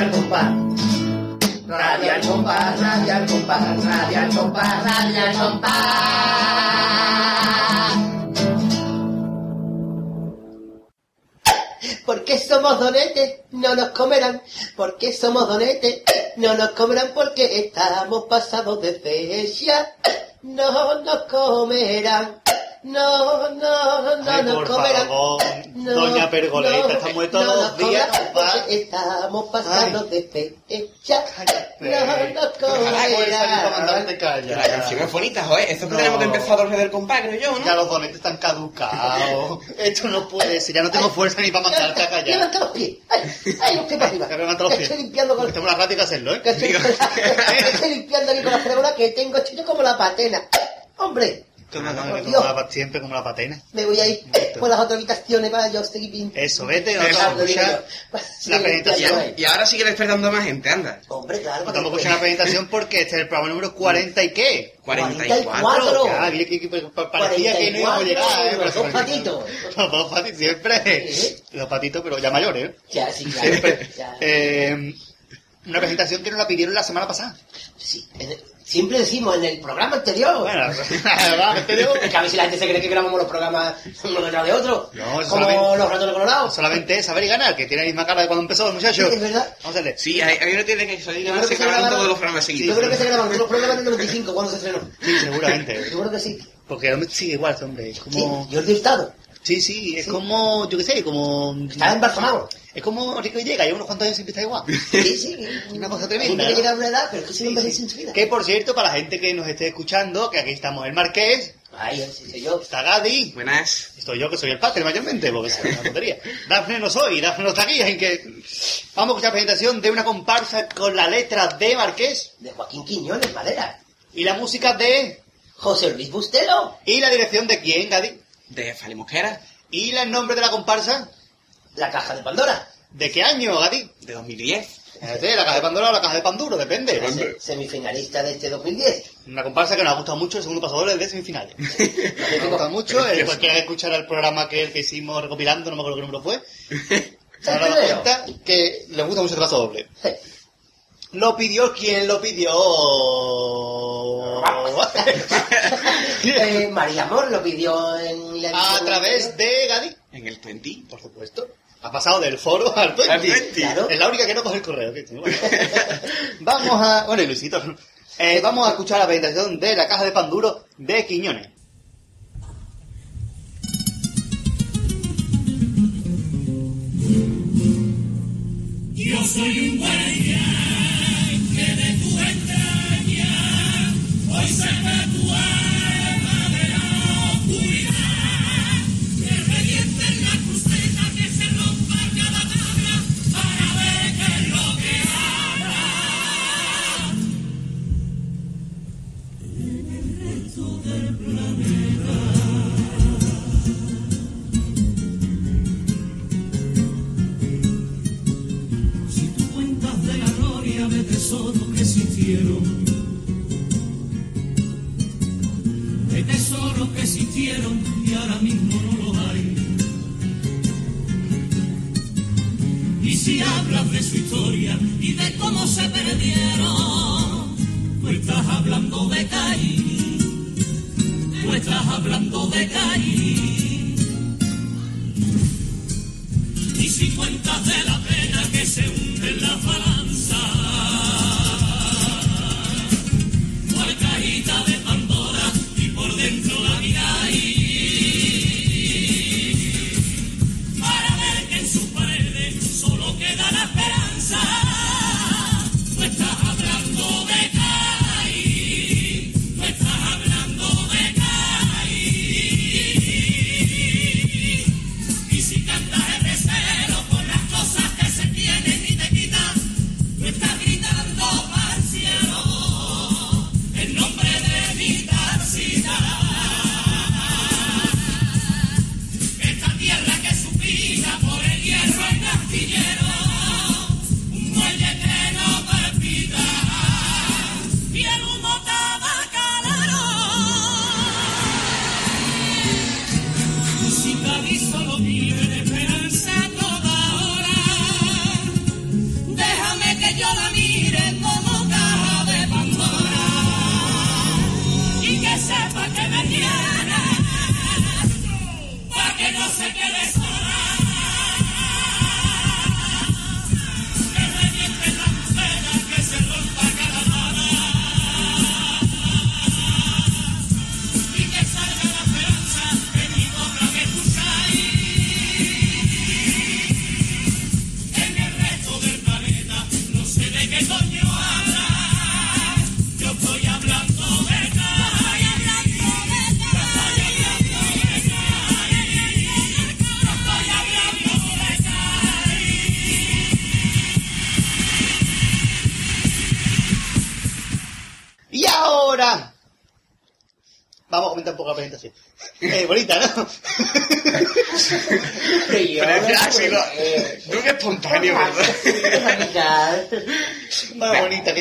Radio al compás. Radio al compás, radio al compás, somos donetes, no nos comerán. Porque somos donetes, no nos comerán porque estamos pasados de fecha. No nos comerán. No, no, no Ay, nos por comerán. favor, No, doña Pergoleta, no, estamos no todos nos los días, Estamos pasados de fecha. No mandarte comerán. La canción es bonita, joder. Eso es que No. tenemos que empezar a dormir del compás, creo yo, Ya ¿no? los donetes están caducados. Esto no puede ser, ya no tengo fuerza ni para mandarte a callar. Levanta los pies. Ay, ay, los pies para arriba. Ya me levanto los pies. Estoy limpiando con... Tengo una rata y que hacerlo, ¿eh? Que estoy, limpiando aquí con la fregona que tengo chico como la patena. Hombre, No, por que Dios. como la- siempre como la patena. me voy a ir por las otras habitaciones para yo seguir pintando. Eso, vete, no Eso, te vamos a escuchar. la Y, presentación. y ahora sigue despertando más gente, anda. Hombre, claro. No tampoco escuchar la presentación porque este es el programa número 40 y qué. 44. 44. Ya, vi que, parecía que no íbamos a llegar, ¿eh? Los dos patitos. Los dos patitos, siempre. Los patitos, pero ya mayores, ¿eh? Ya, sí, claro. Siempre. Una presentación que nos la pidieron la semana pasada. Sí, en el- siempre decimos en el programa anterior. Bueno, la verdad, te digo, Es que a ver si la gente se cree que grabamos los programas uno detrás de otro. No, como solamente- los ratones colorados. solamente es saber y ganar, que tiene la misma cara de cuando empezó el muchacho. Es verdad. Vamos a hacerle. Sí, hay, hay uno tiene que salir Yo creo se grabaron- todos los programas Yo seguidos. creo que se grabaron todos los programas en el 95 cuando se estrenó. Sí, seguramente. Seguro que sí. Porque el hombre sigue igual, hombre. Es Sí, como. Jordi Hurtado. Sí, sí, es Sí. como. Yo qué sé, como. Está embalsamado. Es como Rico y llega, lleva unos cuantos años siempre está igual. Sí, sí. Una cosa tremenda, que ¿no? llega a una edad, pero es que se lo envejece en su vida. Que por cierto, para la gente que nos esté escuchando, que aquí estamos el Marqués, Ay, sí, soy yo. está Gadi, Buenas. estoy yo que soy el padre mayormente, porque es una tontería. Dafne no soy, Dafne no está aquí, en que vamos a escuchar la presentación de una comparsa con la letra de Marqués De Joaquín Quiñones, Madera. y la música de José Luis Bustelo. y la dirección de quién, Gadi, De Fali Mosquera. y el nombre de la comparsa, La caja de Pandora. de qué año, Gadi. De 2010. Fíjate, la caja de Pandora o la caja de Panduro, depende. Se- semifinalista de este 2010. Una comparsa que nos ha gustado mucho, el segundo pasador de semifinales. Nos ha gustado mucho, eh, cualquiera que escuchara el programa que, que hicimos recopilando, no me acuerdo qué número fue, se habrá dado cuenta que le gusta mucho el paso doble. Lo pidió quien lo pidió. Eh, María Amor lo pidió en la A través de Gadi, En el 20. por supuesto. Ha pasado del foro al 20. Al 20. Claro. Es la única que no coge el correo. vamos a... Bueno, y Luisito. Eh, vamos a escuchar la presentación de la caja de pan duro de Quiñones. Yo soy un guardián existieron, de tesoros que existieron y ahora mismo no lo hay. Y si hablas de su historia y de cómo se perdieron, tú estás hablando de Caín, tú estás hablando de Caín.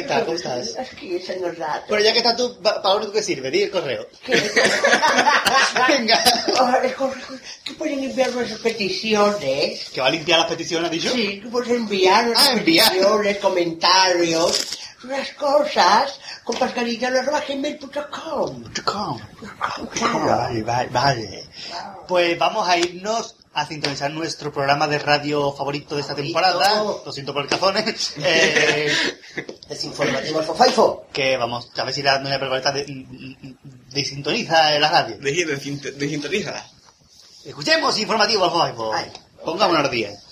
¿Qué tal? ¿Cómo estás? Aquí, señor Rato. Pero ya que estás tú, pa- ¿para lo único que sirve? Di el correo. Venga. Ahora, que pueden enviar nuestras peticiones. ¿Que va a limpiar las peticiones, has dicho? Sí, que pueden enviar nuestras Ah, enviar. peticiones, comentarios, unas cosas con pascarilla.gmail.com. Com. Vale, vale, vale. Pues vamos a irnos a sintonizar nuestro programa de radio favorito de esta Favorito. temporada. Lo siento por el cazones. Eh, Desinformativo Alfofaifo. que vamos, a ver si la doña Pergoleta de, desintoniza en la radio. Desintonízala. Escuchemos informativo al Fofo. Ay. Pongámonos días.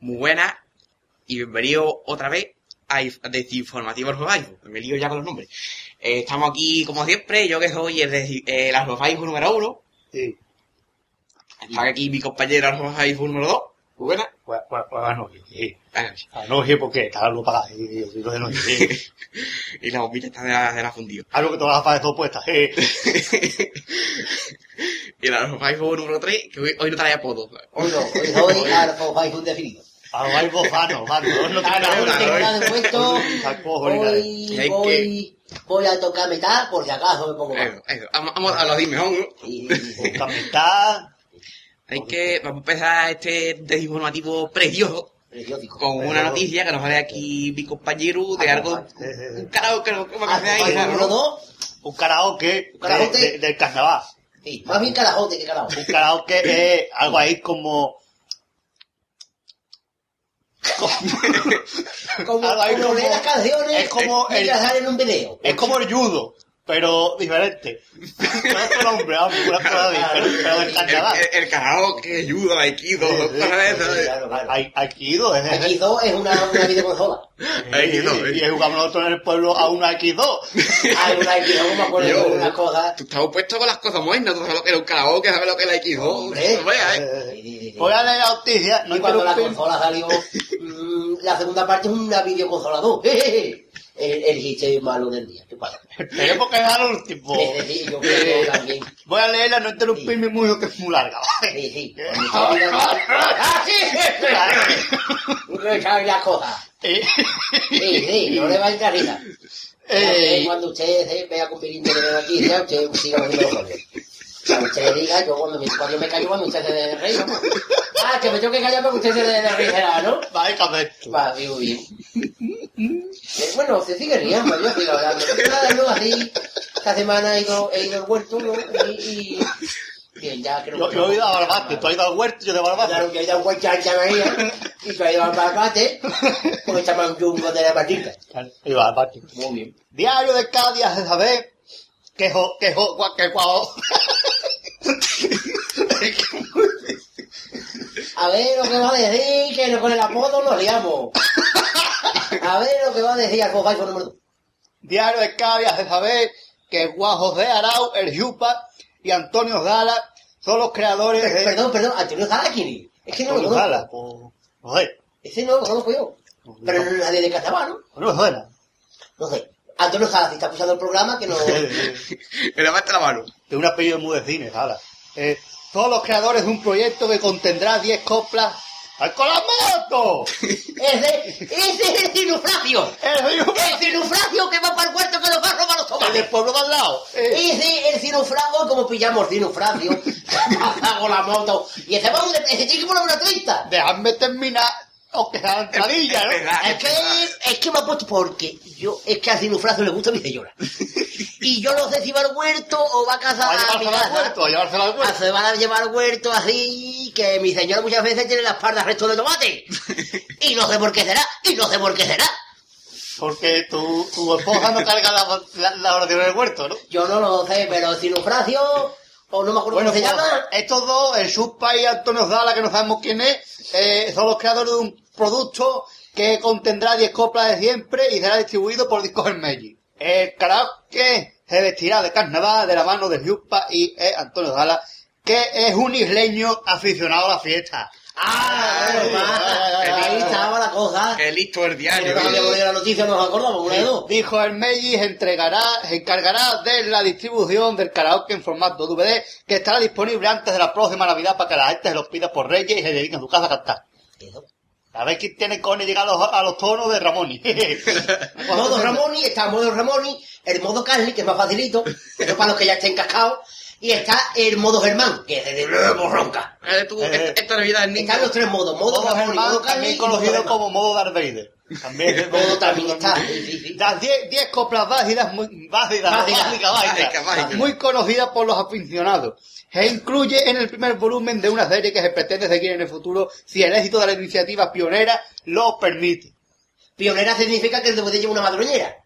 Muy buena y bienvenido otra vez a Inf- Desinformativo Alfabaico. Me lío ya con los nombres. Eh, estamos aquí como siempre, yo que soy el, de, el número uno. Sí. Está aquí mi compañero Alfabaico número dos. Muy buena. Buenas noches. Sí. Venga, A noche porque está algo pagado. Sí, sí, de noche. Sí. y la bombilla está de la, de la fundido. Algo que todas las de todo puestas. Sí. y el Alfabaico número tres, que hoy, hoy no trae apodo. Hoy no, hoy soy Alfofaifo indefinido. Algo hay bofano, vano. No tiene Ahora, nada. hoy tengo nada de puesto. Saco, jolina. Hoy voy, voy a tocar metal por si acaso me pongo mal. Eso, eso. Vamos, vamos a lo mejor, ¿no? Sí, sí, sí. Busca mitad. Hay que, vamos a empezar este desinformativo precioso Periódico. con una noticia que nos sale aquí mi compañero de Ah, algo, ah, un karaoke que que me Ah, dos. Un karaoke, Un karaoke. de- de- del carnaval. Sí, más bien carajote que carajote. Un karaoke es algo ahí como... Como, como como- leer las canciones es como el- salen en un video. Es como el judo, pero diferente. No es otro nombre, vamos, una cosa de- pero, del El, carnaval. el, el karaoke, judo, aikido, Sí, sí, claro, claro. Hay, Aikido, es, es, X2 es una, una videoconsola. Aikido, y, y jugamos nosotros en el pueblo a una Aikido. Hay una X2, me acuerdo Yo- de unas cosas. Tú estás opuesto con las cosas modernas, tú sabes lo que era un karaoke, sabes lo que era aikido. Hombre. No veas, ¿eh? Voy a leer la noticia, no Y cuando la consola salió, mm, la segunda parte es una videoconsola 2. El, el chiste malo del día. ¿Qué pasa? Esperemos que sea el último. Sí, sí, yo creo que también. Voy a leerla, no interrumpirme mucho, que es muy larga. ¿vale? Sí, sí. ¡Ah, sí! Que sabe las cosas. Eh, Sí, sí, no le va a entrar risa. eh, Cuando usted se vea con Pirín de noticia, usted siga poniendo los goles. Cuando usted diga, yo cuando me, cuando me callo, cuando usted se dé de reír, vamos. Ah, que me tengo que callar para que usted se dé de reír, ¿no? Vale, Cabeto. Va, digo bien. Eh, bueno, se sigue riendo, yo sigo hablando. Así, esta semana he ido, he ido al huerto, ¿no? Y, y... Bien, ya creo Yo, yo he ido a Barbate, tú has ido al huerto, yo de Claro, Barbate. que he ido a un huerto. Y tú has ido al barbate, porque está un de la patita. He ido a Barbate. Muy bien. Diario de Cádiz hace saber que jo, que jo, que guau. A ver lo que va a decir, que no- con el apodo nos liamos. A ver lo que va a decir al Fofaifo número 2. Diario de Cádiz hace saber que Juan José Arau, el Jupa y Antonio Zala son los creadores de... Perdón, perdón, Antonio Zala, ¿quién es? Es que no lo Antonio conozco. Zala, pues... Ese no lo conozco yo. Pero no es nadie de Catabá, ¿no? no me suena. No sé. Antonio Zala, si está escuchando el programa, que no... Me levanta la mano. de un apellido muy de cine, Zala. Eh, son los creadores de un proyecto que contendrá 10 coplas... ¡Al con la moto! Ese, ese es el cinufragio. ¡El Jupa! El cinufragio que va para el cuarto que nos va a robar los ¡El del tomates. pueblo de al lado! Eh, Ese, el cinufragio, como pillamos cinufragio, con la moto. Y ese vamos, ese tiene que poner una 30. dejadme terminar, aunque sea la entradilla, ¿no? Es verdad. Es que, es que me ha puesto porque yo, es que a Cinufrazo le gusta mi señora. Y yo no sé si va al huerto o va a casa Va a llevársela al huerto, a llevársela al huerto. Se van a llevar al huerto así, que mi señora muchas veces tiene la espalda resto de tomate. Y no sé por qué será, y no sé por qué será. Porque tu, tu esposa no carga la, la, la del huerto, ¿no? Yo no lo sé, pero Cinufracio, o no me acuerdo Bueno, cómo se pues, llama. estos dos, el Suspa y Antonio Zala, que no sabemos quién es, eh, son los creadores de un producto que contendrá 10 coplas de siempre y será distribuido por Discos Hermelli. El karaoke se vestirá de carnaval de la mano de Suspa y eh, Antonio Zala, que es un isleño aficionado a la fiesta. Ah, ahí estaba la cosa. Qué listo el diario. la noticia, nos acordamos, una de dos. Dijo Hermelli se entregará, se encargará de la distribución del karaoke en formato DVD que estará disponible antes de la próxima Navidad para que la gente se los pida por Reyes y se dediquen a su casa a cantar. A ver quién tiene con llegar a los, a los tonos de Ramoni. Modo Ramoni, está modo Ramoni, el modo Carly, que es más facilito, eso para los que ya estén cascados, y está el modo Germán, que es de nuevo ronca. Eh, tú, Eh. esta, esta Navidad el niño. Están los tres modos, modo Modo Ramoni, Germán, modo Carly también conocido como modo Darth Vader. También. Modo también está. Las 10 10 coplas básicas, muy, básicas, Básicas, básicas. muy conocidas por los aficionados. Se incluye en el primer volumen de una serie que se pretende seguir en el futuro si el éxito de la iniciativa pionera lo permite. Pionera significa que después de llevar una madroñera.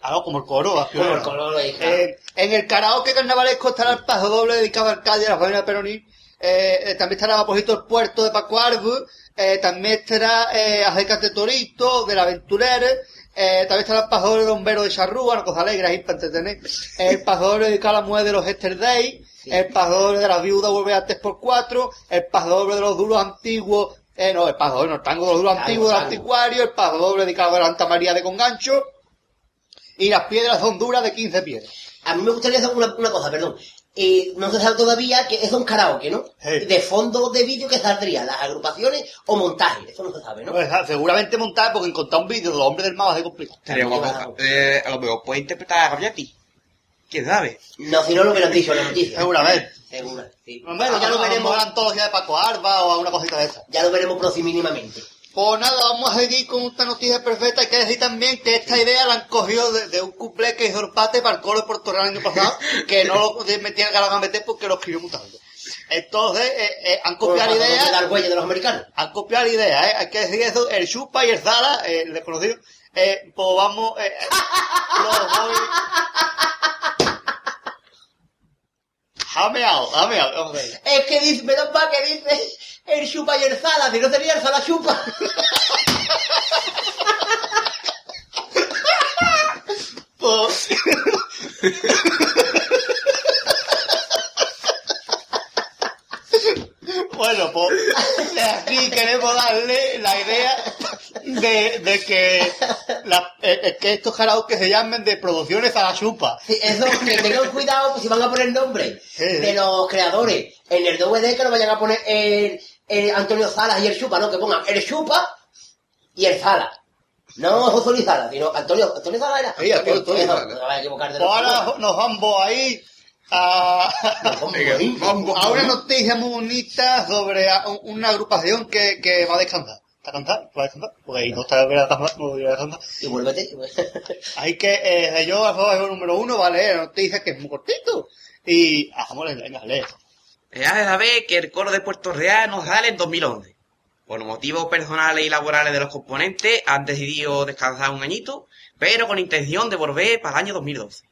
Algo como el coro, Como pionera. el color, hija. Eh, en el karaoke carnavalesco estará el paso doble dedicado al y a la familia Peroní. Eh, eh, también estará Vaporcito el puerto de Paco Arbu. Eh, también estará eh, Acércate Torito, del Aventurero. Eh, también estará el paso doble de Bombero de Charrúa, una cosa alegre ahí para entretener. El paso doble dedicado a la mujer de los Yesterday. Sí. El paso doble de las viudas vuelve antes por cuatro. El paso doble de los duros antiguos. Eh, no, el paso doble, no, el tango de los duros antiguos del anticuario. El paso doble dedicado a la Santa María de Congancho. Y las piedras son duras de 15 pies. A mí me gustaría hacer una, una cosa, perdón. Eh, no se sabe todavía que es un karaoke, ¿no? Sí. De fondo de vídeo que saldría, las agrupaciones o montaje, eso no se sabe, ¿no? Pues, ah, seguramente montar, porque encontrar un vídeo de los hombres del mar va a ser complicado. Guapo. Eh, a lo mejor puede interpretar a Gaviati. ¿Quién sabe? No, si no lo hubieran dicho en la noticia. Seguramente. Segura, sí. Bueno, ya lo veremos, A la antología de Paco Arba o a una cosita de esta. ya lo veremos próximamente. Pues nada, vamos a seguir con esta noticia perfecta. Hay que decir también que esta idea la han cogido de, de un cuplé que hizo el Pate para el coro de Puerto Real el año pasado, que no lo metían que a meter porque lo escribió muy tarde. Entonces, eh, eh, han copiado la Como idea. de dar huella de los americanos. han copiado la idea, ¿eh? Hay que decir eso, el Chupa y el Zala, eh, el desconocido, eh, pues vamos, eh, eh, los voy... Jameado, jameado, vamos a ver. Es que dice, menos mal que dice el chupa y el zala, si no sería el zala chupa. Pues... Bueno, pues aquí queremos darle la idea de, de que, la- eh, eh, que estos karaoke se llamen de producciones a la chupa. Sí, Eso, que tengan cuidado pues, si van a poner nombre Sí. de los creadores en el DVD que no vayan a poner el, el Antonio Salas y el Chupa, no, que pongan el Chupa y el Zala. No José Luis Zala, sino Antonio, Antonio Zala era. Sí, Antonio, Antonio Eso, Zala. no te vayas a equivocar de los ahora nos vamos a ir a, a una noticia muy bonita sobre una agrupación que, que va a descansar. ¿Está cansada? ¿Va a descansar? Porque ahí no está que descansar, no voy a descansar. Y vuélvete. y vuélvete. Así que eh, yo favor número uno va a leer la noticia que es muy cortito. Y hagamos venga, lee. Ya se sabe que el coro de Puerto Real nos sale en 2011. Por motivos personales y laborales de los componentes, han decidido descansar un añito, pero con intención de volver para el año 2012.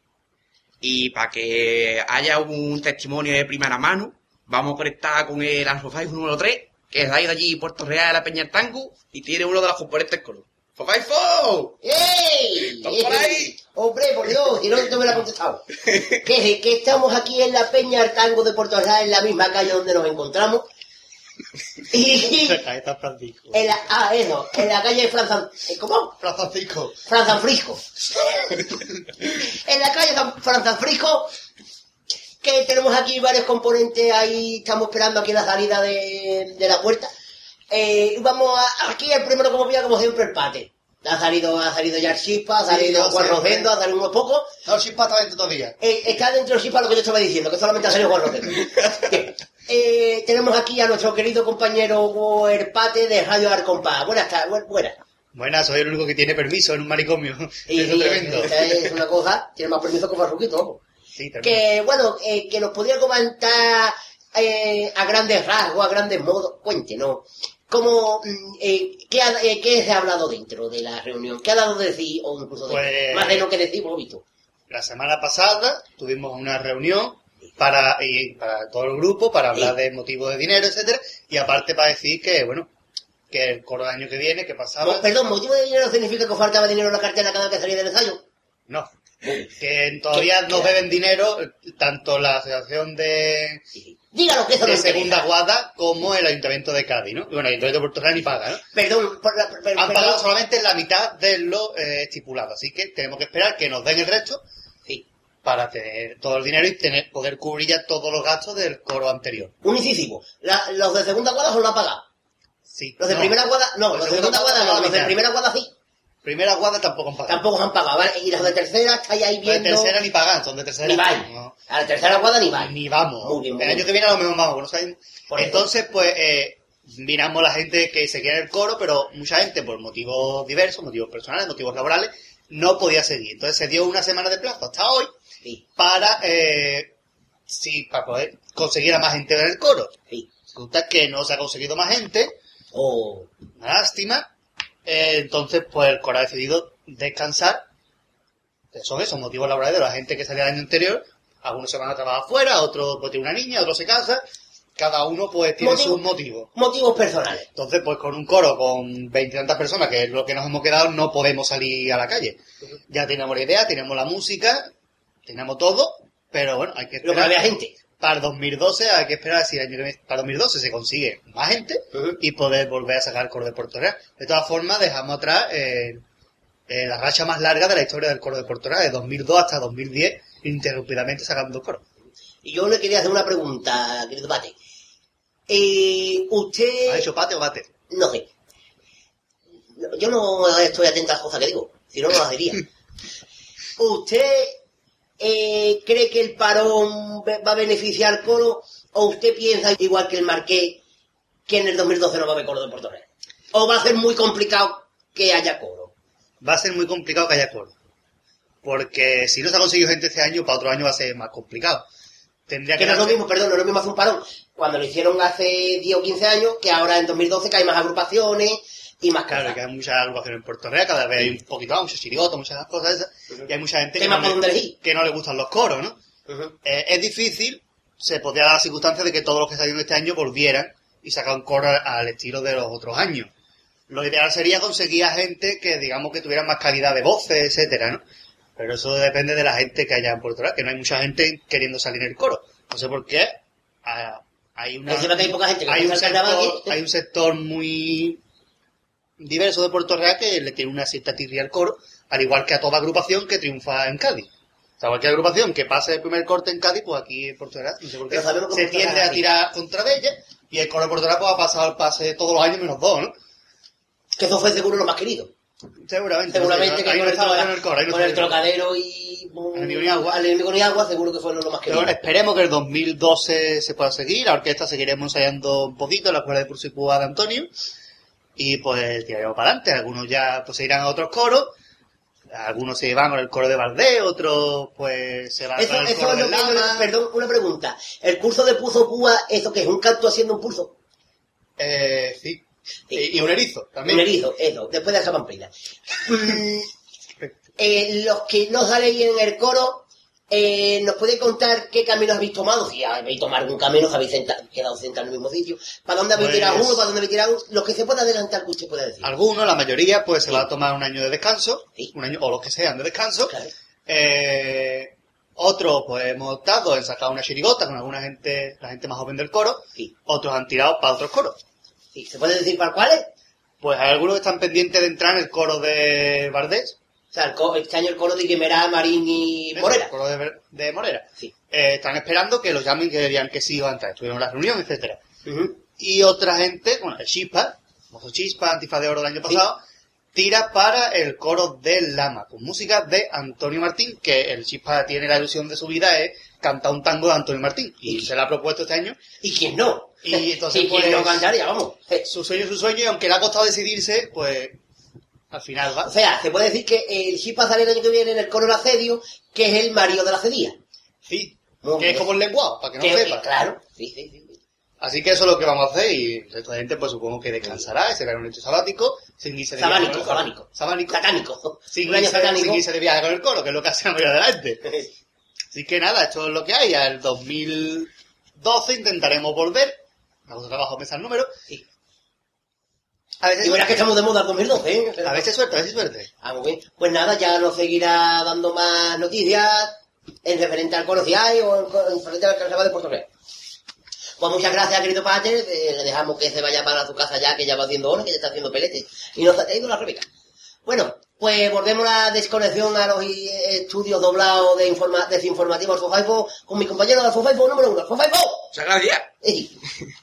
Y para que haya un testimonio de primera mano, vamos a conectar con el Alfofaifu número 3, que es de ahí de allí, Puerto Real, la Peña del Tango, y tiene uno de los componentes del coro. ¡Fofaifu! ¡Ey! ¿Estás por ahí? Hombre, por Dios, si no te me lo ha contestado. que, que estamos aquí en la Peña del Tango de Puerto Real, en la misma calle donde nos encontramos. Y Ahí está Francisco. en la, ah, eso, en la calle Fran San, eh, ¿cómo? Fran Francisco. Fran en la calle San- Fran que tenemos aquí varios componentes ahí, estamos esperando aquí la salida de, de la puerta. Eh, vamos a, aquí el primero como veía como siempre el pate. Ha salido, ha salido ya el Chispa, ha salido no, Juan sí, Rosendo, ha salido unos pocos. No, chispa está dentro todavía. Eh, está dentro del Chispa lo que yo estaba diciendo, que solamente ha salido Juan Rosendo. Eh, tenemos aquí a nuestro querido compañero el pate de Radio Arcompá. Buenas tardes, bu- buenas. Buenas, soy el único que tiene permiso en un manicomio. Y, Eso es y, tremendo. esta es una cosa, tiene más permiso que Farruquito. Sí. Que, bueno, eh, que nos podría comentar eh, a grandes rasgos, a grandes modos, cuéntenos, como, mm, eh, ¿qué, ha, eh, ¿qué se ha hablado dentro de la reunión? ¿Qué ha dado de decir, o incluso de, Pues- más de lo que decimos, visto? La semana pasada tuvimos una reunión para, y para todo el grupo, para hablar Sí. de motivos de dinero, etcétera, y aparte para decir que, bueno, que el coro del año que viene, que pasaba, Perdón, ¿motivo de dinero significa que faltaba dinero en la cartera cada vez que salía del ensayo? no, que todavía ¿Qué- nos qué- deben dinero, tanto la asociación de, Dígalo que eso no de interesa. Segunda Guada como el Ayuntamiento de Cádiz, ¿no? Bueno, el Ayuntamiento de Puerto Real ni paga, ¿no? Perdón, por la- per- Han perdón. pagado solamente la mitad de lo eh, estipulado, así que tenemos que esperar que nos den el resto Sí. para tener todo el dinero y tener poder cubrir ya todos los gastos del coro anterior. Un incisivo. La- los de segunda guada os lo han pagado. Sí. Los de No, primera guada, no, Los los de segunda guada no, los de primera guada sí. Primera guada tampoco han pagado. Tampoco han pagado, ¿vale? Y los de tercera estáis ahí Los de viendo. tercera ni pagan, son de tercera. Ni vais. No. A la tercera guada ni vais. Ni vamos. Muy bien, muy el año que viene a lo mejor vamos. ¿no? Por eso. Entonces, pues, eh, miramos la gente que se quiere en el coro, pero mucha gente, por motivos diversos, motivos personales, motivos laborales, no podía seguir. Entonces se dio una semana de plazo hasta hoy Sí, para, eh, sí, para poder conseguir a más gente en el coro. sí. Resulta que no se ha conseguido más gente, Oh, una lástima. Eh, entonces, pues el coro ha decidido descansar. Son esos motivos laborales de la gente que salía el año anterior. Algunos se van a trabajar fuera, otros pues tiene una niña, otros se casa. Cada uno pues tiene Motivo. sus motivos. motivos personales. Entonces, pues con un coro con veintitantas personas, que es lo que nos hemos quedado, no podemos salir a la calle. Ya tenemos la idea, tenemos la música, tenemos todo, pero bueno, hay que Lo que había esperar. gente. Para el 2012 hay que esperar si el año que viene- para 2012 se consigue más gente y poder volver a sacar el coro de Puerto Real. De todas formas, dejamos atrás eh, eh, la racha más larga de la historia del coro de Puerto Real, de 2002 hasta 2010, ininterrumpidamente sacando coro. Y yo le quería hacer una pregunta, querido Pate. Eh, usted... ¿Ha hecho pate o bate? No sé. Yo no estoy atenta a las cosas que digo, si no, no las diría. ¿Usted eh, cree que el parón va a beneficiar coro o usted piensa, igual que el Marqués, que en el 2012 no va a haber coro de Real? ¿O va a ser muy complicado que haya coro? Va a ser muy complicado que haya coro. Porque si no se ha conseguido gente este año, para otro año va a ser más complicado. Tendría Que que no es lo mismo, perdón, no es lo mismo hacer un parón cuando lo hicieron hace 10 o 15 años que ahora en 2012 que hay más agrupaciones y más Claro, que hay muchas agrupaciones en Puerto Real, cada vez hay un poquito más, muchos chirigotos, muchas cosas esas, y hay mucha gente que no, le, donde elegir. que no le gustan los coros, ¿no? Eh, es difícil, se podría dar la circunstancia de que todos los que salieron este año volvieran y sacaran coro al- estilo de los otros años. Lo ideal sería conseguir a gente que, digamos, que tuviera más calidad de voces, etcétera, ¿no? Pero eso depende de la gente que haya en Puerto Real, que no hay mucha gente queriendo salir en el coro. No sé por qué. ah, hay una, Encima que hay poca gente que hay un piensa el carnaval, sector, ¿eh? hay un sector muy diverso de Puerto Real que le tiene una cierta tirria al coro, al igual que a toda agrupación que triunfa en Cádiz. O sea, cualquier agrupación que pase el primer corte en Cádiz, pues aquí en Puerto Real, no sé por qué, Pero se tiende a tirar contra de ella, y el coro de Puerto Real pues, ha pasado el pase todos los años menos dos, ¿no? Que eso fue seguro lo más querido. Seguramente. Seguramente no que con, no estaba estaba en el coro, no con trocadero y... Al enemigo ni agua. Al enemigo ni agua, seguro que fue lo más Pero querido. bueno, esperemos que el 2012 se pueda seguir. La orquesta seguiremos ensayando un poquito en la escuela de Pulso y Púa de Antonio. Y pues tiraremos para adelante. Algunos ya pues se irán a otros coros. Algunos se van con el coro de Valdés, otros pues se van Eso, con el coro de Lama. Perdón, una pregunta. ¿El curso de Puzo Púa, eso que es un canto haciendo un pulso? Eh, sí. Sí. Y, un erizo también. Un erizo, eso, después de esa pamplina. Mm, eh, los que no salen en el coro, eh, ¿nos puede contar qué caminos habéis tomado? Si habéis tomado algún camino, os habéis quedado sentados en el mismo sitio. ¿Para dónde habéis Pues- tirado uno? ¿Para dónde habéis tirado uno? Lo que se pueda adelantar que usted pueda decir. Algunos, la mayoría, pues se va a tomar un año de descanso. Sí. Un año, o los que sean de descanso. Claro. Eh, otros, pues hemos optado en sacar una chirigota con alguna gente, la gente más joven del coro. Sí. Otros han tirado para otros coros. Sí, ¿Se puede decir para cuáles? Pues hay algunos que están pendientes de entrar en el coro de Vardés. O sea, el co- este año el coro de Guimerá, Marín y Morera. El coro de, Morera. Sí. Eh, están esperando que los llamen, que digan que sí van a entrar. Estuvieron en la reunión, etcétera. Y otra gente, bueno, el Chispa, Mozo Chispa, Antifa de Oro del año Sí. pasado, tira para el coro del Lama, con música de Antonio Martín, que el Chispa tiene la ilusión de su vida es cantar un tango de Antonio Martín. Y ¿Y se la ha propuesto este año. ¿Y quién no? Y entonces, ¿Y quién pues, no cantaría? Vamos. Su sueño es su sueño, y aunque le ha costado decidirse, pues al final va. O sea, se puede decir que el Chispa sale el año que viene en el coro del asedio, que es el marido de la cedía. Sí. Que es como el lenguado, para que no Que- sepa. Claro. Sí, sí, sí. sí. Así que eso es lo que vamos a hacer y de gente pues supongo que descansará y será un hecho sabático sin irse de viaje Sabánico, con el coro. sabánico. Sabánico. Satánico. Sin un año irse, satánico. sin irse de viaje con el coro, que es lo que hace la mayoría gente. Así que nada, esto es lo que hay. Al 2012 intentaremos volver. Vamos a trabajar pensar el número. Sí. A veces, Y verás que estamos de moda el 2012, ¿eh? a veces suerte, a veces suerte. Ah, muy bien. Pues nada, ya nos seguirá dando más noticias en referente al Conociay o en, en referente al Carnaval de Puerto Real. Pues muchas gracias, querido Pater. Eh, le dejamos que se vaya para su casa ya, que ya va haciendo hora, que ya está haciendo pelete. Y nos ha traído la Rebeca. Bueno, pues volvemos a la desconexión a los i- estudios doblados de, informa desinformativo al Fofaifo con mi compañero del Fofaifo número uno. ¡Fofaifo! Muchas gracias.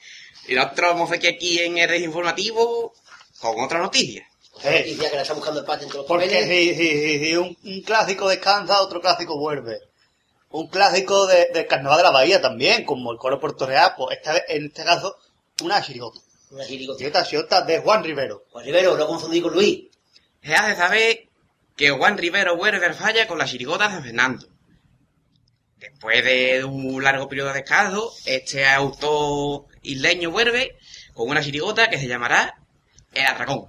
Y nosotros vamos aquí, aquí en el Desinformativo con otra noticia. otra noticia que la está buscando el Pater entre los Porque si, si, si, si un, un clásico descansa, otro clásico vuelve. Un clásico de- del Carnaval de la Bahía también, como el coro Puerto Real, pues esta en este caso, una chirigota. Una chirigota. Chirigota, chirigota de Juan Rivero. Juan Rivero, no confundí con Luis. Se hace saber que Juan Rivero vuelve al falla con la chirigota de San Fernando. Después de un largo periodo de descanso, este autor isleño vuelve con una chirigota que se llamará El Atracón.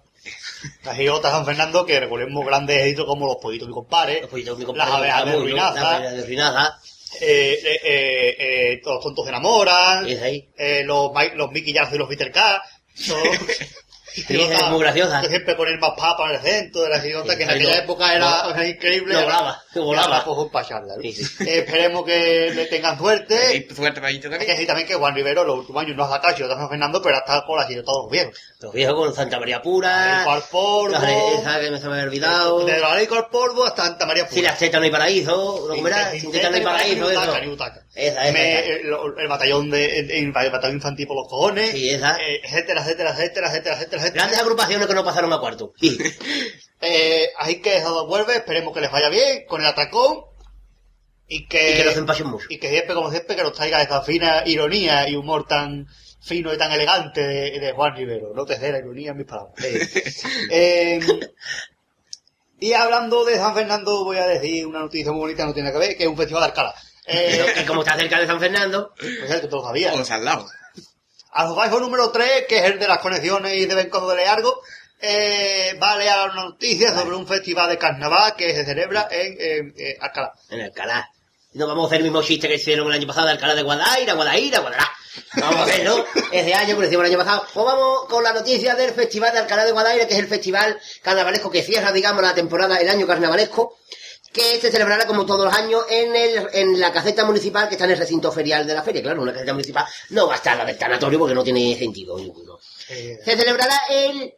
La chirigota de San Fernando, que recordemos grandes éxitos como Los Pollitos Mi Compadre, Los pollitos, mi Las compañero, abejas de Ruinaza. Las de Ruinaza. eh, eh, eh, eh, los tontos se enamoran, eh, los, los Mickey Jazz y los Peter K. son- es muy graciosa. Siempre poner más papa en el centro de la chirigota, Sí, que en aquella lo- época era, increíble. volaba, que volaba. pues, un pacharla, ¿no? Sí, sí. Eh, esperemos que le tengan suerte. Y suerte para ellos Hay que también. también que Juan Rivero los últimos años no ha de San Fernando, pero está con la chirigota de los viejos. Los viejos con Santa María Pura. El Cual Polvo. Esa que me se me había olvidado. De la ley con el polvo hasta Santa María Pura. Si las tetas no hay paraíso, ¿lo comerás? No hay paraíso, Ni butaca, eso. ni butaca. Esa, esa, Me- esa. el, el batallón de el, el batallón infantil por los cojones. Sí, esa. eh, etcétera, etcétera, etcétera, etcétera, etcétera. Grandes agrupaciones que no pasaron a cuarto. Eh, así que eso vuelve, esperemos que les vaya bien con el atracón y que, Y que no se empachen mucho. y que siempre, como siempre, que nos traiga esa fina ironía y humor tan fino y tan elegante de, de Juan Rivero. No te sé la ironía en mis palabras. Eh, y hablando de San Fernando, voy a decir una noticia muy bonita, no tiene que ver, que es un festival de Alcalá. Eh, que como está cerca de San Fernando, pues es que sabías. O al lado. Alfafaijo número 3, que es el de las conexiones y de Bencodo de Leargo, eh, va a una noticia sobre un festival de carnaval que se celebra en eh, Alcalá. en Alcalá. No vamos a hacer el mismo chiste que hicieron el año pasado de Alcalá de Guadaira, Guadaira, Guadalá. Vamos a verlo. Ese año, como decimos el año pasado. Pues vamos con la noticia del Festival de Alcalá de Guadaira, que es el festival carnavalesco que cierra, digamos, la temporada, el año carnavalesco, que se celebrará como todos los años en, el, en la caseta municipal que está en el recinto ferial de la feria. Claro, una caseta municipal no va a estar la del tanatorio porque no tiene sentido ninguno. Eh, Se celebrará el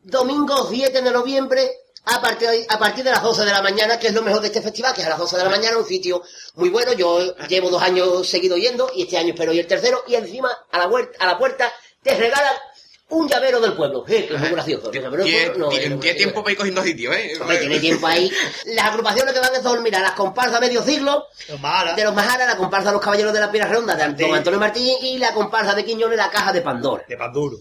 domingo 7 de noviembre a partir, a partir de las 12 de la mañana, que es lo mejor de este festival, que es a las 12 de la mañana, un sitio muy bueno. Yo llevo dos años seguido yendo y este año espero ir el tercero. Y encima, a la, huer- a la puerta, te regalan un llavero del pueblo. Eh, que es muy gracioso. El llavero del Tiene pueblo, no, tiene- es muy tiene tiempo ir cogiendo sitio, ¿eh? Hombre, tiene tiempo ahí. Las agrupaciones que van a son, mira, las comparsas medio siglo, los Mahara, de los Majara, la comparsa de los Caballeros de la Pira Redonda, de Don Sí. Antonio Martín, y la comparsa de Quiñones, la Caja de Pandora. de Panduro.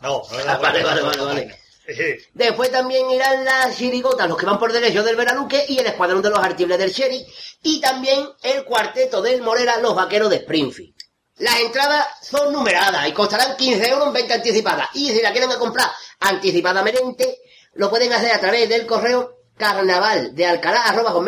No, no Ah, vale, vale, vale, vale. Eh, Después también irán las chirigotas, los que van por derecho del Veraluque y el escuadrón de los artibles del Sherry y también el cuarteto del Morera, los vaqueros de Springfield. Las entradas son numeradas y costarán 15 euros en venta anticipada. Y si la quieren comprar anticipadamente, lo pueden hacer a través del correo carnavaldealcalá.com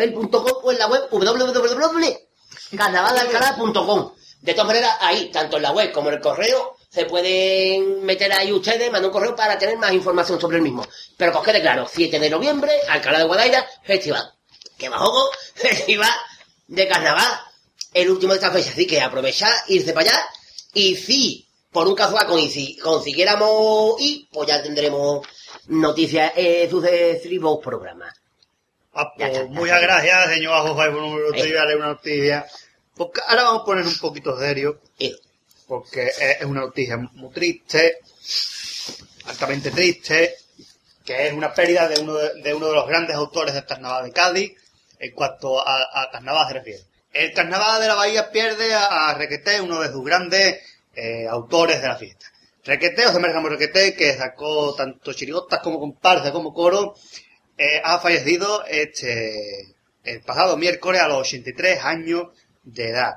o en la web www.carnavaldealcalá.com. De todas maneras, ahí, tanto en la web como en el correo, se pueden meter ahí ustedes, mandar un correo para tener más información sobre el mismo. Pero que os quede claro, 7 de noviembre, Alcalá de Guadaira, festival. Que bajo festival de carnaval, el último de esta fecha. Así que aprovechar, irse para allá, y si por un casual consi- consiguiéramos ir, pues ya tendremos noticias en sucesivos programas. ah, pues, está, muchas está. gracias, señor Alfafaijo número 3, Eh. voy a leer una noticia. Porque ahora vamos a poner un poquito serio. Eh, porque es una noticia muy triste, altamente triste, que es una pérdida de uno de, de uno de los grandes autores del carnaval de Cádiz, en cuanto a, a carnaval se refiere. El carnaval de la Bahía pierde a, a Requeté, uno de sus grandes eh, autores de la fiesta. Requeté, José María Ramos Requeté, que sacó tanto chirigotas como comparsa como coro, eh, ha fallecido este el pasado miércoles a los 83 años de edad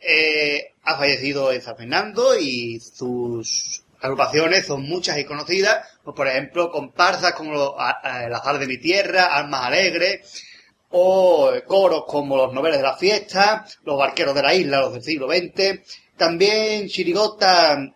eh, ha fallecido en San Fernando y sus agrupaciones son muchas y conocidas, como por ejemplo comparsas como lo- a- a- El Azar de mi Tierra, Almas Alegres, o coros como los noveles de la fiesta, los barqueros de la isla, los del siglo XX, también chirigotas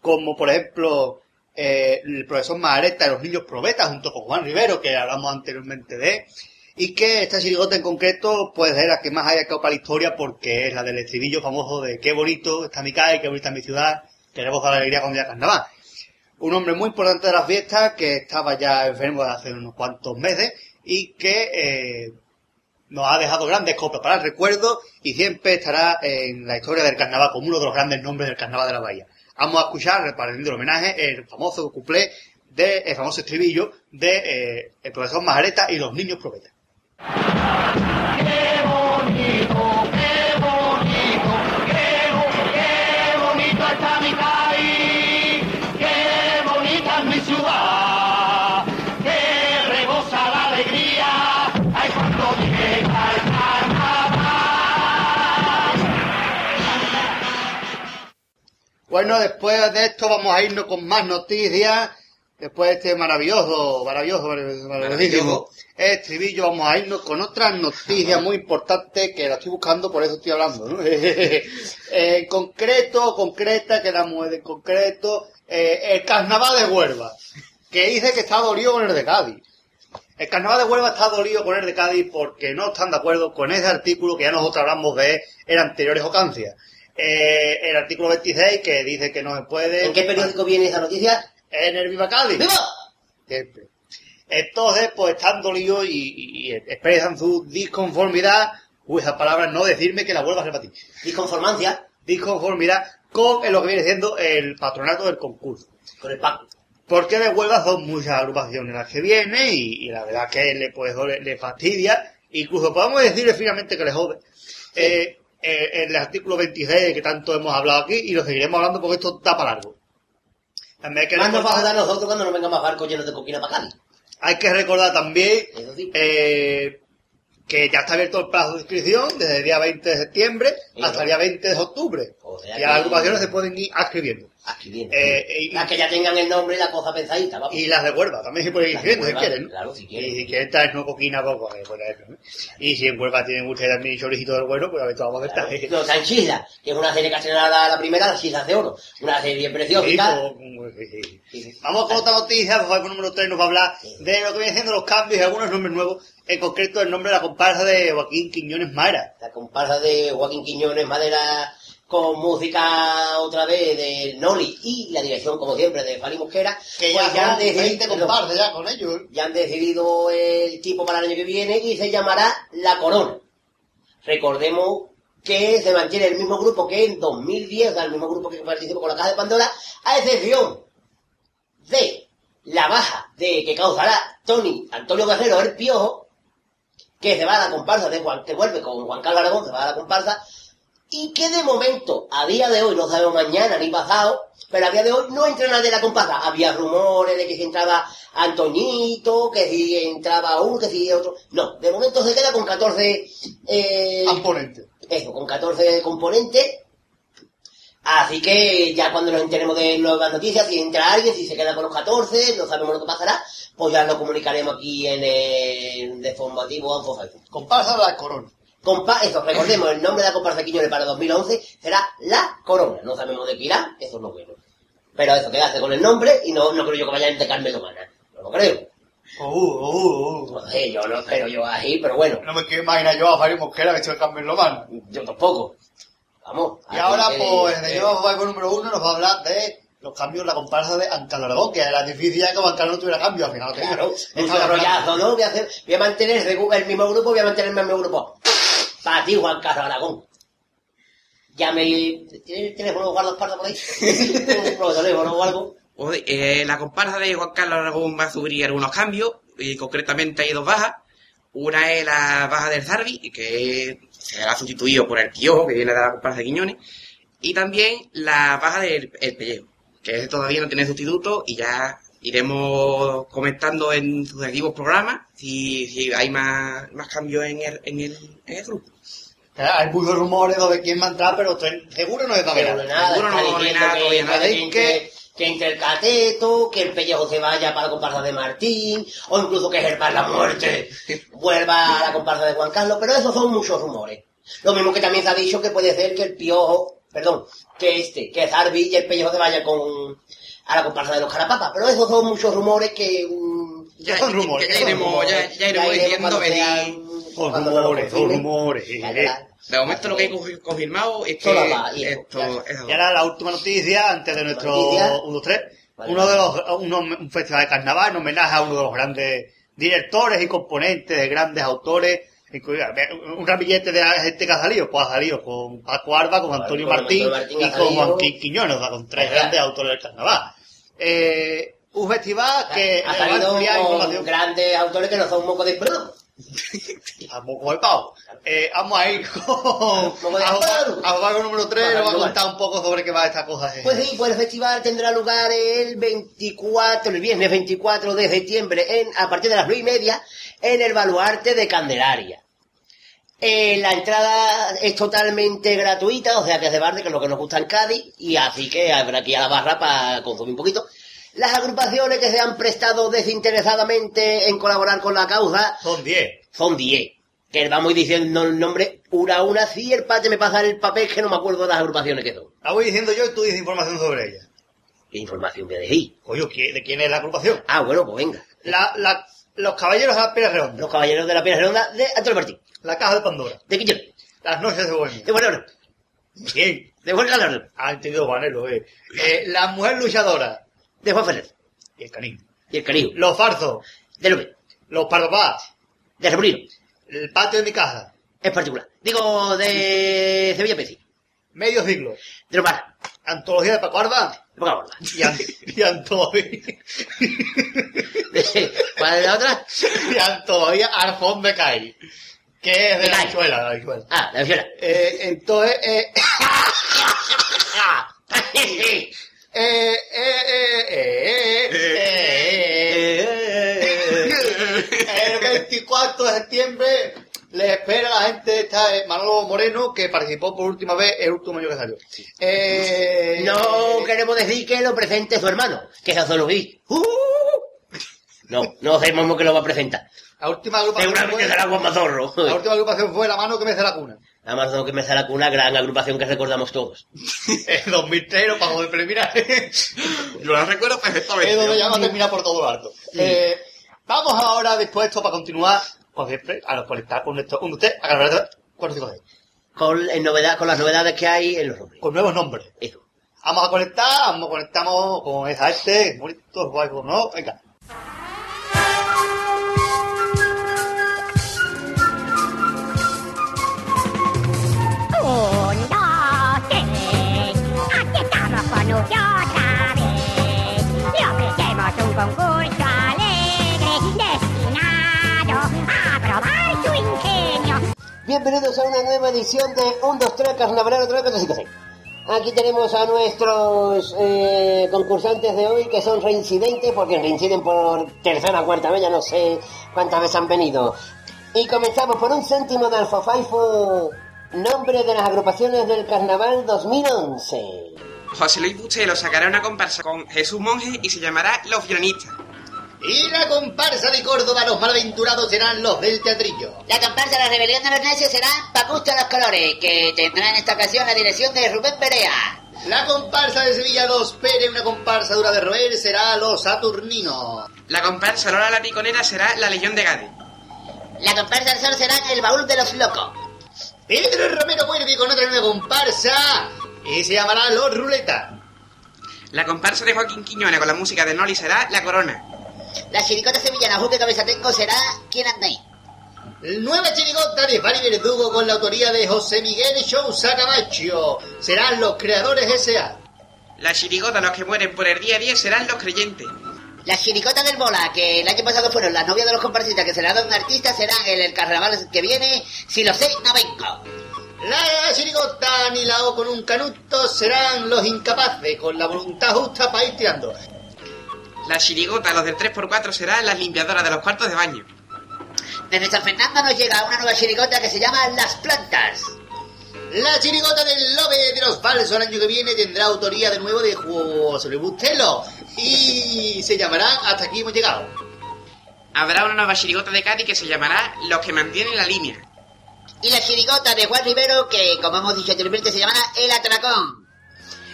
como por ejemplo eh, el profesor Mahareta de los niños probetas junto con Juan Rivero, que hablamos anteriormente de y que esta chirigota en concreto pues es la que más haya quedado para la historia porque es la del estribillo famoso de qué bonito está mi calle, qué bonita mi ciudad, queremos dar alegría cuando ya carnaval. Un hombre muy importante de las fiestas que estaba ya enfermo de hace unos cuantos meses y que eh, nos ha dejado grandes copias para el recuerdo y siempre estará en la historia del carnaval como uno de los grandes nombres del carnaval de la bahía. Vamos a escuchar, repartiendo el homenaje, el famoso cuplé del el famoso estribillo de eh, el profesor Majareta y los niños probetas. Bueno, después de esto vamos a irnos con más noticias. Después de este maravilloso, maravilloso, maravilloso, estribillo, vamos a irnos con otras noticias muy importantes que la estoy buscando, por eso estoy hablando. ¿no? en concreto, concreta, que la en concreto, eh, el carnaval de Huelva, que dice que está dolido con el de Cádiz. El carnaval de Huelva está dolido con el de Cádiz porque no están de acuerdo con ese artículo que ya nosotros hablamos de en anteriores ocancias. Eh, el artículo 26 que dice que no se puede... ¿En qué periódico viene esa noticia? En el Viva Cádiz. ¡Viva! Siempre. Entonces, pues están dolidos y, expresan su disconformidad. Uy, esa palabra no decirme que la vuelva a repetir. Disconformancia Disconformidad con lo que viene siendo el patronato del concurso. con el Paco. Porque de Huelva son muchas agrupaciones las que vienen y, y la verdad que le, pues, le, le fastidia. Incluso podemos decirle finalmente que le jode. Eh, eh, el artículo 26 que tanto hemos hablado aquí y lo seguiremos hablando porque esto da para largo. También hay que Más nos va a dar nosotros cuando nos vengan más barcos llenos de coquina para Cádiz. Hay que recordar también Eso sí. eh, que ya está abierto el plazo de inscripción desde el día 20 de septiembre Sí, hasta el día 20 de octubre. O sea y las agrupaciones se pueden ir escribiendo. Viene. Eh, y, Las que ya tengan el nombre y la cosa pensadita, vamos. y las de Huelva también se pueden ir inscribiendo si quieren. ¿no? claro, si quieren. Y si quieren traer no coquina, poco, eh, pues eso, ¿no? Y si en Huelva tienen ustedes también choricito del bueno, pues a ver, vamos a ver. Claro. No, San Chisla, que es una serie que ha la, la primera, las Chislas de Oro. Una serie preciosa. Sí, pues, pues, sí. Vamos con otra noticia, pues, el número 3 nos va a hablar de lo que vienen siendo los cambios y algunos nombres nuevos, en concreto el nombre de la comparsa de Joaquín Quiñones Mara. La comparsa de Joaquín Quiñones Madera con música otra vez de Noli y la dirección, como siempre, de Fali Mosquera. Que pues ya, han son 20 decidido- ya con ellos. ¿eh? ya han decidido el tipo para el año que viene y se llamará La Corona. Recordemos que se mantiene el mismo grupo que en 2010, el mismo grupo que participó con la Caja de Pandora, a excepción de la baja de que causará Tony Antonio Guerrero el Piojo, que se va a la comparsa de Juan, que vuelve con Juan Carlos Aragón, se va a la comparsa, y que de momento, a día de hoy, no sabemos mañana ni pasado, pero a día de hoy no entra nadie de la comparsa. Había rumores de que si entraba Antoñito, que si entraba uno, que si otro. No, de momento se queda con 14, eh, Componente. eso, con 14 componentes. Así que ya cuando nos enteremos de nuevas noticias, si entra alguien, si se queda con los 14, no sabemos lo que pasará, pues ya lo comunicaremos aquí en el deformativo Anfo Facebook. Comparsa de la corona. Compa eso, recordemos, el nombre de la comparsa Quiñones para 2011 será La Corona. No sabemos de qué irá, eso es lo bueno. Pero eso, quedarse con el nombre y no, no creo yo que vayan de Carmelo Mana. No lo creo. Uh, uh, uh. No sé, yo no espero yo así, pero bueno, No me quiero imaginar yo a Fari Mosquera vestido de Carmen Lomana. yo tampoco. Vamos. Y ahora, que, pues, el eh, señor Juan número uno nos va a hablar de los cambios en la comparsa de Ancalo Aragón, que era difícil ya que Ancalo no tuviera cambio, al final. Claro, rollazo, ¿no? Voy a, hacer, voy a mantener el mismo grupo, voy a mantener el mismo grupo. Para ti, Juan Carlos Aragón. Ya me... ¿Tienes el teléfono guardo espalda por ahí? ¿Un teléfono o algo? Pues, eh, la comparsa de Juan Carlos Aragón va a sufrir algunos cambios, y concretamente hay dos bajas. Una es la baja del Zarbi, que será sustituido por el Piojo, que viene de la comparsa de Quiñones. Y también la baja del el Pellejo, que ese todavía no tiene sustituto y ya iremos comentando en sucesivos programas si, si hay más, más cambios en el, en, el, en el grupo. Hay muchos rumores de quién va a entrar, pero seguro no es Pero Gabriel. nada, Seguro no diciendo nada todavía, nada. que, Es que- que entre el cateto, que el pellejo se vaya para la comparsa de Martín, o incluso que Germán la muerte vuelva a la comparsa de Juan Carlos, pero esos son muchos rumores. Lo mismo que también se ha dicho que puede ser que el piojo, perdón, que este, que Zarbi y el pellejo se vaya con a la comparsa de los carapapas, pero esos son muchos rumores que... mm, Ya, Son rumores, ya, iremos, ya, ya iremos diciendo Rumores, rumores. De momento lo que hay confi- confirmado es que esto Y ahora la última noticia, antes de nuestro Noticia. 1, 2, 3. Vale, uno de los, uno- un festival de carnaval en homenaje a uno de los grandes directores y componentes de grandes autores. Un ramillete de gente que ha salido, pues ha salido con Paco Arba, con Antonio con Martín, y con. Joaquín Quiñones, o sea, con tres Ajá. grandes autores del carnaval. Eh, un festival que ha salido ampliar con información. grandes autores que no son un moco de pelo. A moco de pavo. Eh, vamos a ir con a jugar, con número 3, Vale, nos va a contar un poco sobre qué va esta cosa. eh. Pues sí, pues el festival tendrá lugar el 24, el viernes 24 de septiembre, en, a partir de las 9 y media, en el Baluarte de Candelaria. Eh, la entrada es totalmente gratuita, o sea que es de barde, que es lo que nos gusta en Cádiz, y así que habrá aquí a la barra para consumir un poquito. Las agrupaciones que se han prestado desinteresadamente en colaborar con la causa Son 10. son 10. Que vamos diciendo el nombre una a una, si el pate me pasa el papel que no me acuerdo de las agrupaciones que son. La voy diciendo yo y tú dices información sobre ella. ¿Qué información voy a decir? Coño, ¿qui- ¿de quién es la agrupación? Ah, bueno, pues venga. La, la, los Caballeros de la Pera Redonda. Los Caballeros de la Piedra Redonda de Antonio Martín. La Caja de Pandora. De Quillón. Las Noches de Bohemia. De Bolero. ¿Quién? De Juan Calderón. Ha entendido Vanelo, eh. eh. La Mujer Luchadora. De Juan Ferrer. Y el Canino. Y el Caribe. Los Farzos. De López. Los Pardopás. De Remolino. El Patio de mi Casa. Es particular. Digo, de Sevilla Peci. Medio Siglo. De Lomar. Antología de Paco Arba. De Borda. Y, an y Antología. ¿Cuál es la otra? y Antología Arfón de. Que es de De la Cai. habichuela, la habichuela. Ah, la Viola. Eh, entonces, eh, eh, eh, eh. El 24 de septiembre le espera a la gente esta eh, Manolo Moreno que participó por última vez el último año que salió. Eh, No queremos decir que lo presente su hermano, que es Luis. ¡Uh! No, no sabemos que lo va a presentar. La última agrupación Seguramente será la última agrupación fue La Mano que me hace la cuna. La mano que me sale una gran agrupación que recordamos todos. En 2003 no pasó de preliminar. Yo lo recuerdo perfectamente. es donde ya va a terminar por todo lo alto. Eh, vamos ahora, esto, para continuar, como siempre, a conectar con nuestro, un usted, a grabar cuatro cinco seis, Con, en novedad, con las novedades que hay en los nombres. con nuevos nombres. Eso. Vamos a conectar, vamos, conectamos con esa este, bonito, guay, ¿no? Venga. Otra. Bienvenidos a una nueva edición de 1, 2, 3, Carnavalero 3, 4, 5, 6. Aquí tenemos a nuestros eh, concursantes de hoy que son reincidentes porque reinciden por tercera o cuarta vez, ya no sé cuántas veces han venido. Y comenzamos por un céntimo de alfafaifo, nombre de las agrupaciones del Carnaval 2011. José Luis Bustelo sacará una comparsa con Jesús Monje y se llamará Los Violinistas. Y la comparsa de Córdoba, los malaventurados serán los del teatrillo. La comparsa de la rebelión de los necios será Papusto los Colores, que tendrá en esta ocasión la dirección de Rubén Perea. La comparsa de Sevilla, los Pérez, una comparsa dura de roer, será los Saturninos. La comparsa Lola la Piconera será La Legión de Gade. La comparsa del sol será El Baúl de los Locos. Pedro Romero vuelve con otra nueva comparsa y se llamará Los Ruleta. La comparsa de Joaquín Quiñones con la música de Noli será La Corona. La chiricota sevillana Juque Cabezatenco será ¿Quién anda ahí? Nueva chirigota de Fari Verdugo con la autoría de José Miguel Sousa Camacho. Serán los creadores S.A. La chirigota Los que mueren por el día a día serán Los Creyentes. La chiricota del Bola, que el año pasado fueron las novias de los comparsistas que serán un artista, serán en el carnaval que viene. Si lo sé, no vengo. La chirigota ni la O con un canuto serán los incapaces con la voluntad justa para ir tirando. La chirigota Los del 3x4 será Las limpiadoras de los cuartos de baño. Desde San Fernando nos llega una nueva chiricota que se llama Las Plantas. La chirigota del lobe de los falsos el año que viene tendrá autoría de nuevo de José Luis Bustelo y se llamará Hasta aquí hemos llegado. Habrá una nueva chirigota de Cádiz que se llamará Los que mantienen la línea. Y la chirigota de Juan Rivero, que como hemos dicho anteriormente, se llamará El Atracón.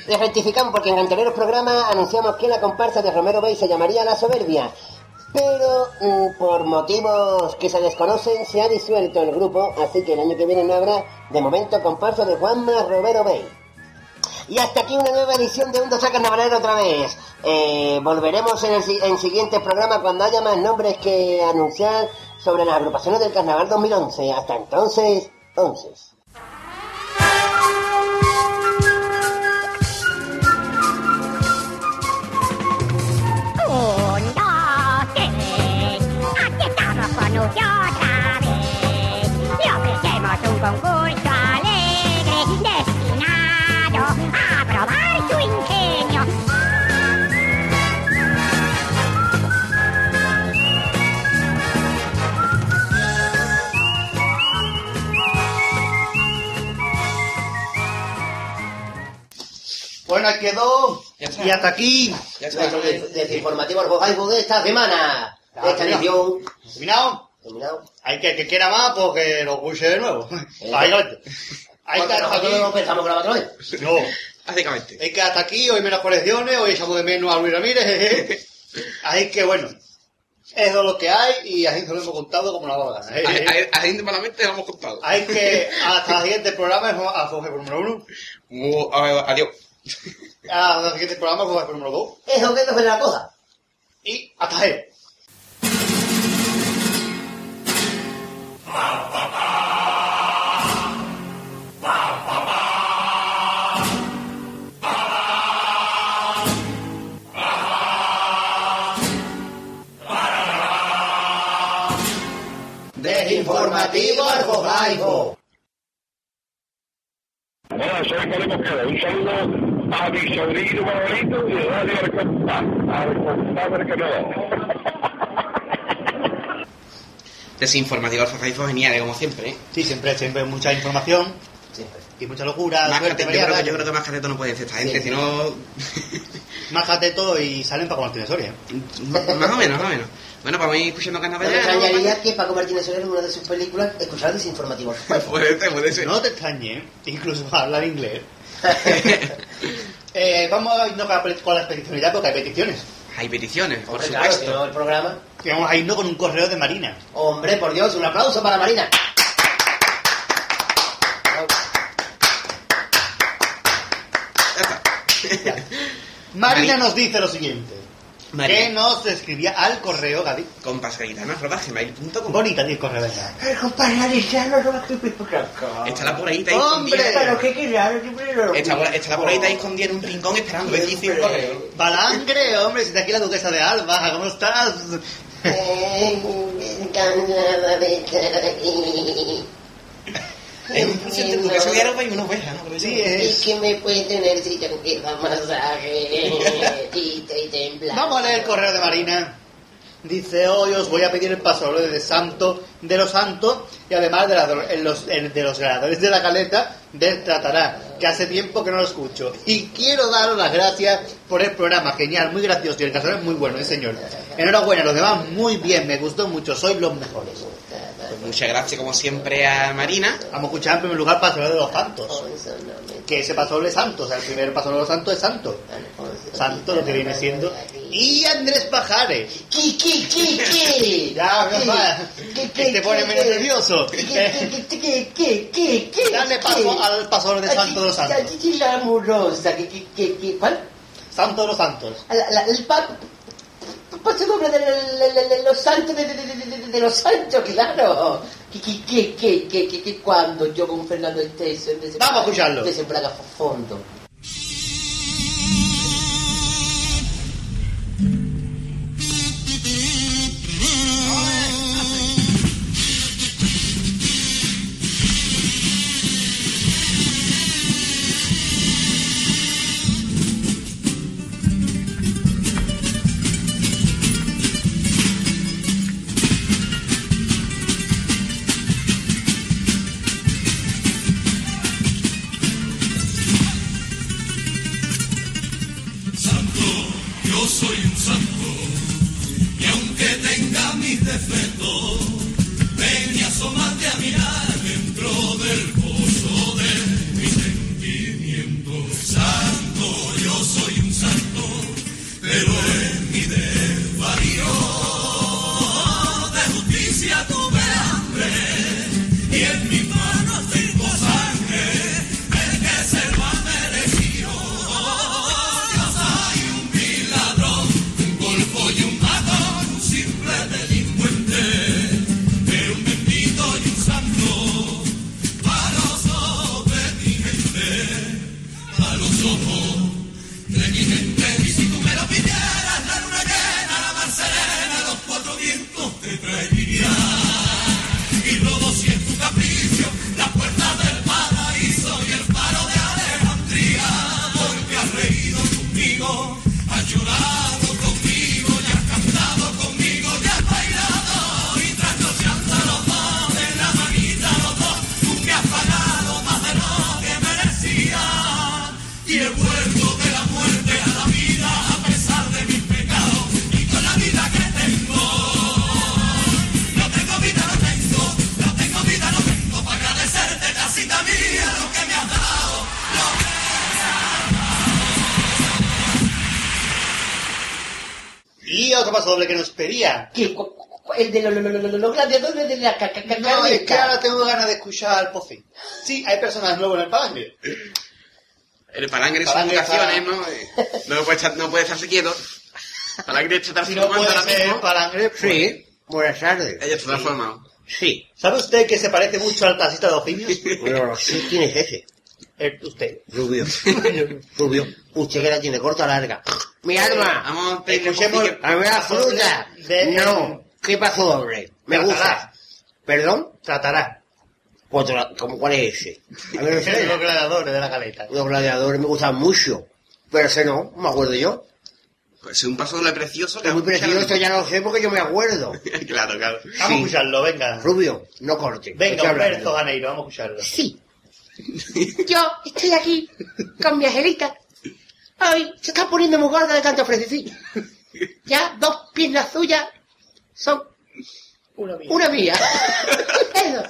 Les rectificamos porque en anteriores programas anunciamos que la comparsa de Romero Bay se llamaría La Soberbia. Pero mm, por motivos que se desconocen se ha disuelto el grupo, así que el año que viene no habrá de momento comparsa de Juanma Romero Bay. Y hasta aquí una nueva edición de Un Dos Carnavalero otra vez. Eh, volveremos en el en siguiente programa cuando haya más nombres que anunciar sobre las agrupaciones del Carnaval 2011. Hasta entonces, 11. Quedó. Y hasta aquí. Ya está. Desinformativo al de esta semana. Esta edición. ¿Terminado? Terminado. Hay que que quiera más porque lo escuche de nuevo. Ahí hasta nosotros no aquí. pensamos grabar otra vez. No. Básicamente. Hay que hasta aquí, hoy menos colecciones, hoy echamos de menos a Luis Ramírez. Así que bueno, eso es lo que hay y así se lo hemos contado como la boda. A, a, a gente malamente lo hemos contado. Hay que, hasta el siguiente programa, a Jorge por número uno. Adiós. Hasta el siguiente programa, Jorge por número dos. Eso que no se la cosa. Y hasta él. Desinformativo al Bojaibo. Hola, soy Pablo Mosqueda. Un saludo a mi sobrino favorito de Radio Arcontá. Arcontá Canadá. Desinformativo al Fafaizo genial, como siempre, ¿eh? Sí, siempre, siempre mucha información Siempre. y mucha locura. Más suerte cateto, yo, creo que, yo creo que más cateto no pueden ser esta gente, Sí. si no... Más cateto y salen para conocer historia. más o menos, más o menos. Bueno, para mí escuchando No me carnaval extrañaría que Paco Martínez Soler en una de sus películas escuchara Desinformativo al Bojaibo. Puede ser, puede ser. No te extrañe, incluso hablar inglés. Eh, vamos a irnos con la, con la petición ya porque hay peticiones. Hay peticiones, por Hombre, claro, supuesto. si no, el programa. Y vamos a irnos con un correo de Marina. Hombre, por Dios, un aplauso para Marina. Marina Mari- nos dice lo siguiente. Marina. Que nos escribía al correo, Gaby. Con pasagaitana.gmail.com Bonita el correo, ¿verdad? No me Estará por ahí, está ¡Hombre! escondida. Pero qué lo Estará por, ahí, está escondida en un rincón esperando que dice el correo. Balangre, hombre, si está aquí la duquesa de Alba, ¿cómo estás? Eh, encantada de estar aquí. Es un presente de que de aroma y una oveja, ¿no? Pero Sí, es. Y que me puede tener si te empieza masaje y te. Vamos a leer el correo de Marina. Dice, hoy os voy a pedir el paso de santo de los santos y además de, la- en los, en- de los ganadores de la caleta del Tratará, que hace tiempo que no lo escucho. Y quiero daros las gracias por el programa, genial, muy gracioso y el casero es muy bueno, ¿eh, señor. Enhorabuena, los demás muy bien, me gustó mucho, sois los mejores. Pues muchas gracias, como siempre, a Marina. Vamos a escuchar en primer lugar Paso de los Santos, que ese Paso de Santos, o sea, el primer Paso de los Santos es Santo. Santo lo que viene siendo. Y Andrés Pajares. ¿Qué, qué, qué, qué? Ya, ¿Qué? papá, ¿Qué, que te pone menos nervioso. ¿Qué, qué, qué, qué, qué, qué, qué? Dale paso al paso de Santo de los Santos. ¿Cuál? Santo de los Santos. El pa- paso doble de, los santos, de, los santos, claro. ¿Qué, qué, qué, qué, qué, qué, qué, cuando yo con Fernando Esteso Vamos a escucharlo. de fondo. De los, los, los, los gladiadores de la ca- ca- ca- No, es que ahora tengo ganas de escuchar al Pocín. Sí, hay personas nuevas en el palangre. El palangre son Palangre ocasiones, está- ¿no? Eh, No puede, estar, no puede estarse quieto. Palangre está Si no transformando puede ser palangre, pues- Sí, buenas tardes. Ella está transformado. Sí. ¿Sabe usted que se parece mucho al taxista de Ocimios? Bueno, no sé quién es ese. Eh, usted. Rubio. Rubio. Usted que la tiene corta o larga. Mi arma. Vamos Escuchemos- A ver la fruta. De- No. ¿Qué pasó, doble? Me Tratará. gusta. ¿Perdón? Tratará. Pues, ¿cómo cuál es ese? A los gladiadores de la caleta. Los gladiadores me gustan mucho. Pero ese no, no me acuerdo yo. Pues es un paso doble precioso. que Es muy precioso, ya lo sé porque yo me acuerdo. claro, claro. Vamos a Sí. escucharlo, venga. Rubio, no corte. Venga. Humberto Ganeiro, vamos a escucharlo. Sí. Yo estoy aquí con mi angelita. Ay, se está poniendo muy gorda de tanto ofrecer. Ya dos piernas suyas son Una mía. una mía. Eso.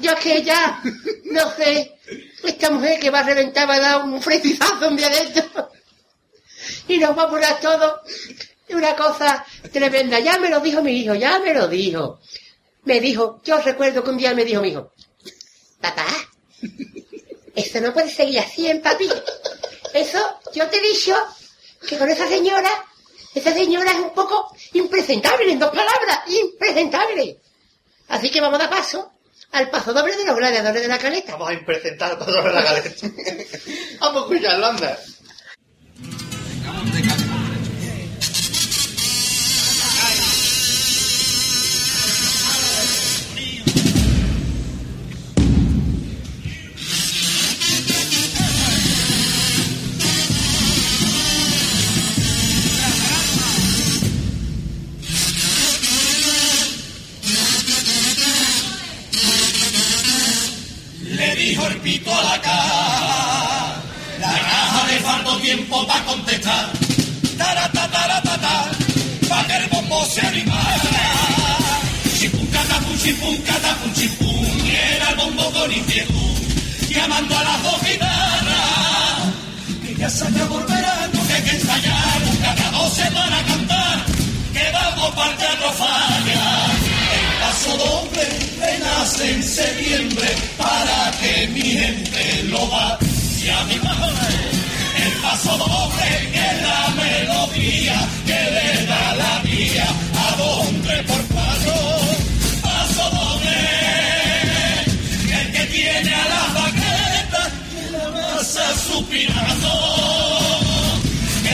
Yo es que ya, no sé, esta mujer que va a reventar va a dar un fresizazo un día de esto. Y nos va a poner todo una cosa tremenda. Ya me lo dijo mi hijo, ya me lo dijo. Me dijo, yo recuerdo que un día me dijo mi hijo, papá, esto no puede seguir así en papi. Eso, yo te he dicho que con esa señora, esa señora es un poco impresentable, en dos palabras, impresentable. Así que vamos a dar paso al paso doble de los gladiadores de la caleta. Vamos a impresentar todo de la caleta. vamos a escucharlo, anda. Tiempo para contestar. Tarata, tarata, ta, pa' que el bombo se animara. Chipun, catapum, chipun, catapum, chipun, y era el bombo con inquietud, llamando a las dos guitarras. Que ya se el verano, que hay que ensayar, cada dos semanas cantar, que vamos para el teatro falla. El paso doble renace en septiembre para que mi gente lo vaya a mi madre. Paso doble que la melodía que le da la vía a hombre por cuatro. Paso doble, el que tiene a las baquetas y la masa suspirando.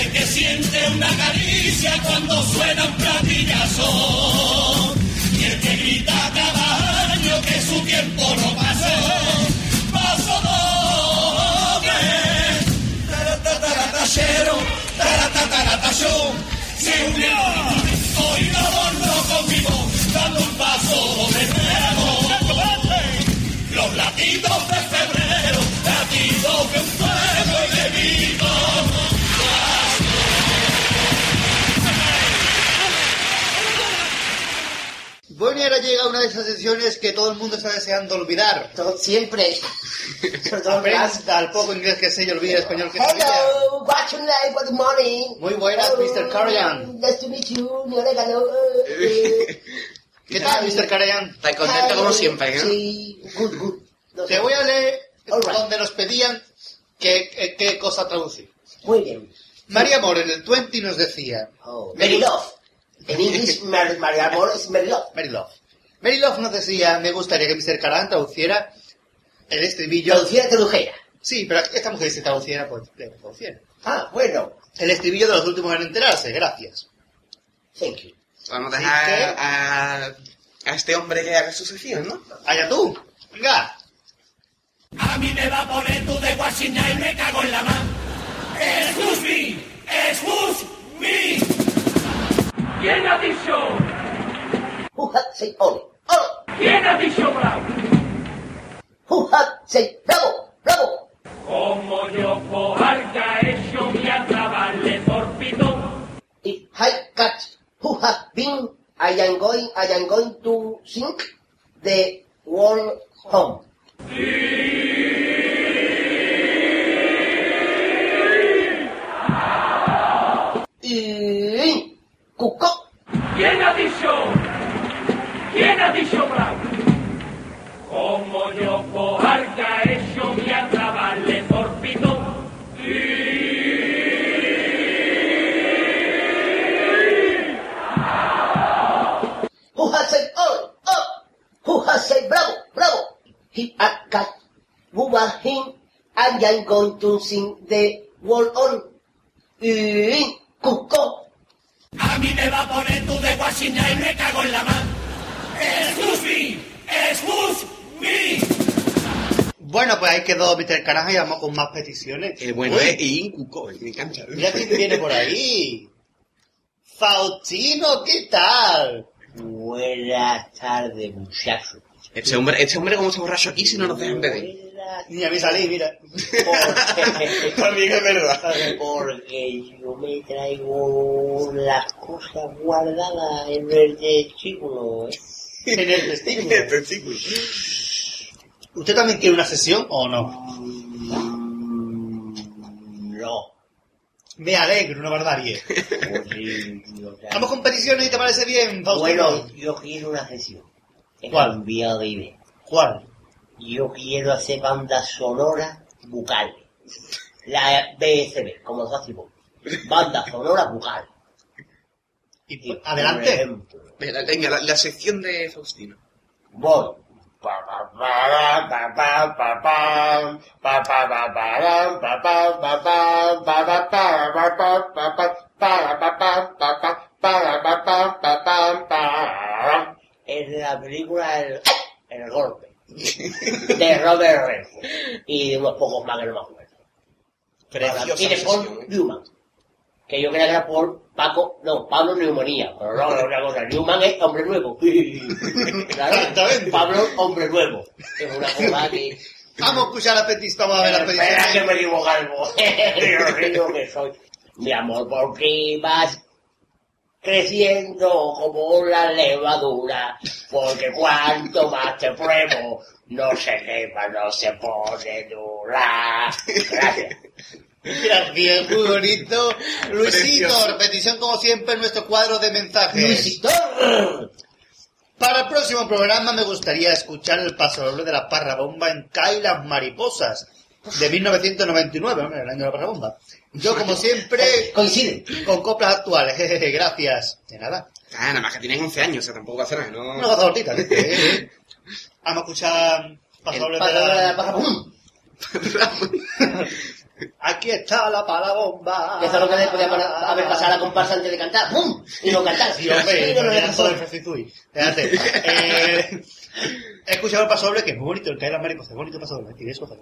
El que siente una caricia cuando suena un platillazo. Y el que grita cada año que su tiempo no. borracho se unió. Hoy no conmigo, dando un paso de nuevo. Los latidos de febrero, latidos de un pueblo y de vivo. Bueno, y ahora llega una de esas sesiones que todo el mundo está deseando olvidar. Todo, Siempre. Sobre todo al poco inglés que sé y olvida español que. Hello, what's your name? Good morning. Muy buenas, Oh, Mr. Karajan. Nice to meet you, mi orégano. Eh, ¿Qué tal, Mr. Karajan? Está contento como siempre, ¿no? Sí, good, good. No Te sé. voy a leer right. donde nos pedían qué, qué- qué cosa traducir. Muy bien. María Amor en el 20 nos decía... Oh, Mary Love. En inglés, Mar- María Amor es Mary Love. Mary Love. Mary Love nos decía, me gustaría que Mr. Karajan traduciera el estribillo... Traducida, tradujera. Sí, pero esta mujer dice traduciera, pues le traduciera. Ah, bueno. El estribillo de los últimos en enterarse, gracias. Thank you. Vamos a dejar a, a este hombre que haga su sección, ¿no? Allá tú, venga. A mí me va a poner tú de guasina y me cago en la mano. ¡Excuse me! ¡Excuse me! ¿Quién ha dicho? Who say ole? Ole. ¿Quién ha dicho bravo? Who say bravo? Bravo. Como yo cobarca hecho mi atrabarle torpito. If I catch who has been, I am going, I am going to sink the world home. Y cuco. ¿Quién ha dicho? ¿Quién ha dicho bravo? Como yo cobarca hecho mi atrabarle torpito. Who has said ole? Oh. Who has said bravo? Bravo. He got who was him, and I am going to sing the world on. Y cuco. A mí me va a poner tú de guasina y me cago en la mano. ¡Excuse me! ¡Excuse Bueno, pues ahí quedó Mr. Karajan y vamos con más peticiones. El bueno es Incuco, me encanta. Mira quién viene por ahí. Faustino, ¿qué tal? Buenas tardes, muchachos. Este hombre, este hombre como está borracho aquí si no nos dejan beber. Buenas Ni a mí salí, mira. Porque, También es verdad. porque yo me traigo las cosas guardadas en el testículo. ¿eh? En el testículo. ¿Usted también quiere una sesión o no? No. Me alegro, una barbarie. Horrible, o sea, Vamos con peticiones y te parece bien, Faustino. Bueno, yo quiero una sesión. He ¿Cuál? cambiado de idea. ¿Cuál? Yo quiero hacer banda sonora bucal. La BSB, como Boys. Banda sonora bucal. Y, Y, por adelante. ejemplo, Venga, venga, la, la sección de Faustino. Voy en la película el, el golpe de Robert Redford y de unos pocos más que no me acuerdo. Y de Paul ¿eh? Newman. Que yo creía que era Paul Paco, no, Pablo Neumonía. Pero no, no una cosa. Newman es hombre nuevo. claro, Exactamente. Pablo, hombre nuevo. Es una cosa que. Vamos a escuchar la petición, vamos a ver la Espera que me equivoco algo. Mío que soy. Mi amor, ¿por qué vas creciendo como la levadura? Porque cuanto más te pruebo, no se eleva, no se pone dura. Gracias. Gracias, muy bonito. Luisito, Precioso. petición como siempre en nuestro cuadro de mensajes. Luisito. Para el próximo programa me gustaría escuchar el pasodoble de la parra bomba en Kai las mariposas de 1999, hombre, el año de la parra bomba. Yo como siempre Coincide. con coplas actuales. Gracias. De nada. Ah, nada más que tienen 11 años, o sea, tampoco hace nada, ¿no? Una cosa cortita, ¿viste? Vamos a escuchar pasodoble El de paso la paja, ¡pum! Aquí está la para bomba. Eso es lo que le podía haber pasado a la comparsa antes de cantar. ¡Pum! Y no cantar. Sí, hombre, no el Fefizui. Fíjate. Eh, he escuchado el pasodoble que es muy bonito, el en las mariposas, es bonito pasodoble, tienes cosas.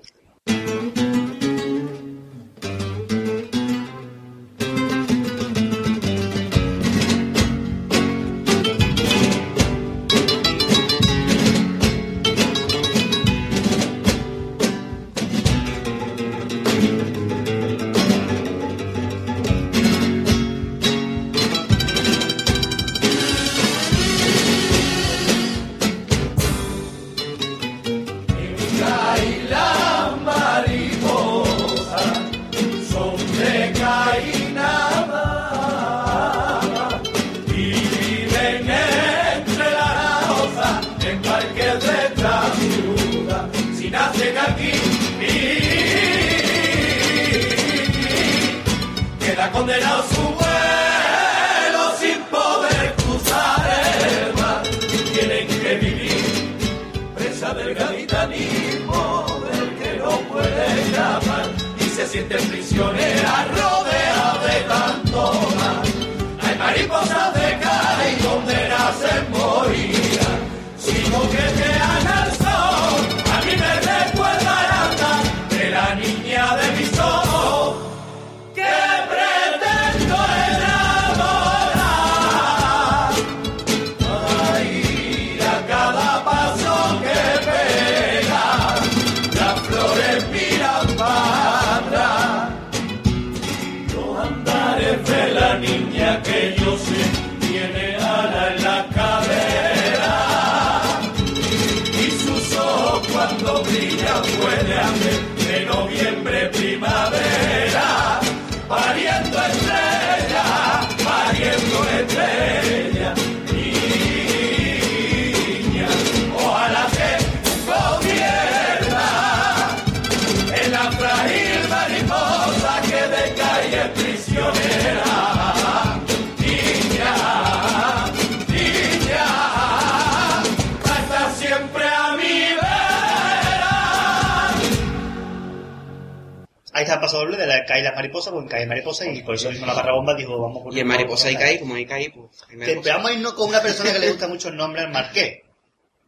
Por eso mismo la barra bomba dijo, vamos por Y en mariposa y caí, como ahí caí, pues. hay Que a irnos con una persona que le gusta mucho el nombre al marqués.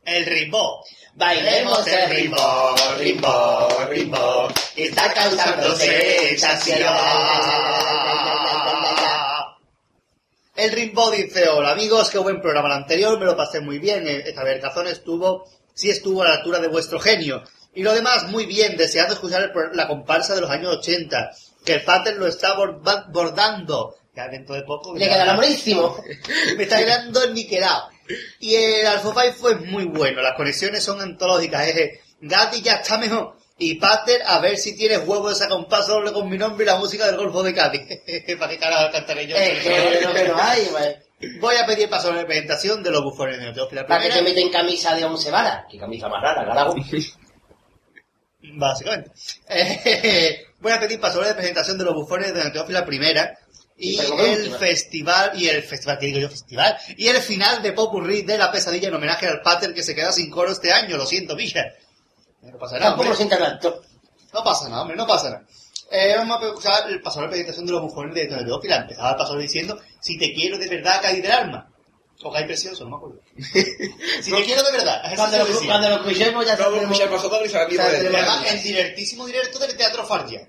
El rimbo. Bailemos el rimbo, rimbo, rimbo, que está causando sensación. El Rimbo dice, hola amigos, qué buen programa el anterior, me lo pasé muy bien, Eh, esta vez Cazón estuvo, sí estuvo a la altura de vuestro genio. Y lo demás, muy bien, deseando escuchar el la comparsa de los años 80, que el pater lo está borda- bordando. Ya dentro de poco... Le quedará buenísimo. me está quedando niquelado. Y el Alpha Five fue muy bueno, las conexiones son antológicas. Es Gatti ya está mejor. Y Pater, a ver si tienes huevo de sacar un paso doble con mi nombre y la música del Golfo de Cádiz. ¿Para qué carajo cantaré yo? Es que que no hay, pues. Voy a pedir paso de presentación de los bufones de Teófila Para que te meten camisa de once varas. Qué camisa más rara, carajo. básicamente. Eh, voy a pedir paso de presentación de los bufones de Teófila primera y el festival, y el festival, que digo yo, festival, y el final de Popurrí de la pesadilla en homenaje al Pater que se queda sin coro este año, lo siento, Villa. No pasa nada, Tampoco lo sientan tanto. No pasa nada, hombre, no pasa nada. Eh, vamos a usar el paso de presentación de los bufones de Teófila. Empezaba el paso diciendo, si te quiero de verdad, caí del alma. O caí precioso, no me acuerdo. si te quiero de verdad. Cuando lo, cuando lo escuchemos ya Vamos a sabremos. escuchar paso doble y se la misma Sabe- de- Y además, en directísimo directo del Teatro Fargia.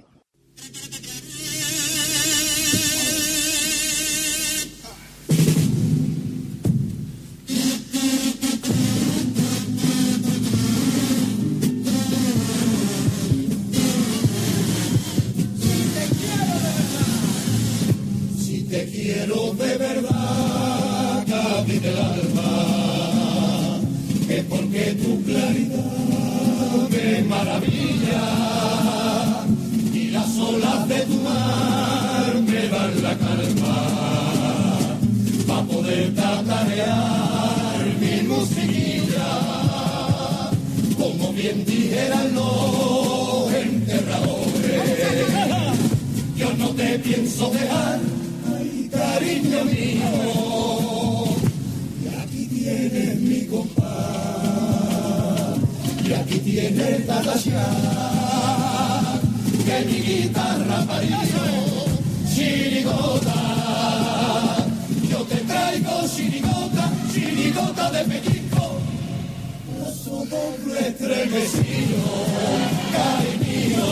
Si te quiero de verdad, es porque tu claridad me maravilla y las olas de tu mar me dan la calma para poder tatarear mi musiquilla, como bien dijeran los enterradores. Yo no te pienso dejar, ay, cariño mío. Y aquí tienes mi compás, y aquí tienes Tatashá, que mi guitarra parió, chirigota. Yo te traigo chirigota, chirigota de pellizco, los ojos estremecidos, cariño.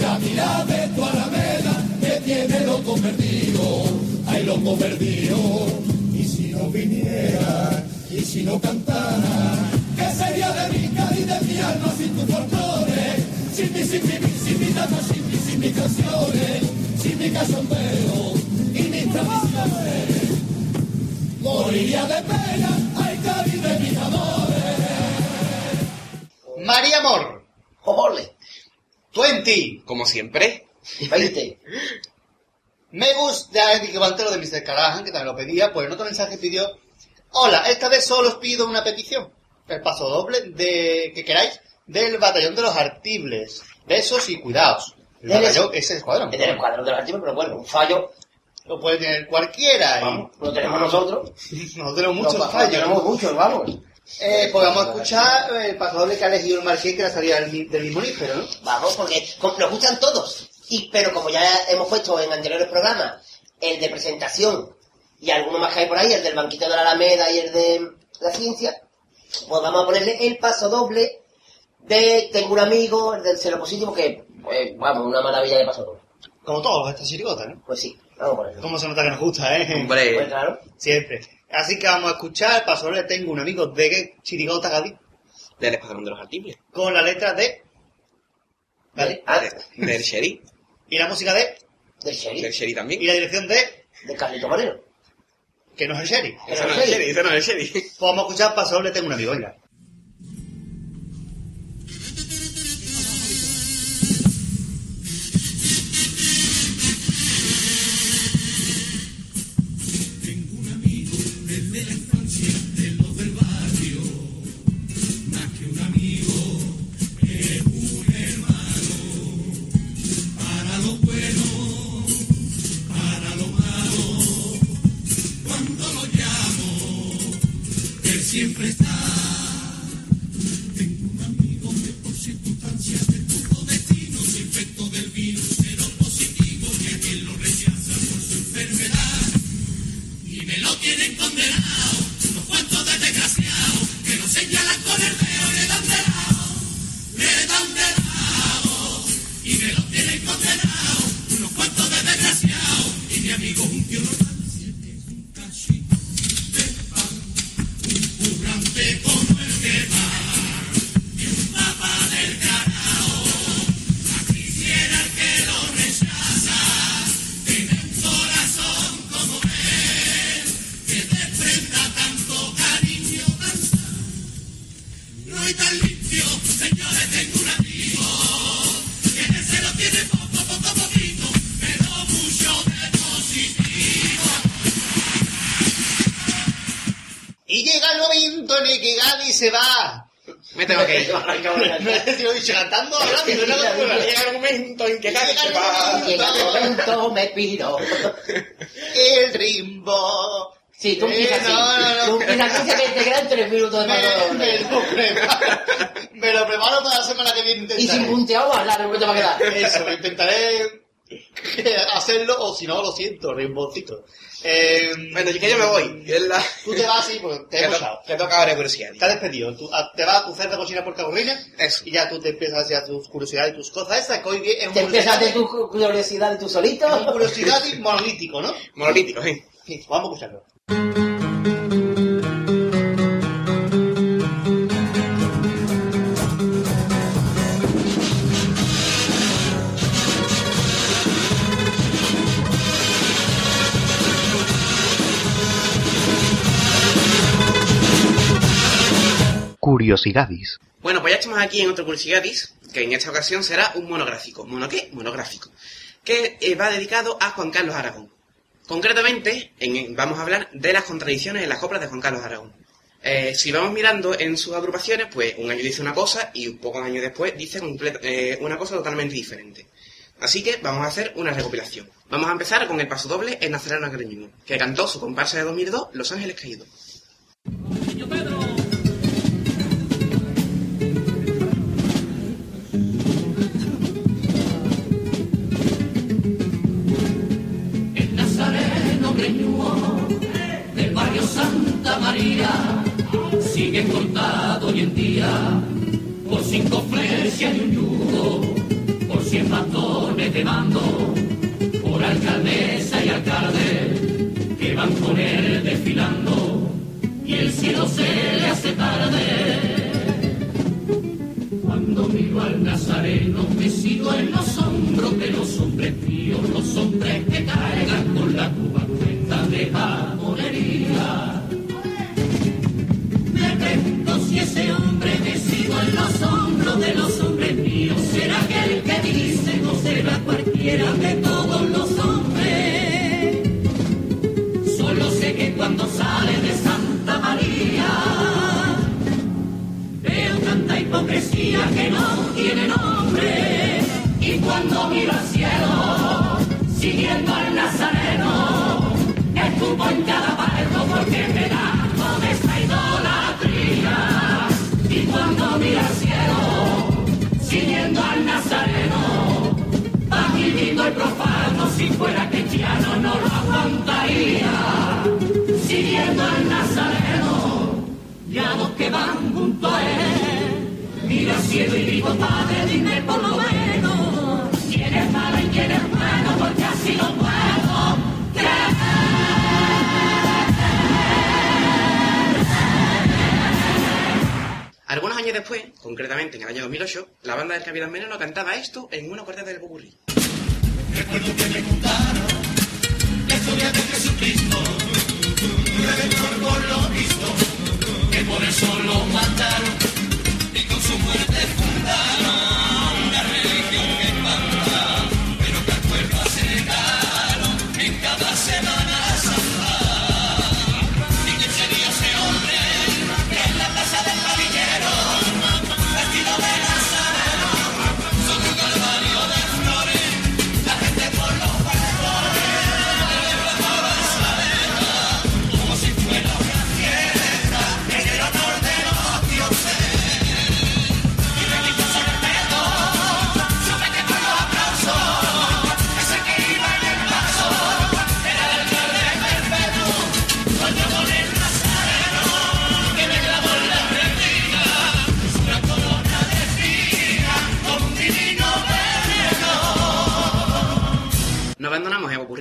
La mirada de tu alameda me tiene loco perdido, ay loco perdido. Y si no viniera, y si no cantara, ¿qué sería de mi y de mi alma sin tus folclores? Sin mi, sin mi, sin mi danza, sin mi, sin mis canciones, sin mi cachondeo y mis tradiciones. Moriría de pena, ay cari de mis amores. María Amor, Jobole. 20. Como siempre. 20. Me gusta el de Mr. Callahan, que también lo pedía, pues en otro mensaje pidió, hola, esta vez solo os pido una petición, el paso doble de que queráis del batallón de los artibles. Besos y cuidados. El es- es el escuadrón. Es del escuadrón de los artistas, pero bueno, un fallo, Lo puede tener cualquiera. y- vamos, lo tenemos nosotros. Nosotros tenemos muchos lo fallos. tenemos muchos, vamos. Eh, pues vamos a escuchar el paso doble que ha elegido el Marqués, que la salida del, del mismo nífero, ¿no? Vamos, porque nos gustan todos. Y, pero como ya hemos puesto en anteriores programas, el de presentación y alguno más que hay por ahí, el del banquito de la Alameda y el de la ciencia, pues vamos a ponerle el paso doble de Tengo un amigo, el del cero positivo, que, pues, vamos, una maravilla de paso doble. Como todos, esta chirigota, ¿no? Pues sí, vamos a ponerlo. ¿Cómo se nota que nos gusta, eh? Pues Hombre, claro. Siempre. Así que vamos a escuchar el paso doble. Tengo un amigo de chirigota Gadí del escuadrón de los artibles. con la letra de... ¿Vale? Ah, Del Sherry. Y la música de... del sheriff, Del Sherry también. Y la dirección de... de Carlito Moreno. Que no es el sheriff. Ese no es el Sherry, ese no es el Sherry. Pues vamos a escuchar paso doble. Tengo un amigo, oiga. Y No dicho cantando, hablando. Llega el momento en que se va. Llega el momento, me pido. El rimbo. Sí, tú Eh, empiezas así. Tú empiezas así que te quedan tres minutos de Me, lo preparo. Me lo preparo para la semana que viene. Y sin punteado hablar, no te va a quedar. Eso, intentaré hacerlo, o si no, lo siento, rimboncito. Eh, Bueno, yo que yo me voy. La... Tú te vas así, porque te he echado. que toca ahora curiosidad. Te has despedido. Tú, a- te vas a tu cerda cochina por Caburrina Eso. y ya tú te empiezas a hacer tus curiosidades y tus cosas esas, que hoy vie- es un Te empiezas de curiosidad- tu curiosidad de tu solito. es un curiosidad y monolítico, ¿no? Monolítico, sí. Sí, vamos a escucharlo. Curiosidades. Bueno, pues ya estamos aquí en otro Curiosidades, que en esta ocasión será un monográfico. ¿Mono qué? Monográfico. Que eh, va dedicado a Juan Carlos Aragón. Concretamente, en- vamos a hablar de las contradicciones en las coplas de Juan Carlos Aragón. Eh, si vamos mirando en sus agrupaciones, pues un año dice una cosa y un pocos años después dice eh, una cosa totalmente diferente. Así que vamos a hacer una recopilación. Vamos a empezar con el paso doble en Nazareno Agreñuno, que cantó su comparsa de 2002, Los Ángeles Caídos. Sigue cortado hoy en día por cinco flechas y un yugo, por cien bastones de mando, por alcaldesa y alcalde que van con él desfilando y el cielo se le hace tarde. Cuando miro al nazareno mecido en los hombros de los hombres píos, los hombres que cargan con la cuba cuenta de jamonería. Ese hombre mecido en los hombros de los hombres míos será aquel que dice o será cualquiera de todos los hombres. Solo sé que cuando sale de Santa María Veo tanta hipocresía que no tiene nombre y cuando miro al cielo, siguiendo al nazareno, escupo en cada parto porque me da siguiendo al nazareno, viviendo y profano, si fuera cristiano no lo aguantaría. Siguiendo al nazareno, ya los que van junto a él, mira cielo y digo, Padre, dime por lo menos, quién es malo y quién es bueno, porque así lo años después, concretamente en el año 2008, la banda del Capitán Veneno cantaba esto en una cuarteta del Popurrí. Recuerdo que me contaron la historia de Jesucristo, redentor por lo visto, que por eso lo mataron y con su muerte fundaron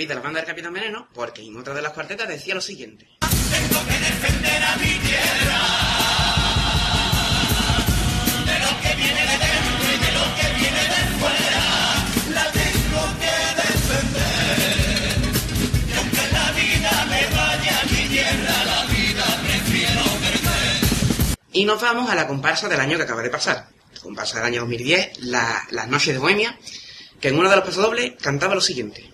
de la banda del Capitán Veneno porque en otra de las cuartetas decía lo siguiente. Tengo que defender a mi tierra y. La vida me perder. Y nos vamos a la comparsa del año que acaba de pasar. La comparsa del año 2010, la- Las Noches de Bohemia, que en uno de los pasodobles cantaba lo siguiente.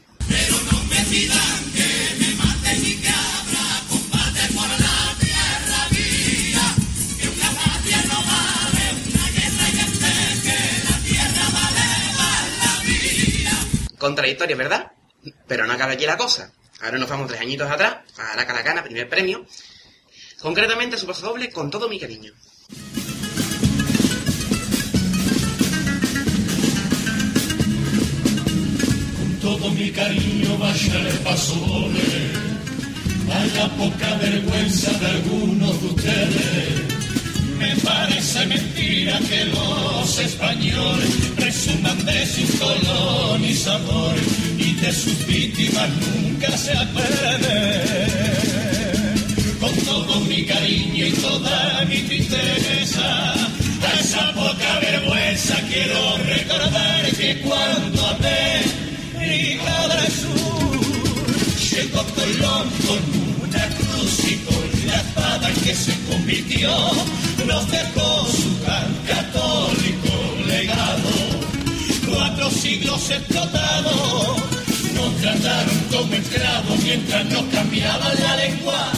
Contradictorio, ¿verdad? Pero no acaba aquí la cosa. Ahora nos vamos tres añitos atrás, a la Calacana, primer premio. Concretamente su pasodoble con todo mi cariño. Todo mi cariño vaya el paso doble a la poca vergüenza de algunos de ustedes. Me parece mentira que los españoles presuman de sus colonizadores y de sus víctimas nunca se acuerden. Con todo mi cariño y toda mi tristeza, a esa poca vergüenza quiero recordar que cuando América del Sur con una cruz y con la espada que se convirtió, nos dejó su gran católico legado. Cuatro siglos explotados, nos trataron como esclavos mientras nos cambiaban la lengua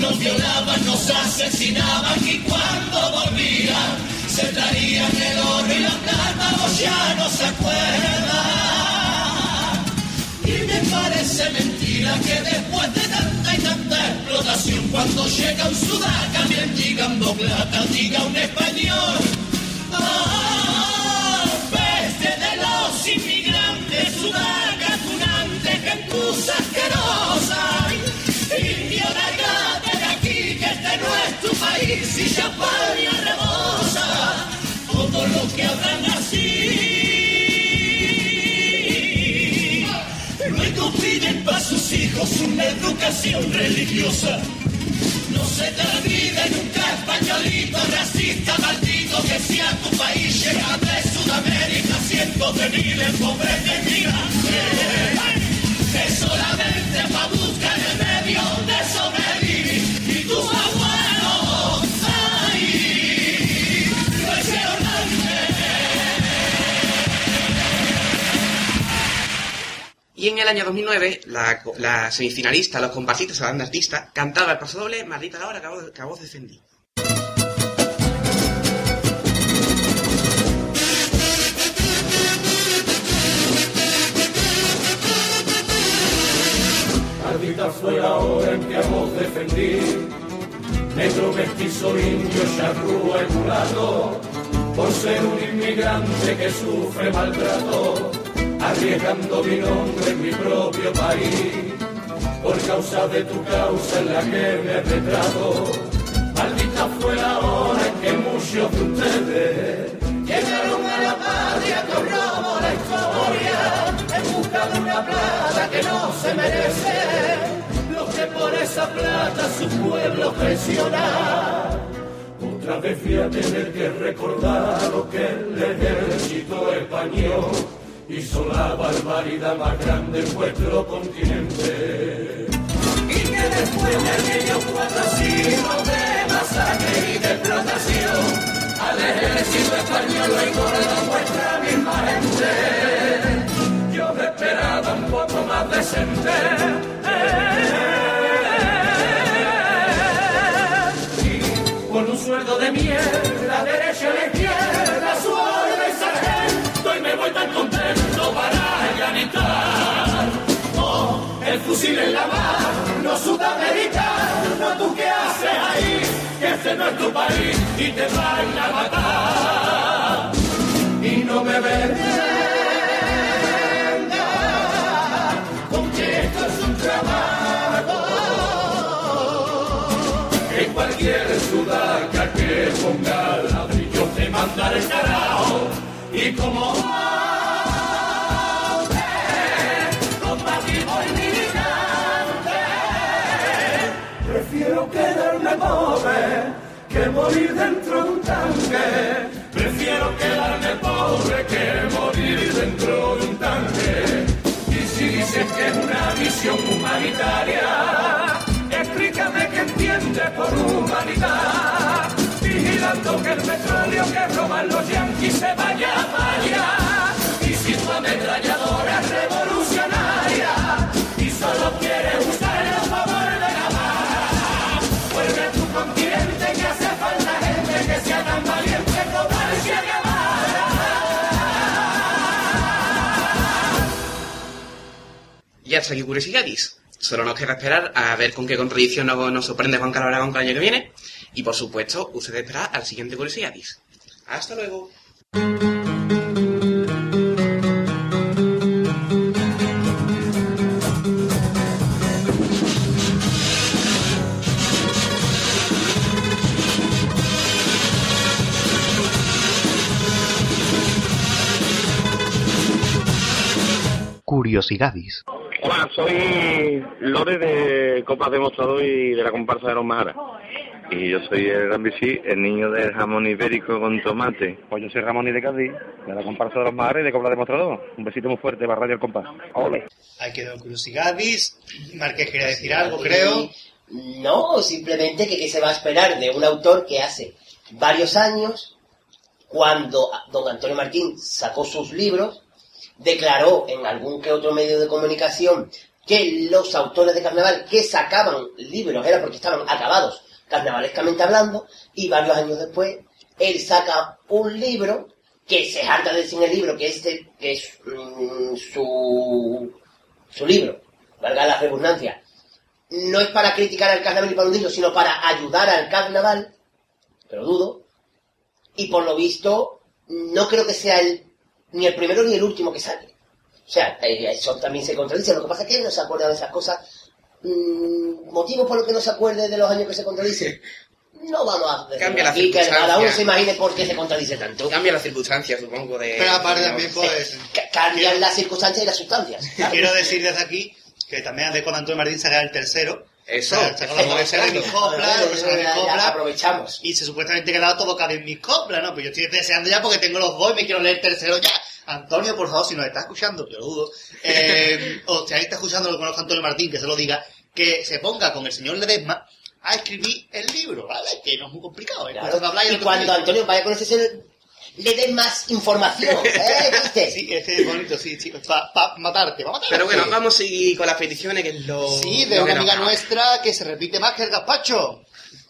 nos violaban, nos asesinaban y cuando volvían se traían el oro y la plata, vos ya no se acuerdan. Y me parece mentira que después de tanta y tanta explotación, cuando llega un sudaca mendigando plata, diga un español. ¡Ah! Hijos una educación religiosa. No se te olvide nunca, españolito, racista, maldito, que si a tu país llega de Sudamérica cientos de miles pobres de migrantes. Y en el año 2009, la, semifinalista, los comparsistas, la banda artista, cantaba el paso doble, maldita la hora que a vos, que a vos defendí. Maldita fue la hora en que a vos defendí, negro, mestizo, indio, charrúa y mulato, por ser un inmigrante que sufre maltrato arriesgando mi nombre en mi propio país, por causa de tu causa en la que me retrato. Maldita fue la hora en que muchos de ustedes llegaron a la patria con robo la historia, en busca de una plata que no se merece, los que por esa plata su pueblo traiciona. Otra vez fui a tener que recordar lo que el ejército español hizo la barbaridad más grande en vuestro continente. Y que después de aquellos cuatro siglos de masacre y de explotación, al ejército español lo engordó vuestra misma gente. Yo me esperaba un poco más decente. Con un sueldo de mierda, derecha a la izquierda, su orden sargento, y me voy tan fusil en la mano, sudamericano, ¿tú qué haces ahí? Que este no es tu país y te van a matar. Y no me vengas con que esto es un trabajo. En cualquier sudaca que ponga ladrillo te mandaré el carajo. Y como que morir dentro de un tanque. Prefiero quedarme pobre que morir dentro de un tanque. Y si dices que es una misión humanitaria, explícame qué entiendes por humanidad. Vigilando que el petróleo que roban los yanquis se vaya para allá. Y si tu ametralladora revolucionaria Y hasta aquí curiosidades. Solo nos queda esperar a ver con qué contradicción nos, nos sorprende Juan Carlos Aragón el año que viene. Y por supuesto, usted esperar al siguiente curiosidades. Hasta luego. Curiosidades. Hola, soy Lore de Copas Demostrador y de la comparsa de los Majaras. Y yo soy el Gran Bici, el niño del jamón ibérico con tomate. Pues yo soy Ramón y de Cádiz, de la comparsa de los Mares y de Cobra Demostrador. Un besito muy fuerte para Radio El Compás. Ole. Hay que dar curiosidades. Marqués quería decir algo, creo. No, simplemente que qué se va a esperar de un autor que hace varios años, cuando don Antonio Martín sacó sus libros, declaró en algún que otro medio de comunicación que los autores de carnaval que sacaban libros era porque estaban acabados carnavalescamente hablando, y varios años después él saca un libro que se harta de decir el libro que este que es mm, su su libro, valga la redundancia, no es para criticar al carnaval y para hundirlo, sino para ayudar al carnaval, pero dudo, y por lo visto no creo que sea el, ni el primero ni el último que sale. O sea, eh, eso también se contradice. Lo que pasa es que él no se acuerda de esas cosas. Mm, ¿Motivo por lo que no se acuerde de los años que se contradice? No vamos a decir Cambia la aquí que cada uno se imagine por qué se contradice tanto. Cambia las circunstancias, supongo, de... Pero aparte de- también, Ca- Cambian las circunstancias y las sustancias. claro. quiero decir desde aquí que también de cuando Antonio Martín saca el tercero. Eso. Los personajes de mis coplas, ya coplas. aprovechamos. Y se supuestamente quedaba todo cabe en mis coplas, ¿no? Pues yo estoy deseando ya porque tengo los dos y me quiero leer el tercero ya. Antonio, por favor, si nos está escuchando, que lo dudo, eh, o si alguien está escuchando lo que conozca a Antonio Martín, que se lo diga, que se ponga con el señor Ledesma a escribir el libro, ¿vale? Que no es muy complicado, ¿eh? Claro. Cuando habláis Y que cuando. Antonio vaya con ese señor, le den más información. ¿Eh? ¿Viste? Sí, este es bonito, sí, sí, para matarte, para matarte. Pero bueno, vamos a seguir con las peticiones, que es lo... Sí, de lo una amiga nos- nuestra que se repite más que el gazpacho.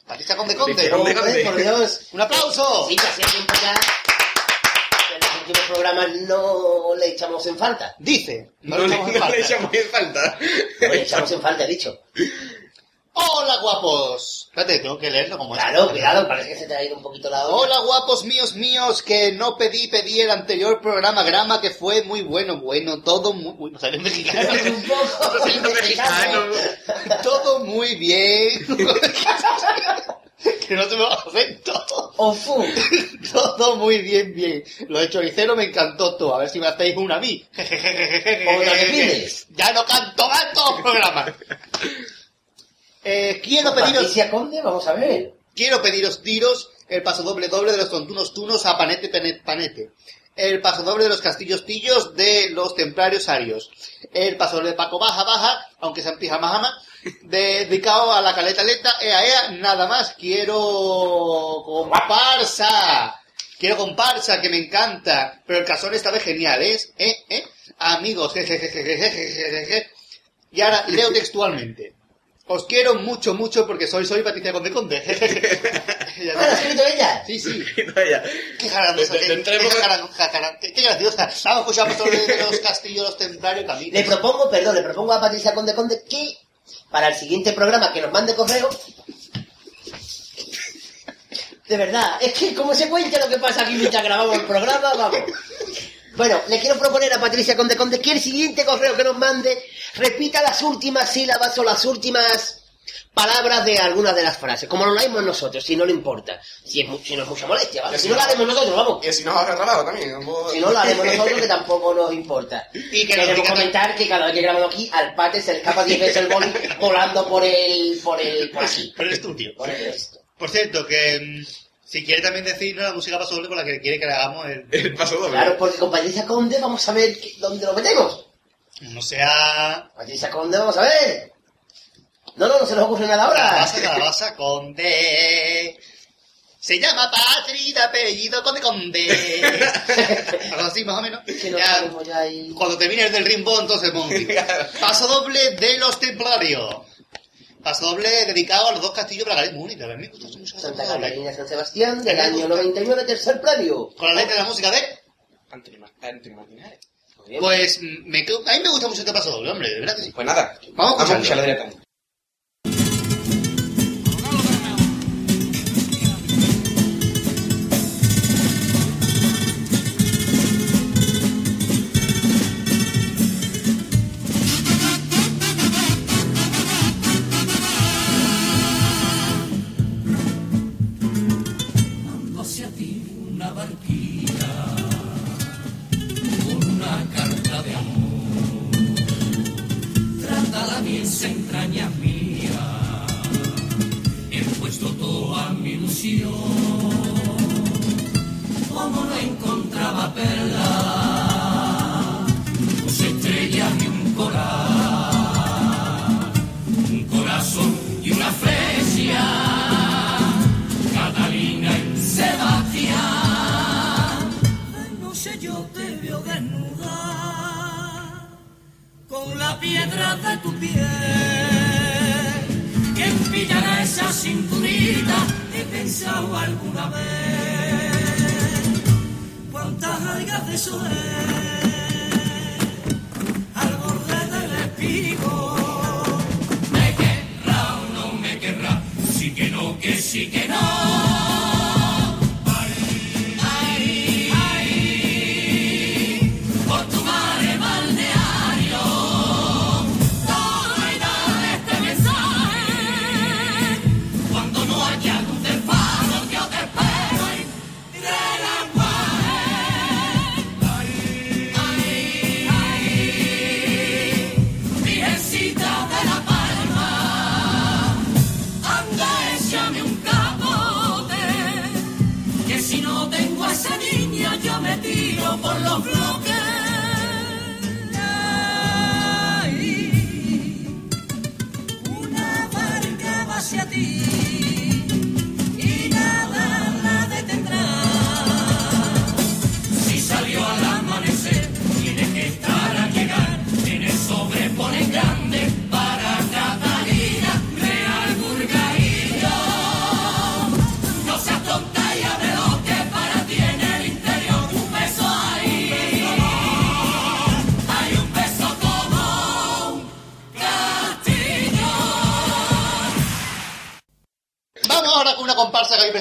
Patricia Conde Conde. Conde Conde. por Dios. Un aplauso. Sí, hacía tiempo ya que últimos programas no le echamos en falta. Dice, No, le- no le echamos en falta. No le echamos en falta, he dicho. Hola guapos. Espérate, tengo que leerlo como es. Claro, cuidado, parece que se te ha ido un poquito la. Hola guapos míos míos, que no pedí, pedí el anterior programa grama que fue muy bueno, bueno, todo muy, uy, no sale mexicano. un poco mexicano. todo muy bien. que no se me va a acento. Ofu. Todo muy bien, bien. Lo de choricero me encantó todo. A ver si me hacéis una a mí. Otra que pides. Ya no canto más todo el programa. Eh, quiero pediros Patricia Conde, vamos a ver. Quiero pediros tiros el paso doble doble de los tontunos tunos a panete Pene- panete. El paso doble de los castillos tillos de los templarios arios. El paso doble de Paco baja baja, aunque sea en pijama jama, dedicado a la caleta leta, ea ea, nada más. Quiero comparsa. Quiero comparsa, que me encanta. Pero el casón esta vez genial, ¿es? ¿Eh? ¿Eh? Amigos, jejejejejejeje. Y ahora leo textualmente. Os quiero mucho, mucho porque soy, soy Patricia Conde Conde. Ah, ¿la ha está. escrito ella? Sí, sí. Qué graciosa, qué, qué graciosa. Vamos escuchar por de los castillos, los templarios, Le caminos. propongo, perdón, le propongo a Patricia Conde Conde que para el siguiente programa que nos mande correo. De verdad, es que como se cuenta lo que pasa aquí mientras grabamos el programa, vamos. Bueno, le quiero proponer a Patricia Conde Conde que el siguiente correo que nos mande repita las últimas sílabas o las últimas palabras de algunas de las frases, como lo leímos nosotros, si no le importa. Si, es, mu- si no es mucha molestia, ¿vale? Si no lo haremos nosotros, vamos. Y si no, regalado también. Si no lo haremos nosotros, que tampoco nos importa. Y que Queremos comentar que cada vez que grabamos aquí, al pate se le escapa 10 veces el boli volando por el, por el, por aquí. Por el estudio. Por el esto. Por cierto, que mm, si quiere también decirnos la música paso doble con la que quiere que le hagamos el... El paso doble. Claro, porque con Patricia Conde vamos a ver qué- dónde lo metemos. No sea... Patricia Conde, vamos a ver. No, no, no se nos ocurre nada ahora. Calabaza, calabaza, conde. Se llama Patri de apellido Conde Conde. Algo así, más o menos. Que no Ya, sabemos ya ahí. Cuando termine el del rimbo, entonces Monty. Paso doble de los templarios. Paso doble dedicado a los dos castillos de la Galería Múnica. A mí me gusta mucho Santa. Catalina San Sebastián del año 99, tercer premio. Con la letra de la música de... Martínez. Bien. Pues mm, me, quedo- a mí me gusta mucho este paso doble, hombre, de verdad que sí. Pues nada. Vamos a escucharlo. escucharlo directamente.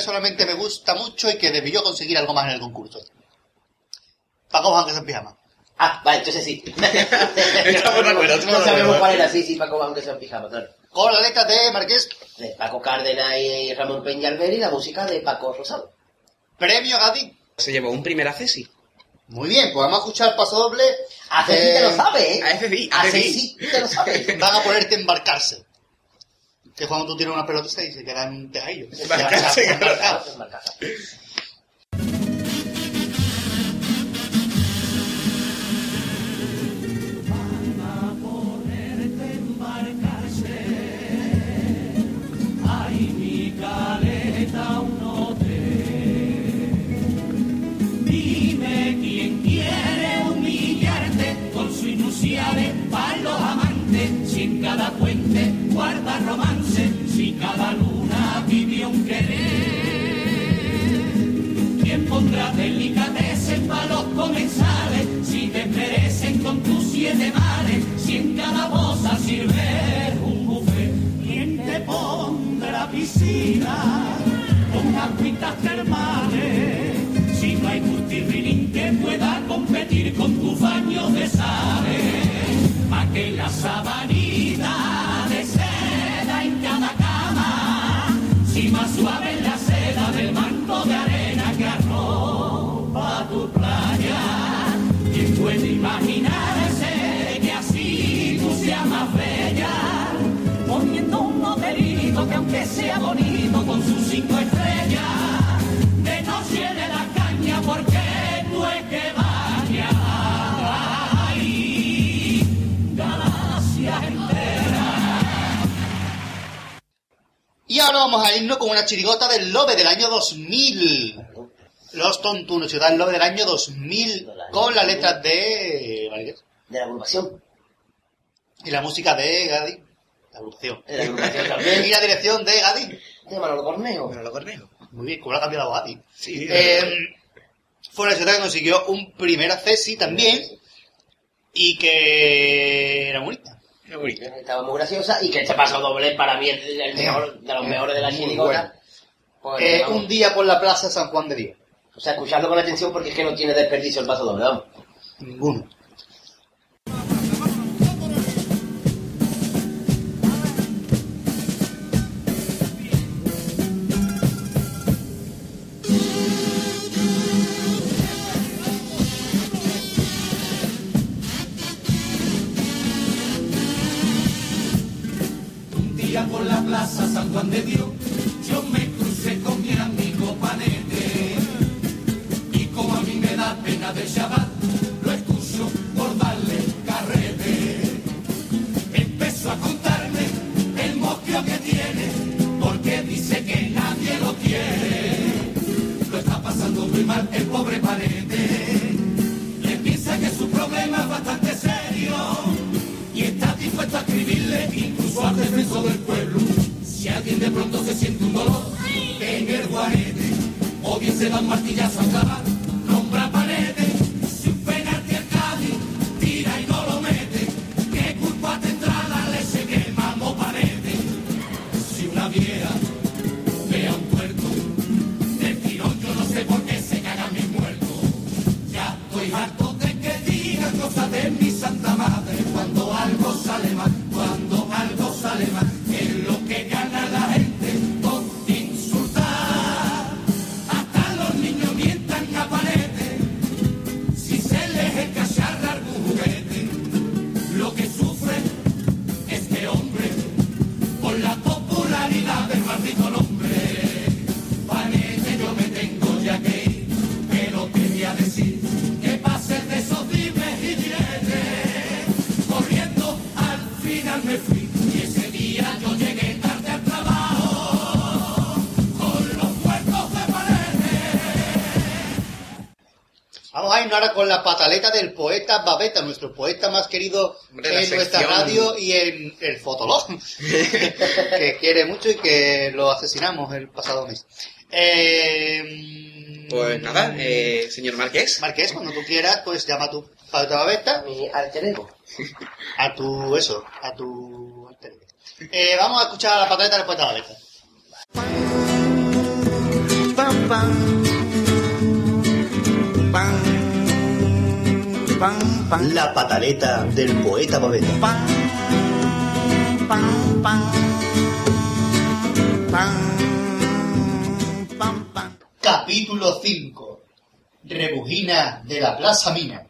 Personalmente me gusta mucho y que debió conseguir algo más en el concurso. Paco Juan que se en pijama. Ah, vale, entonces sí. Estamos de acuerdo, estamos No sabemos cuál era, sí, sí, Paco Van que se en pijama, claro. Con la letra de Marqués, De Paco Cárdenas y Ramón Peñalver y la música de Paco Rosado. premio Gadi. Se llevó un primer ACESI. Muy bien, pues vamos a escuchar el paso doble. Así Eh, te lo sabes, ¿eh? ACSI. sí te lo sabes. Van a ponerte a embarcarse. Que cuando tú tienes una pelota y se queda en un tejadillo. Embarcarse, Ya, claro. embarcado. Dime quién quiere humillarte con su inusiales para los amantes. Si en cada puente guarda romance, si cada luna vive un querer. ¿Quién pondrá delicateces para los comensales? Si te merecen con tus siete mares, si en cada boza sirve un buffet. ¿Quién te pondrá piscina con agüitas termales? Si no hay multirilín que pueda competir con tus baños de sales, pa' que la sabanita más suave la seda del manto de arena que arropa tu playa, ¿quién puede imaginarse ahora vamos a irnos con una chirigota del Lobe del año 2000. Los Tontunos, ciudad del Lobe del año 2000, con las letras de. De la agrupación. y la música de Gadi. La agrupación. De la agrupación también. y la dirección de Gadi. De Manolo Cornejo. Bueno, lo cornejo. Muy bien, como lo ha cambiado Gadi. Sí. Eh, fue una ciudad que consiguió un primer accesi también y que era bonita. Qué bonito. Estaba muy graciosa y que este paso doble para mí es el mejor, de los mejores de la chirigota. Pues, Eh, un día por la plaza San Juan de Dios. O sea, escucharlo con atención porque es que no tiene desperdicio el paso doble, vamos. Ninguno. Ahora con la pataleta del poeta Babeta, nuestro poeta más querido Hombre, en nuestra radio y en el Fotolog, que quiere mucho y que lo asesinamos el pasado mes. Eh, Pues nada, eh, señor Marqués. Marqués, cuando tú quieras, pues llama a tu poeta Babeta, Mi alter ego. a tu eso, a tu alter ego. Eh, vamos a escuchar la pataleta del poeta Babeta. pam, pam. Pam, pam, pam. La pataleta del poeta pam. Capítulo 5. Rebujina de la Plaza Mina.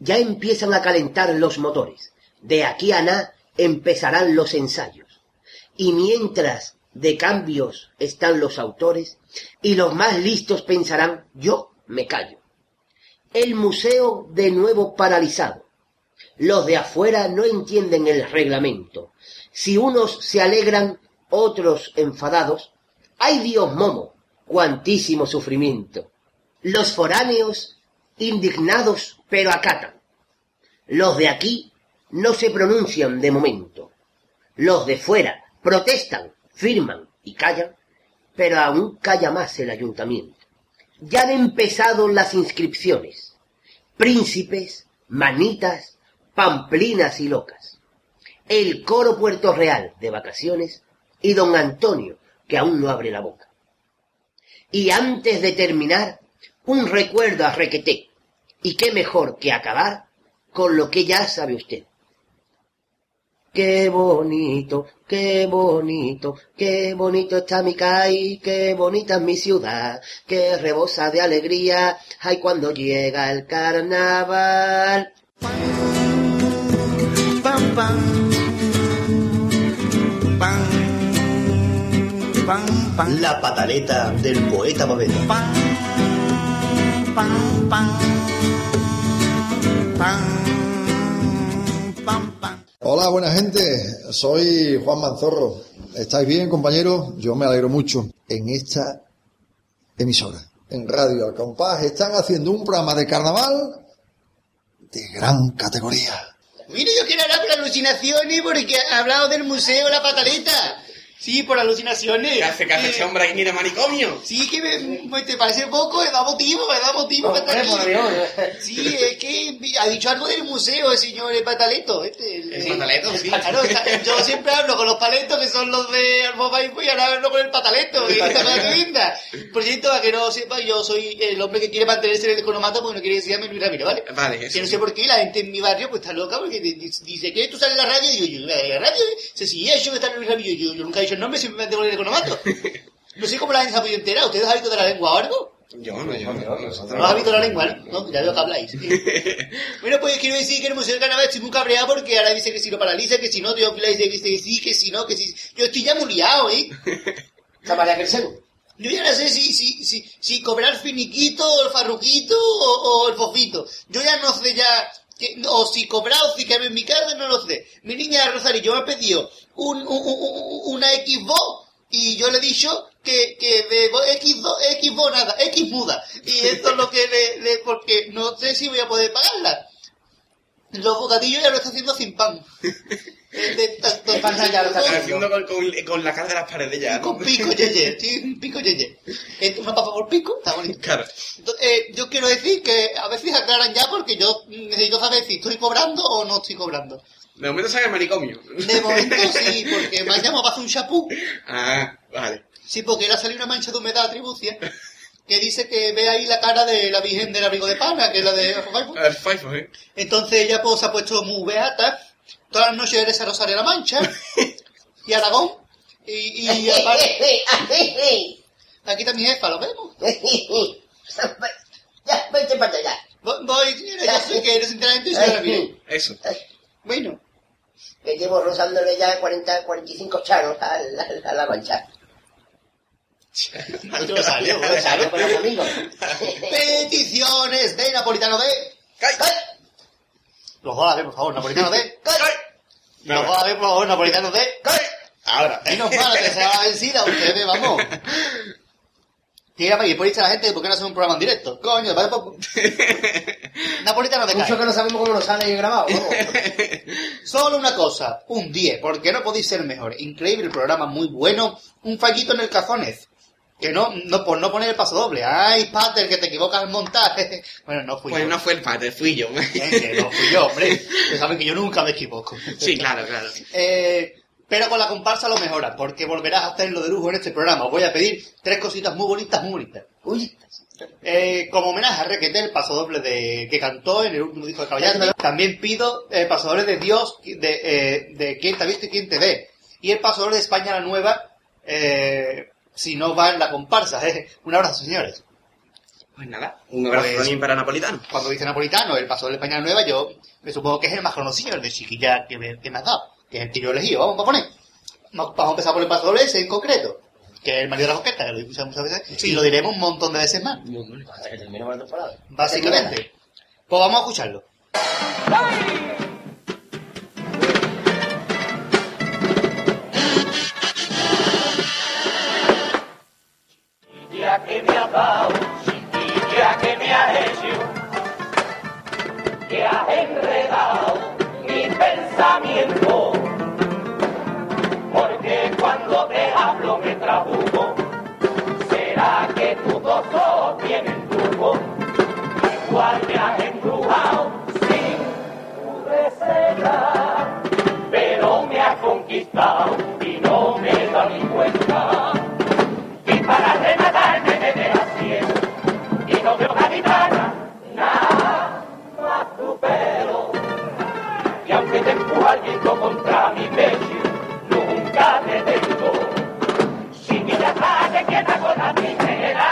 Ya empiezan a calentar los motores. De aquí a nada empezarán los ensayos. Y mientras de cambios están los autores, y los más listos pensarán, yo me callo. El museo de nuevo paralizado. Los de afuera no entienden el reglamento. Si unos se alegran, otros enfadados. ¡Ay Dios momo! ¡Cuantísimo sufrimiento! Los foráneos, indignados, pero acatan. Los de aquí no se pronuncian de momento. Los de fuera protestan, firman y callan, pero aún calla más el ayuntamiento. Ya han empezado las inscripciones. Príncipes, manitas, pamplinas y locas. El coro Puerto Real de vacaciones y don Antonio, que aún no abre la boca. Y antes de terminar, un recuerdo a Requeté. Y qué mejor que acabar con lo que ya sabe usted. Qué bonito, qué bonito, qué bonito está mi caí, qué bonita es mi ciudad, qué rebosa de alegría, ay cuando llega el carnaval. Pam, pam. Pam, pam, pam. La pataleta del poeta Babeta. Pam, pam, pam. Hola, buena gente. Soy Juan Manzorro. ¿Estáis bien, compañeros? Yo me alegro mucho. En esta emisora, en Radio Al Compás, están haciendo un programa de carnaval de gran categoría. Mire, yo quiero hablar por alucinaciones porque ha hablado del museo La Pataleta. Sí, por alucinaciones. ¿Qué hace, qué hace Eh, ese hombre ahí ni de manicomio? Sí, que me, me- te parece poco, me da motivo, me da motivo para estar aquí. Sí, es que ha dicho algo del museo el señor el Pataleto. Este, el, El Pataleto, sí. Claro, yo siempre hablo con los paletos que son los de Almobaipo y ahora hablo con el Pataleto. Y esta cosa que linda. Por cierto, a que no sepa, yo soy el hombre que quiere mantenerse en el economato porque no quiere decirme Luis Ramiro, ¿vale? Vale, eso. Que no sé por qué la gente en mi barrio pues está loca porque di- di- dice que tú sales en la radio y digo yo, ¿en la radio? Dice, sí, eso que está en Luis Ramiro. Yo, yo nunca he dicho el nombre, siempre me mantengo en el economato. No sé cómo la gente se ha podido enterar. ¿Ustedes han visto de la lengua o algo? Yo no, yo no. nosotros No has visto la lengua, ¿no? No, ya veo que habláis. bueno, pues quiero decir que el Museo del Carnaval estoy muy cabreado porque ahora dice que si lo paraliza, que si no, dice que dice que sí, que si no, que si... Yo estoy ya muy liado, ¿eh? ¿Esa María Crescent? Yo ya no sé si, si, si, si cobrar finiquito, o el farruquito o, o el fofito. Yo ya no sé ya... que- o si cobrar o si en mi casa, no lo sé. Mi niña Rosario me ha pedido un, un- un- una Xbox y yo le he dicho que, que de Xbox, Xbox nada, X muda. Y esto es lo que le, le- porque no sé si voy a poder pagarla. Los bocadillos ya lo está haciendo sin pan. De tanto- ¿Qué pasa ya lo está haciendo con, con, con la cara de las paredes ya. ¿no? con pico yeye, sí, un pico yeye. Eh, Una papa por pico, está bonito. Claro. Entonces, eh, yo quiero decir que a veces aclaran ya porque yo necesito saber si estoy cobrando o no estoy cobrando. De momento sale el manicomio. De momento sí, porque me han llamado para hacer un chapú. Ah, vale. Sí, porque le ha salido una mancha de humedad a Tribucia que dice que ve ahí la cara de la Virgen del Abrigo de Pana, que es la de Facebook. El FIFO, ¿eh? Entonces ella pues, se ha puesto muy beata. Todas las noches eres a Rosario la Mancha y Aragón. Y, y aparte, aquí está mi jefa, ¿lo vemos? ya, vete para allá. Voy, voy, señora, yo soy que eres sinceramente soy la Virgen. Eso. Bueno, Que llevo rozándole ya 40, 45 charos a la, a la mancha. Esto lo salió, lo salió. con los amigos. Peticiones de Napolitano de... ¡Cay! Los dos a ver, por favor, Napolitano de... ¡Cay! Los dos a ver, por favor, Napolitano de... ¡Cay! Ahora. Menos mal que sea la vencida, ustedes, vamos. Para y después dice la gente, ¿por qué no hacemos un programa en directo? Coño, vale, pues... Napolitano de Mucho que no sabemos cómo nos sale grabado. vamos. Solo una cosa, un 10, porque no podéis ser mejor. Increíble el programa, muy bueno. Un fallito en el cajones. Que no, no, por no poner el paso doble. Ay, Pater, que te equivocas al montaje. Bueno, no fui Pues yo. no fue el padre, fui yo. Eh, que no fui yo, hombre. Que saben que yo nunca me equivoco. Sí, claro, claro. Eh, Pero con la comparsa lo mejora, porque volverás a hacerlo de lujo en este programa. Os voy a pedir tres cositas muy bonitas, muy bonitas. Uy, Eh, como homenaje a Requete, el paso doble de, que cantó en el último disco de Caballati, también pido el paso doble de Dios, de, eh, de quién te ha visto y quién te ve. Y el paso doble de España la Nueva, eh, si no va en la comparsa. Eh. Un abrazo, señores. Pues nada, un abrazo Pues- también para Napolitano. Cuando dice napolitano, el paso de España Nueva, yo me supongo que es el más conocido, el de chiquilla que me, que me has dado, que es el que yo elegí. Vamos a poner. Vamos a empezar por el paso doble ese en concreto, que es el marido de la coqueta, que lo he escuchado muchas veces, y lo diremos un montón de veces más. hasta que terminemos la temporada. Básicamente. Pues vamos a escucharlo. Ya ya que me has hecho, que has enredado mi pensamiento. Porque cuando te hablo me trabuco, será que tus dos ojos tienen truco. Igual me has embrujado sin tu receta, pero me has conquistado y no me da ni cuenta. Y para ciego veo gaditana, nada más tu pelo. Y aunque te empuja viento contra mi pecho, nunca te tengo. Si mi ya te quieta con la tijera,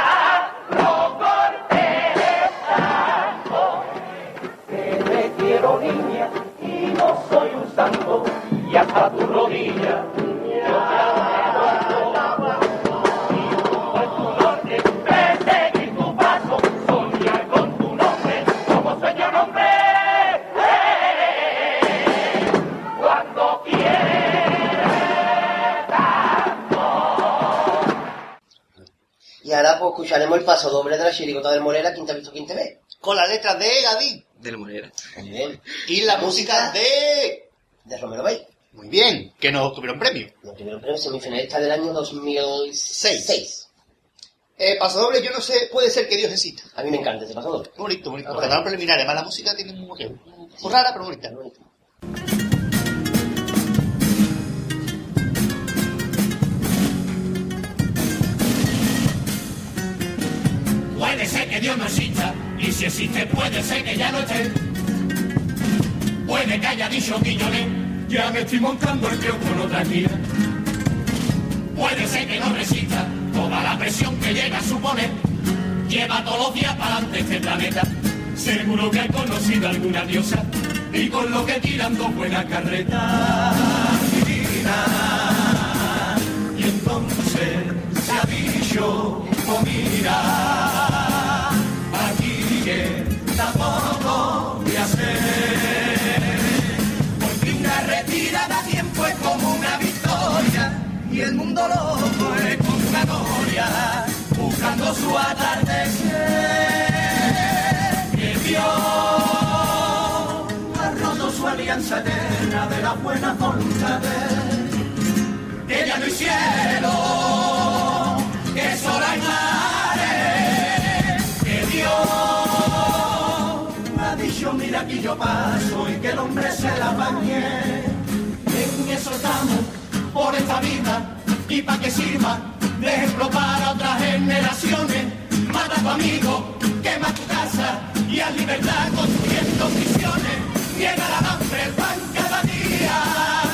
no cortes tanto. Que te quiero niña y no soy un santo, y hasta tu rodilla ahora pues escucharemos el paso doble de la chirigota del Morera, ¿quién te ha visto, te ve? Con las letras de Gadín. De la Morera. Muy bien. Y la música de... De Romero Bay. Muy bien, que nos tuvieron premio. No tuvieron premio semifinalista del año 2006. Eh, paso doble, yo no sé, puede ser que Dios exista. A mí me encanta ese paso doble. Bonito, bonito. Ah, bueno. cantaron preliminares, además la música tiene muy, muy rara, pero bonita. Puede ser que Dios no exista, y si existe puede ser que ya no esté. Puede que haya dicho Guillonet, ya me estoy montando el piojo con otra gira. Puede ser que no resista toda la presión que llega a suponer. Lleva todos los días para adelante este planeta. Seguro que ha conocido alguna diosa y con lo que tiran dos buenas carretas. Y entonces se ha dicho, oh mira, que tampoco voy a hacer. Porque una retirada a tiempo es como una victoria y el mundo loco es como una gloria buscando su atardecer. Que Dios ha roto su alianza eterna de la buena voluntad que ya no hay cielo, yo paso y que el hombre se la bañe. En eso estamos por esta vida y para que sirva de ejemplo para otras generaciones. Mata a tu amigo, quema tu casa y haz libertad construyendo prisiones. Niega la hambre el pan cada día.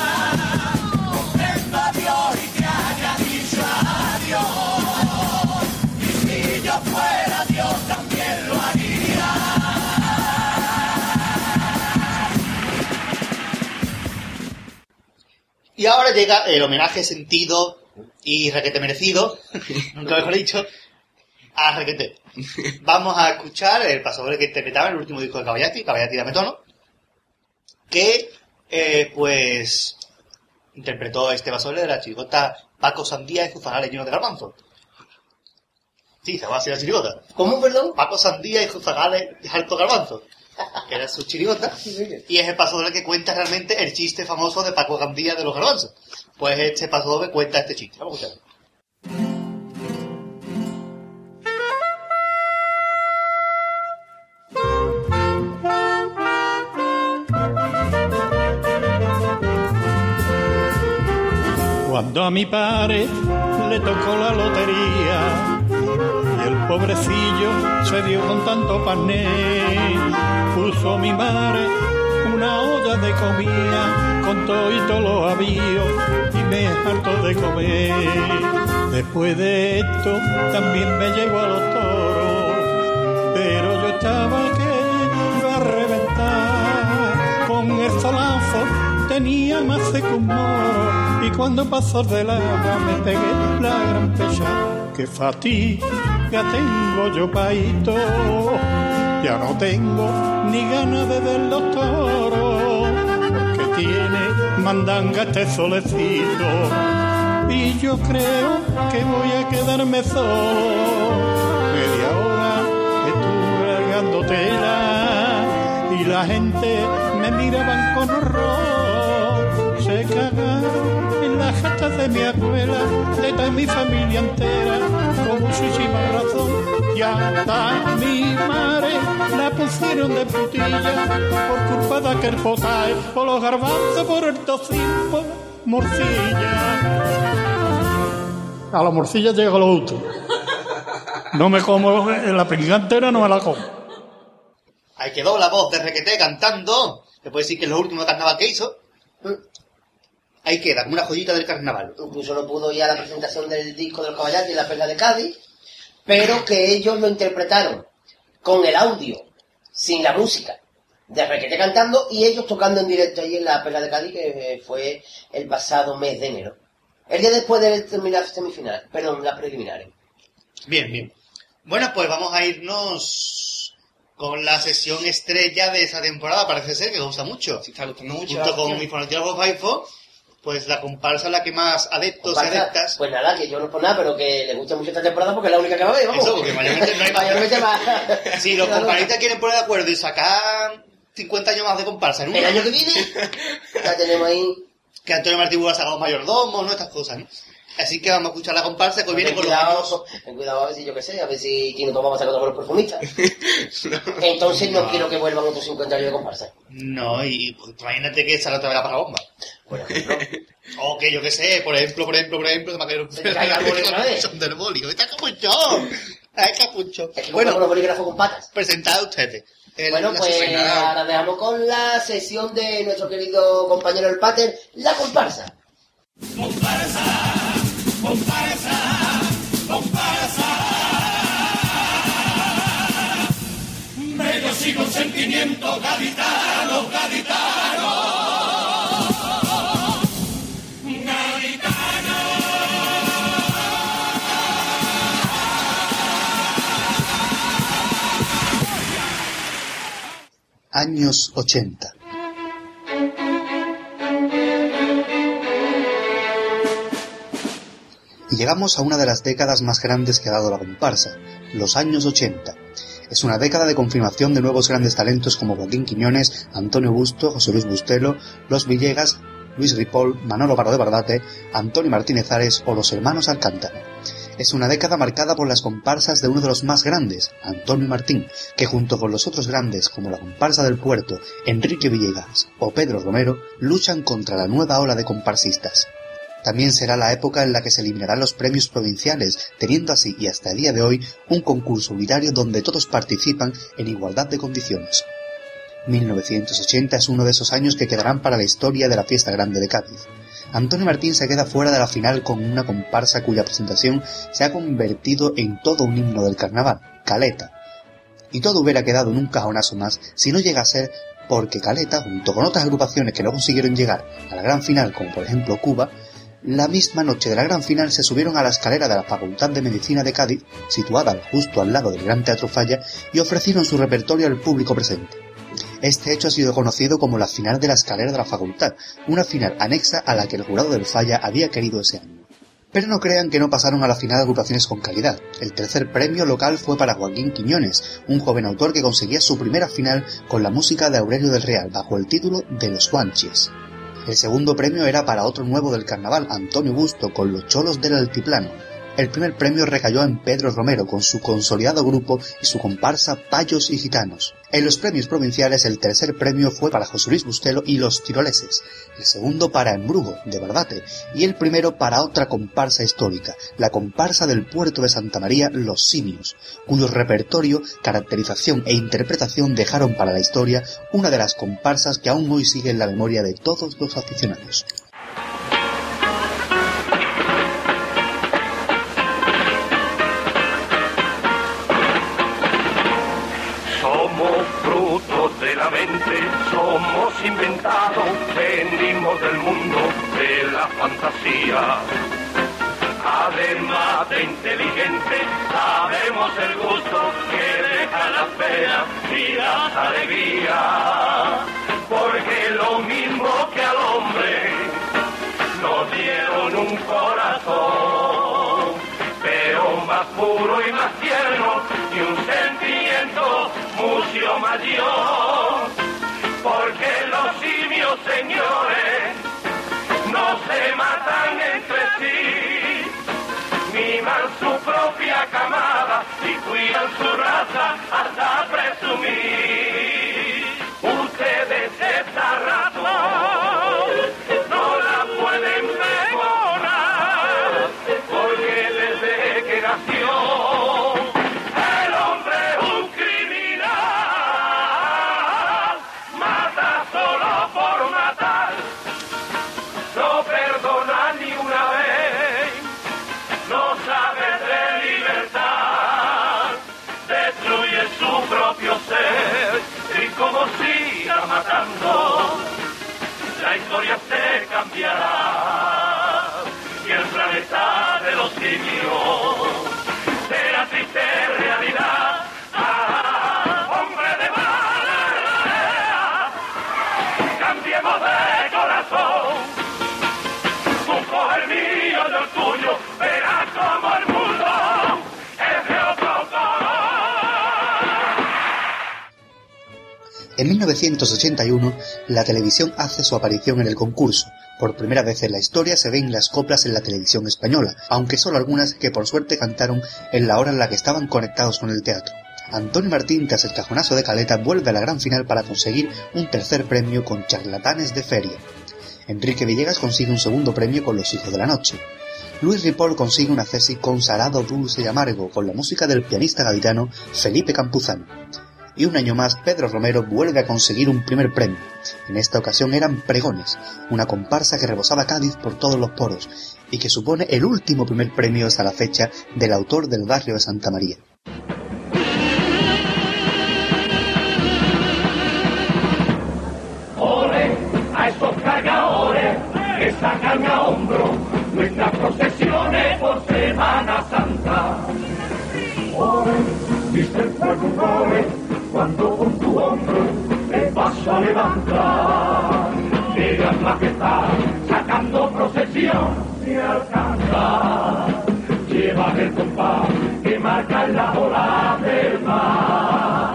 Llega el homenaje sentido y requete merecido, nunca mejor dicho, a requete. Vamos a escuchar el pasodoble que interpretaba en el último disco de Caballati, Caballati Dame Tono, que, eh, pues, interpretó este pasodoble de la chirigota Paco Sandía y sus zagales llenos de garbanzo. Sí, se va así la chirigota. ¿Cómo, perdón? Paco Sandía y sus zagales de alto garbanzo. Que era su chirigota. Y es el paso doble que cuenta realmente el chiste famoso de Paco Gandía de los garbanzos. Pues este paso doble cuenta este chiste. Vamos a escucharlo. Cuando a mi padre le tocó la lotería y el pobrecillo se dio con tanto pané, puso mi madre una olla de comida con todo lo avíos y me hartó de comer. Después de esto también me llevó a los toros, pero yo estaba que iba a reventar. Con el solazo tenía más seco un moro y cuando pasó del agua me pegué la gran pecha. Que fatiga tengo yo paito ya no tengo ni ganas de ver los toros tiene mandanga este solecito. Y yo creo que voy a quedarme solo. Media hora estuve regando tela y la gente me miraban con horror. Se cagaron en las jatas de mi abuela de toda mi familia entera. Con muchísima razón y hasta mi madre la pusieron de putilla por culpa de aquel potaje por los garbanzos por el tocino por morcilla a la morcilla llega lo último no me como la pinga entera no me la como Ahí quedó la voz de Requeté cantando. Te puedo decir que es lo último carnaval que hizo. Ahí queda, como una joyita del carnaval. Incluso no pudo ir a la presentación del disco del Caballate y la Perla de Cádiz, pero que ellos lo interpretaron con el audio, sin la música, de Requete cantando y ellos tocando en directo ahí en la Perla de Cádiz, que eh, fue el pasado mes de enero. El día después de terminar la semifinal, perdón, las preliminares. Bien, bien. Bueno, pues vamos a irnos con la sesión estrella de esa temporada. Parece ser que gusta mucho. Sí, está gustando mucho. Junto con mi fanático Faifo, pues la comparsa la que más adeptos y adeptas. Pues nada, que yo no por nada, pero que les gusta mucho esta temporada porque es la única que va a haber, vamos. Eso, porque mayormente no hay Mayormente va- Si los comparistas quieren poner de acuerdo y sacar 50 años más de comparsa en un El año que viene, ya tenemos ahí. que Antonio Martí Buga saca los mayordomos, ¿no? Estas cosas, ¿no? Así que vamos a escuchar la comparsa que hoy viene Ten con los cuidado, ten cuidado a ver si yo qué sé, a ver si Tino Tomás va a sacar todos los perfumistas. Entonces no quiero que vuelvan otros 50 años de comparsa. No, y pues, imagínate que salga otra vez la parabomba. Por ejemplo. O que yo qué sé, por ejemplo, por ejemplo, por ejemplo, se me ha caído vez. Son del boli. ¡Está capuchón! ¡Ay, capuchón! Es que Bueno, los bolígrafos con patas. presentad ustedes. El- Bueno, pues ahora dejamos con la sesión de nuestro querido compañero el Pater, la comparsa. Medio siglo sentimiento gaditano. Gaditano. Años 80. Llegamos a una de las décadas más grandes que ha dado la comparsa, los años 80. Es una década de confirmación de nuevos grandes talentos como Joaquín Quiñones, Antonio Busto, José Luis Bustelo, Los Villegas, Luis Ripoll, Manolo Barro de Bardate, Antonio Martínez Ares o los hermanos Alcántara. Es una década marcada por las comparsas de uno de los más grandes, Antonio Martín, que junto con los otros grandes como la comparsa del puerto, Enrique Villegas o Pedro Romero, luchan contra la nueva ola de comparsistas. También será la época en la que se eliminarán los premios provinciales, teniendo así y hasta el día de hoy un concurso unitario donde todos participan en igualdad de condiciones. 1980 es uno de esos años que quedarán para la historia de la fiesta grande de Cádiz. Antonio Martín se queda fuera de la final con una comparsa cuya presentación se ha convertido en todo un himno del carnaval, Caleta. Y todo hubiera quedado en un cajonazo más si no llega a ser porque Caleta, junto con otras agrupaciones que no consiguieron llegar a la gran final, como por ejemplo Cuba, la misma noche de la gran final se subieron a la escalera de la Facultad de Medicina de Cádiz, situada justo al lado del Gran Teatro Falla, y ofrecieron su repertorio al público presente. Este hecho ha sido conocido como la final de la escalera de la facultad, una final anexa a la que el jurado del Falla había querido ese año. Pero no crean que no pasaron a la final agrupaciones con calidad. El tercer premio local fue para Joaquín Quiñones, un joven autor que conseguía su primera final con la música de Aurelio del Real bajo el título de Los Guanches. El segundo premio era para otro nuevo del carnaval, Antonio Busto, con Los Cholos del Altiplano. el primer premio recayó en Pedro Romero con su consolidado grupo y su comparsa Payos y Gitanos. En los premios provinciales el tercer premio fue para José Luis Bustelo y los tiroleses, el segundo para Embrujo, de Barbate, y el primero para otra comparsa histórica, la comparsa del puerto de Santa María Los Simios, cuyo repertorio, caracterización e interpretación dejaron para la historia una de las comparsas que aún hoy sigue en la memoria de todos los aficionados. Inventados, venimos del mundo de la fantasía. Además de inteligente, sabemos el gusto que deja las penas y las alegrías. Porque lo mismo que al hombre, nos dieron un corazón, pero más puro y más tierno y un sentimiento mucho mayor. Porque señores, no se matan entre sí, miman su propia camada y cuidan su raza hasta presumir. Ustedes esta razón se En 1981, la televisión hace su aparición en el concurso. Por primera vez en la historia se ven las coplas en la televisión española, aunque solo algunas que por suerte cantaron en la hora en la que estaban conectados con el teatro. Antonio Martín, tras el cajonazo de Caleta, vuelve a la gran final para conseguir un tercer premio con Charlatanes de Feria. Enrique Villegas consigue un segundo premio con Los Hijos de la Noche. Luis Ripoll consigue un acceso con Salado, Dulce y Amargo con la música del pianista gaditano Felipe Campuzano. Y un año más Pedro Romero vuelve a conseguir un primer premio. En esta ocasión eran Pregones, una comparsa que rebosaba Cádiz por todos los poros y que supone el último primer premio hasta la fecha del autor del barrio de Santa María. Ole a esos cargadores que sacan a hombro nuestras procesiones por Semana Santa. Cuando con tu hombro el paso levanta. Digan majestad, sacando procesión, se alcanza. Llevan el compás que marca la ola del mar.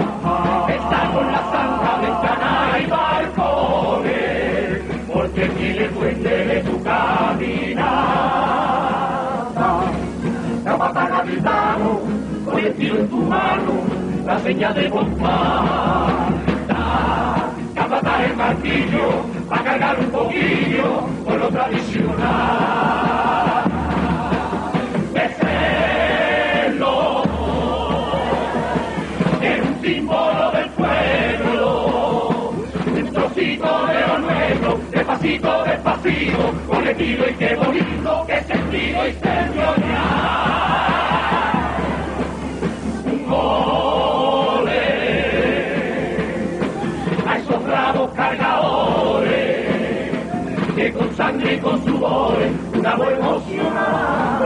Está con la santa ventana y balcones, porque tiene puente de tu caminata. Capata capitano, con el tiro en tu mano, la señal de bomba. Capata el martillo, para cargar un poquillo con lo tradicional. Beselo, es un símbolo del pueblo, un trocito de lo nuestro, despacito, despacito, con y qué bonito, qué sentido y gole sangre con sudores, una voz emocionada.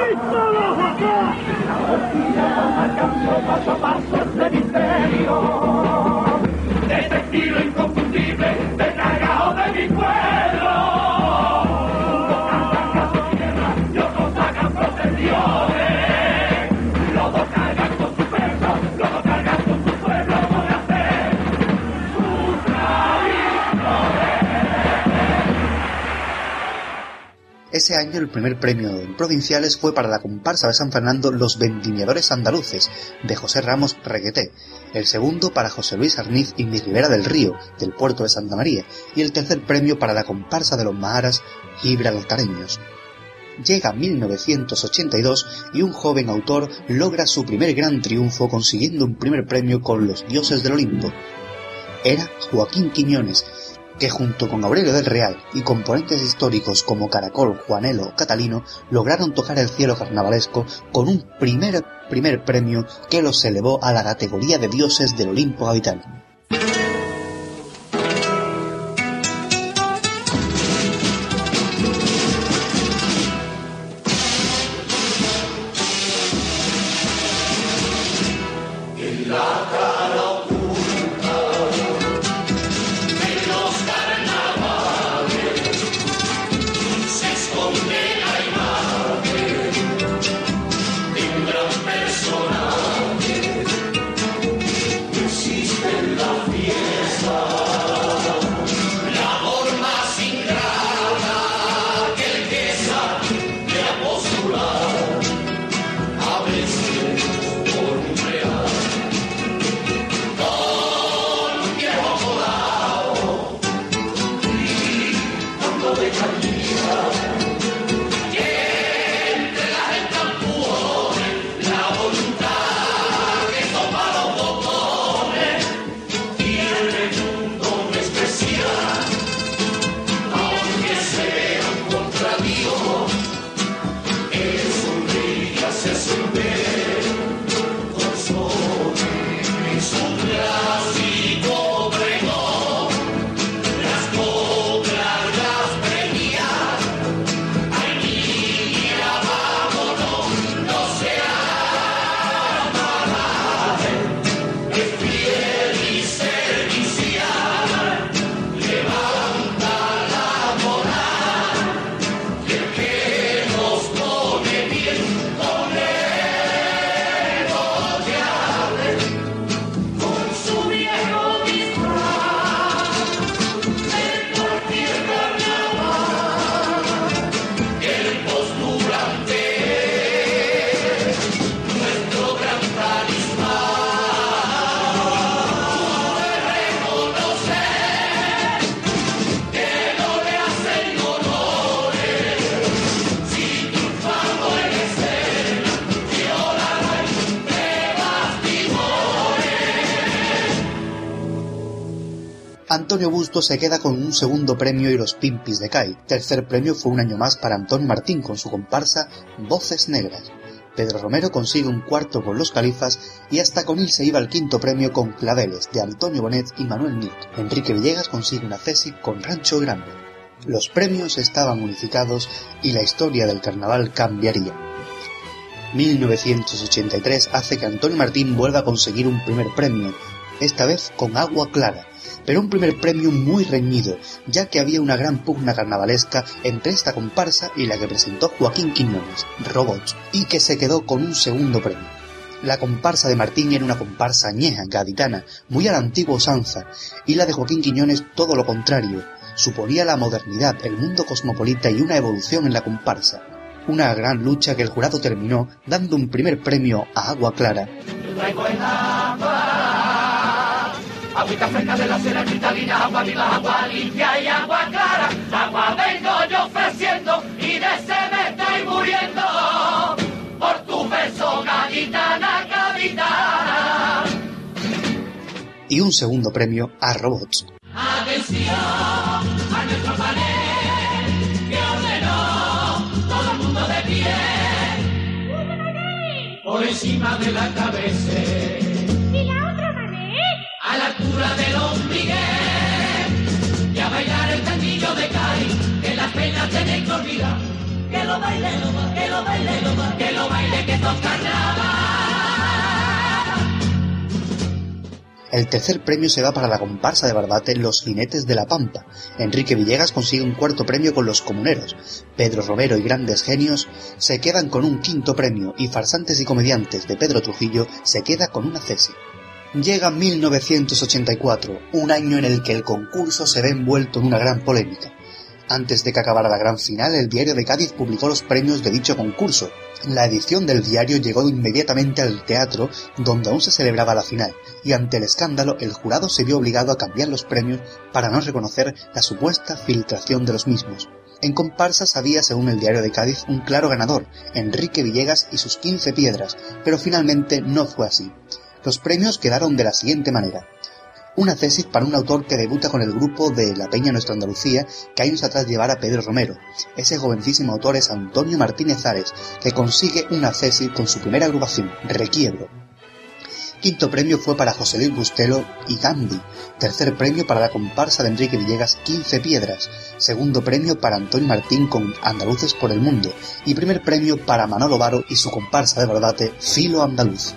marcando paso a paso este misterio de este estilo inconfundible de cargado de mi pueblo. Ese año el primer premio en provinciales fue para la comparsa de San Fernando Los Vendimiadores Andaluces, de José Ramos Regueté, el segundo para José Luis Arniz y Mi Ribera del Río, del puerto de Santa María, y el tercer premio para la comparsa de los Maharas Gibraltareños. Llega 1982 y un joven autor logra su primer gran triunfo consiguiendo un primer premio con Los Dioses del Olimpo. Era Joaquín Quiñones, que junto con Aurelio del Real y componentes históricos como Caracol, Juanelo o Catalino lograron tocar el cielo carnavalesco con un primer primer premio que los elevó a la categoría de dioses del Olimpo gaditano. Se queda con un segundo premio y los Pimpis de CAI. Tercer premio fue un año más para Antonio Martín con su comparsa Voces Negras. Pedro Romero consigue un cuarto con los Califas y hasta con él se iba al quinto premio con Claveles de Antonio Bonet y Manuel Nit. Enrique Villegas consigue una cesi con Rancho Grande. Los premios estaban unificados y la historia del carnaval cambiaría. 1983 hace que Antonio Martín vuelva a conseguir un primer premio, esta vez con Agua Clara, pero un primer premio muy reñido, ya que había una gran pugna carnavalesca entre esta comparsa y la que presentó Joaquín Quiñones, Robots, y que se quedó con un segundo premio. La comparsa de Martín era una comparsa añeja, gaditana, muy a la antigua usanza, y la de Joaquín Quiñones todo lo contrario, suponía la modernidad, el mundo cosmopolita y una evolución en la comparsa. Una gran lucha que el jurado terminó dando un primer premio a Agua Clara, agüita fresca de la cera cristalina, agua viva, agua limpia y agua clara. Agua vengo yo ofreciendo y de sed me estoy muriendo por tu beso, gaditana, gaditana. y un segundo premio a Robots. Atención a nuestro panel que ordenó todo el mundo de pie por encima de la cabeza a la altura del ombligué y a bailar el tanguillo de Cari que las penas tenéis que olvidar que lo baile, que lo baile, que lo baile que carnaval El tercer premio se va para la comparsa de Barbate Los Jinetes de la Pampa. Enrique Villegas consigue un cuarto premio con Los Comuneros. Pedro Romero y Grandes Genios se quedan con un quinto premio y Farsantes y Comediantes de Pedro Trujillo se queda con una cese. Llega 1984, un año en el que el concurso se ve envuelto en una gran polémica. Antes de que acabara la gran final, el diario de Cádiz publicó los premios de dicho concurso. La edición del diario llegó inmediatamente al teatro, donde aún se celebraba la final, y ante el escándalo, el jurado se vio obligado a cambiar los premios para no reconocer la supuesta filtración de los mismos. En comparsas había, según el diario de Cádiz, un claro ganador, Enrique Villegas y sus 15 piedras, pero finalmente no fue así. Los premios quedaron de la siguiente manera. Una tesis para un autor que debuta con el grupo de La Peña Nuestra Andalucía, que años atrás llevara Pedro Romero. Ese jovencísimo autor es Antonio Martínez Ares, que consigue una tesis con su primera agrupación, Requiebro. Quinto premio fue para José Luis Bustelo y Gandhi. Tercer premio para la comparsa de Enrique Villegas, 15 piedras. Segundo premio para Antonio Martín con Andaluces por el Mundo. Y primer premio para Manolo Varo y su comparsa de barbate, Filo Andaluz.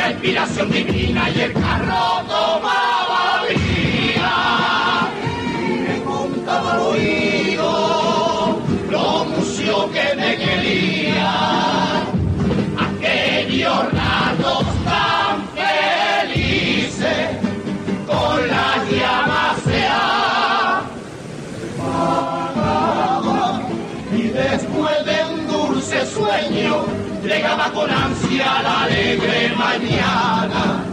Una inspiración divina y el carro tomaba vida. Y me contaba al oído lo mucho que me quería. Aquellos ratos tan felices con las llamas se y después de un dulce sueño llegaba con ansia la alegre mañana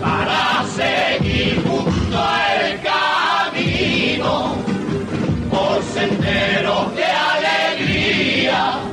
para seguir junto al camino por senderos de alegría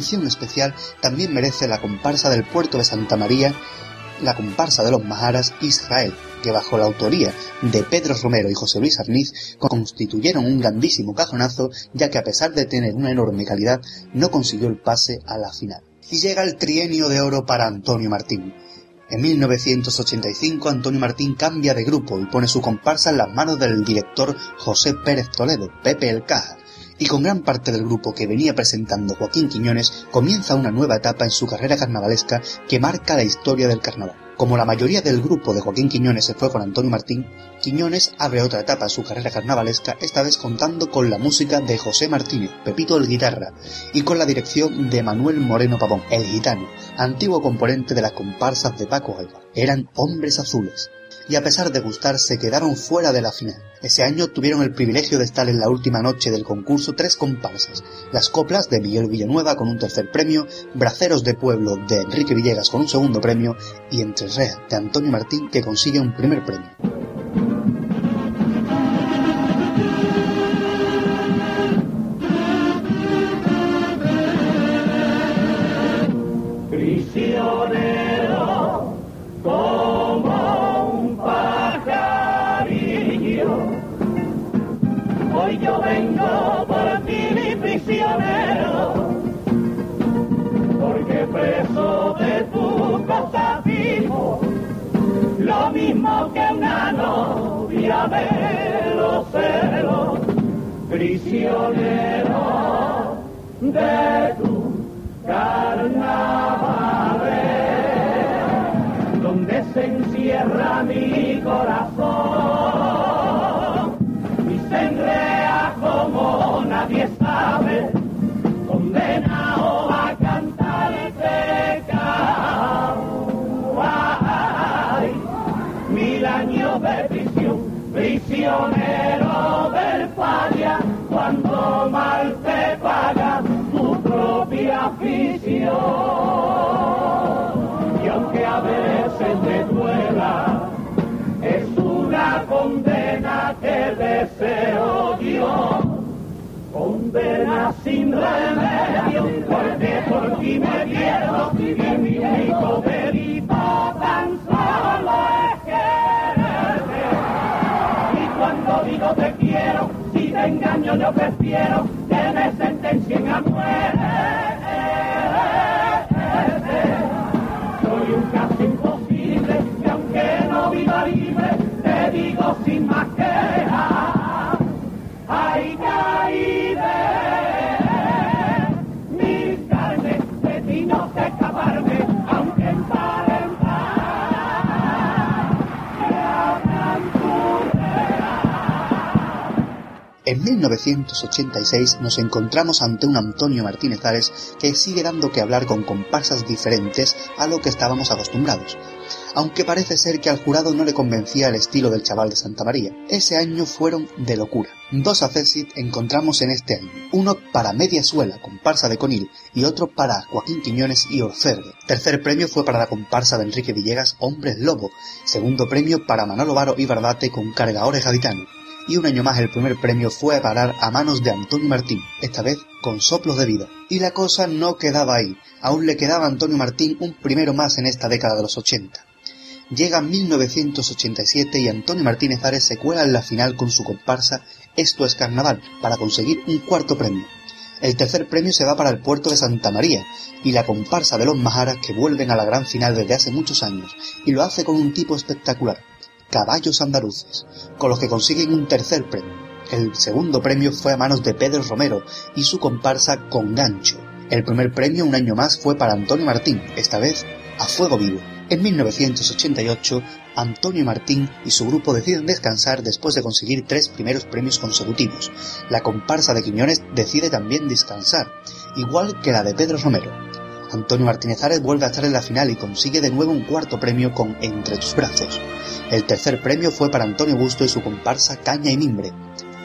Mención especial también merece la comparsa del puerto de Santa María, la comparsa de los Maharas Israel, que bajo la autoría de Pedro Romero y José Luis Arniz constituyeron un grandísimo cajonazo, ya que a pesar de tener una enorme calidad, no consiguió el pase a la final. Y llega el trienio de oro para Antonio Martín. En 1985 Antonio Martín cambia de grupo y pone su comparsa en las manos del director José Pérez Toledo, Pepe el Caja, y con gran parte del grupo que venía presentando Joaquín Quiñones comienza una nueva etapa en su carrera carnavalesca que marca la historia del carnaval. Como la mayoría del grupo de Joaquín Quiñones se fue con Antonio Martín, Quiñones abre otra etapa en su carrera carnavalesca, esta vez contando con la música de José Martínez, Pepito el Guitarra, y con la dirección de Manuel Moreno Pavón, el Gitano, antiguo componente de las comparsas de Paco Alba. Eran hombres azules y a pesar de gustar se quedaron fuera de la final. Ese año tuvieron el privilegio de estar en la última noche del concurso tres comparsas, las coplas de Miguel Villanueva con un tercer premio, Braceros de Pueblo de Enrique Villegas con un segundo premio y Entre Rea de Antonio Martín que consigue un primer premio. Cosa vivo, lo mismo que una novia de los celos, prisionero de tu carnavales, donde se encierra mi corazón y se enrea como nadie sabe, Condena sin remedio, porque por ti me pierdo y mi único delito tan solo es quererte. Y cuando digo te quiero, si te engaño yo prefiero que me sentencien a muerte. En 1986 nos encontramos ante un Antonio Martínez Ares que sigue dando que hablar con comparsas diferentes a lo que estábamos acostumbrados. Aunque parece ser que al jurado no le convencía el estilo del chaval de Santa María. Ese año fueron de locura. Dos acésit encontramos en este año. Uno para Media Suela, comparsa de Conil, y otro para Joaquín Quiñones y Orfergue. Tercer premio fue para la comparsa de Enrique Villegas, Hombres Lobo. Segundo premio para Manolo Varo y Bardate con Cargadores Gaditano y un año más el primer premio fue a parar a manos de Antonio Martín, esta vez con soplos de vida. Y la cosa no quedaba ahí, aún le quedaba a Antonio Martín un primero más en esta década de los 80. Llega 1987 y Antonio Martínez Ares se cuela en la final con su comparsa Esto es Carnaval para conseguir un cuarto premio. El tercer premio se va para el puerto de Santa María y la comparsa de los Majaras que vuelven a la gran final desde hace muchos años y lo hace con un tipo espectacular, caballos andaluces, con los que consiguen un tercer premio. El segundo premio fue a manos de Pedro Romero y su comparsa Con Gancho. El primer premio un año más fue para Antonio Martín, esta vez a fuego vivo. En 1988, Antonio Martín y su grupo deciden descansar después de conseguir tres primeros premios consecutivos. La comparsa de Quiñones decide también descansar, igual que la de Pedro Romero. Antonio Martínez vuelve a estar en la final y consigue de nuevo un cuarto premio con Entre tus brazos. El tercer premio fue para Antonio Busto y su comparsa Caña y Mimbre.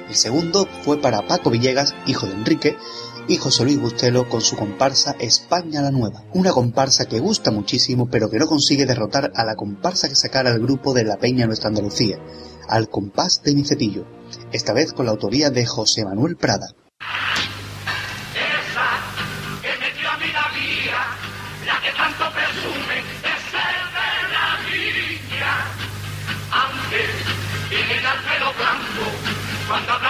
El segundo fue para Paco Villegas, hijo de Enrique, y José Luis Bustelo con su comparsa España la Nueva. Una comparsa que gusta muchísimo pero que no consigue derrotar a la comparsa que sacara el grupo de La Peña Nuestra Andalucía, al compás de mi esta vez con la autoría de José Manuel Prada. Cuando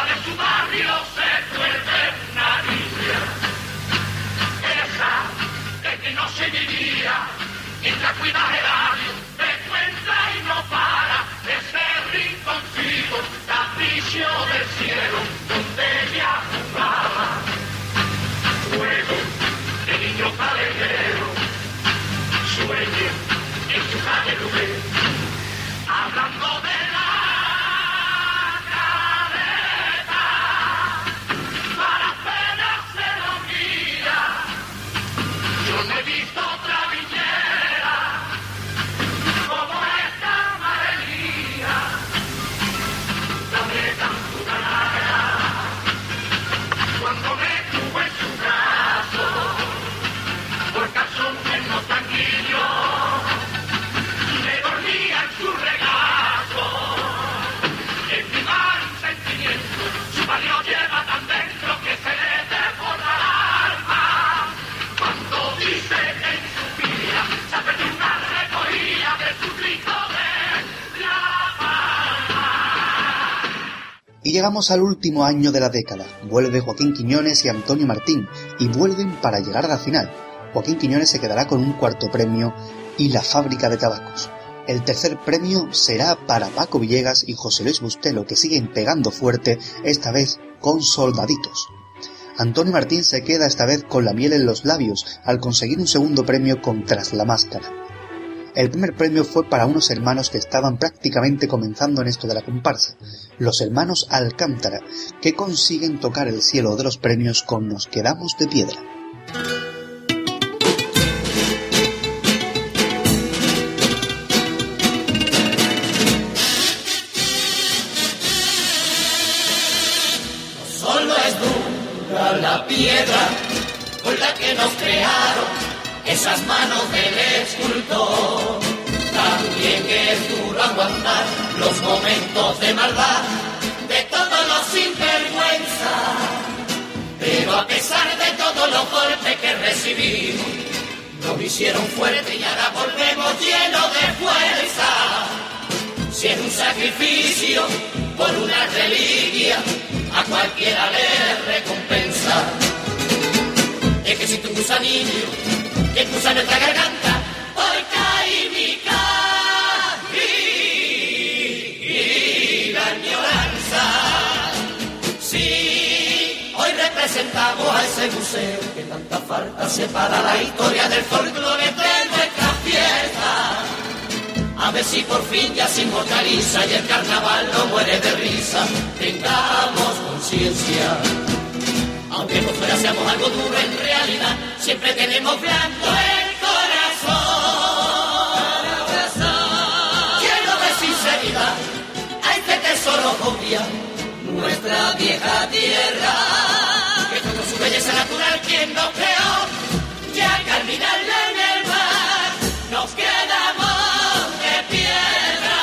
llegamos al último año de la década. Vuelve Joaquín Quiñones y Antonio Martín, y vuelven para llegar a la final. Joaquín Quiñones se quedará con un cuarto premio y la fábrica de tabacos. El tercer premio será para Paco Villegas y José Luis Bustelo, que siguen pegando fuerte, esta vez con soldaditos. Antonio Martín se queda esta vez con la miel en los labios al conseguir un segundo premio con Tras la Máscara. El primer premio fue para unos hermanos que estaban prácticamente comenzando en esto de la comparsa, los hermanos Alcántara, que consiguen tocar el cielo de los premios con Nos quedamos de piedra. De maldad de todos los sinvergüenza. Pero a pesar de todos los golpes que recibimos, nos hicieron fuerte y ahora volvemos llenos de fuerza. Si es un sacrificio por una reliquia, a cualquiera le recompensa. Es que si tu gusanillo que cruza nuestra garganta, representamos a ese museo que tanta falta separa la historia del folclore de nuestra fiesta. A ver si por fin ya se inmortaliza y el carnaval no muere de risa. Tengamos conciencia. Aunque por fuera seamos algo duro, en realidad siempre tenemos blando el corazón. Lleno de sinceridad, hay que tesoro obvia nuestra vieja tierra. Belleza natural, quien creó, mar, nos quedamos de piedra.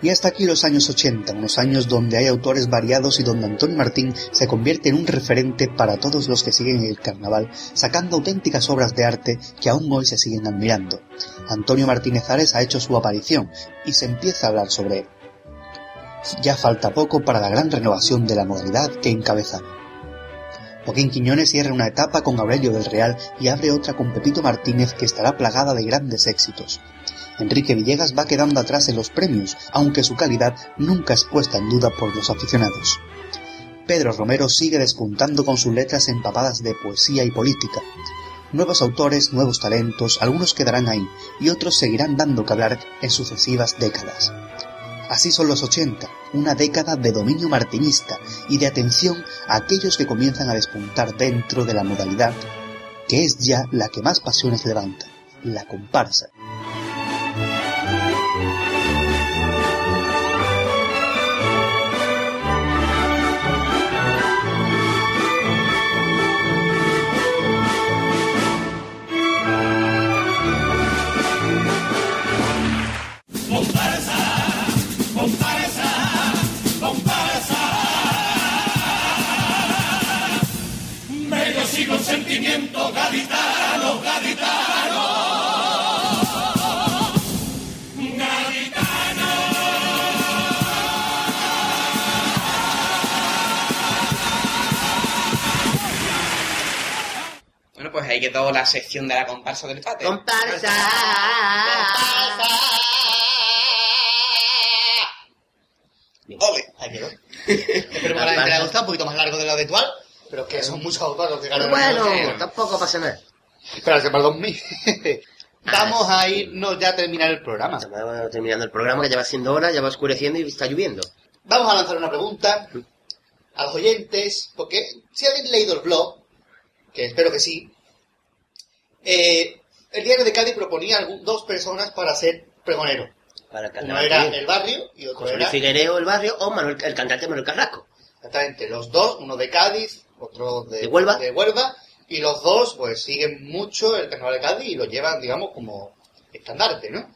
Y hasta aquí los años 80, unos años donde hay autores variados y donde Antonio Martín se convierte en un referente para todos los que siguen el carnaval, sacando auténticas obras de arte que aún hoy se siguen admirando. Antonio Martínez Ares ha hecho su aparición y se empieza a hablar sobre él. Ya falta poco para la gran renovación de la modalidad que encabeza. Joaquín Quiñones cierra una etapa con Aurelio del Real y abre otra con Pepito Martínez que estará plagada de grandes éxitos. Enrique Villegas va quedando atrás en los premios, aunque su calidad nunca es puesta en duda por los aficionados. Pedro Romero sigue despuntando con sus letras empapadas de poesía y política. Nuevos autores, nuevos talentos, algunos quedarán ahí y otros seguirán dando que hablar en sucesivas décadas. Así son los 80, una década de dominio martinista y de atención a aquellos que comienzan a despuntar dentro de la modalidad, que es ya la que más pasiones levanta, la comparsa. En sentimiento gaditano, gaditano. Gaditano. Bueno, pues ahí quedó la sección de la comparsa del pate. ¡Comparsa! ¡Ole! Ahí quedó. Espero que le haya gustado, un poquito más largo de lo habitual, pero que son muchos autores que Pero ganaron. bueno, tampoco pasa nada. Espérate, para el 2000. Vamos a irnos ya a terminar el programa. Estamos terminando el programa que ya va siendo hora, ya va oscureciendo y está lloviendo. Vamos a lanzar una pregunta a los oyentes, porque si habéis leído el blog, que espero que sí, eh, el diario de Cádiz proponía algún- dos personas para ser pregonero. Para Uno era el barrio y otro José era Figuereo, el barrio, o Manuel, el cantante Manuel Carrasco. exactamente los dos, uno de Cádiz, otro de, ¿De Huelva? de Huelva, y los dos pues siguen mucho el carnaval de Cádiz y lo llevan, digamos, como estandarte, ¿no?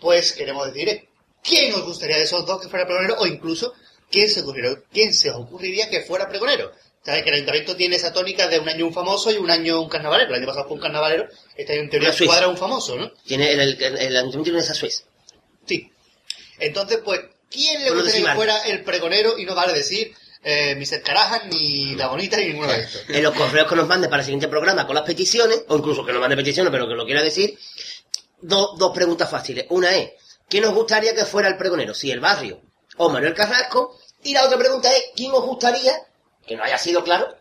Pues queremos decir, eh, ¿quién os gustaría de esos dos que fuera pregonero o incluso quién se, ocurriría, quién se os ocurriría que fuera pregonero? Sabes que el ayuntamiento tiene esa tónica de un año un famoso y un año un carnavalero. El año pasado fue un carnavalero, este año en teoría cuadra un famoso, ¿no? Tiene el, el, el, el ayuntamiento tiene esa Suiza. Sí. Entonces, pues, ¿quién le gustaría que fuera el pregonero? Y no vale decir eh, Mr. Carajan, ni La Bonita, ni ninguno de estos. En los correos que nos mande para el siguiente programa con las peticiones, o incluso que nos mande peticiones, pero que lo quiera decir, do- dos preguntas fáciles. Una es, ¿quién os gustaría que fuera el pregonero? Si el barrio o Manuel Carrasco. Y la otra pregunta es, ¿quién os gustaría, que no haya sido claro,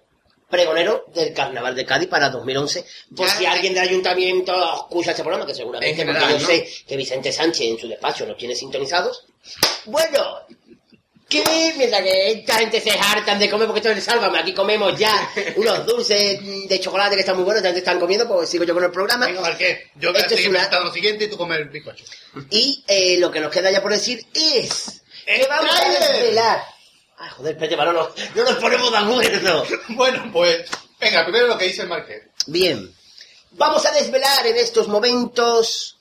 pregonero del Carnaval de Cádiz para 2011? Por Ya, si alguien del ayuntamiento escucha este programa, que seguramente, general, porque yo ¿no? sé que Vicente Sánchez en su despacho nos tiene sintonizados. Bueno, que mientras que esta gente se hartan de comer porque esto es el sálvame, aquí comemos ya unos dulces de chocolate que están muy buenos, ya están comiendo, pues sigo yo con el programa. Venga, ¿al qué? Yo voy a Esto es seguir una- lo siguiente y tú comes el bizcocho. Y eh, lo que nos queda ya por decir es que ¡El vamos a desvelar Ah, joder, espérate, Manolo, no nos ponemos de acuerdo. Bueno, pues, venga, primero lo que dice el Marqués. Bien. Vamos a desvelar en estos momentos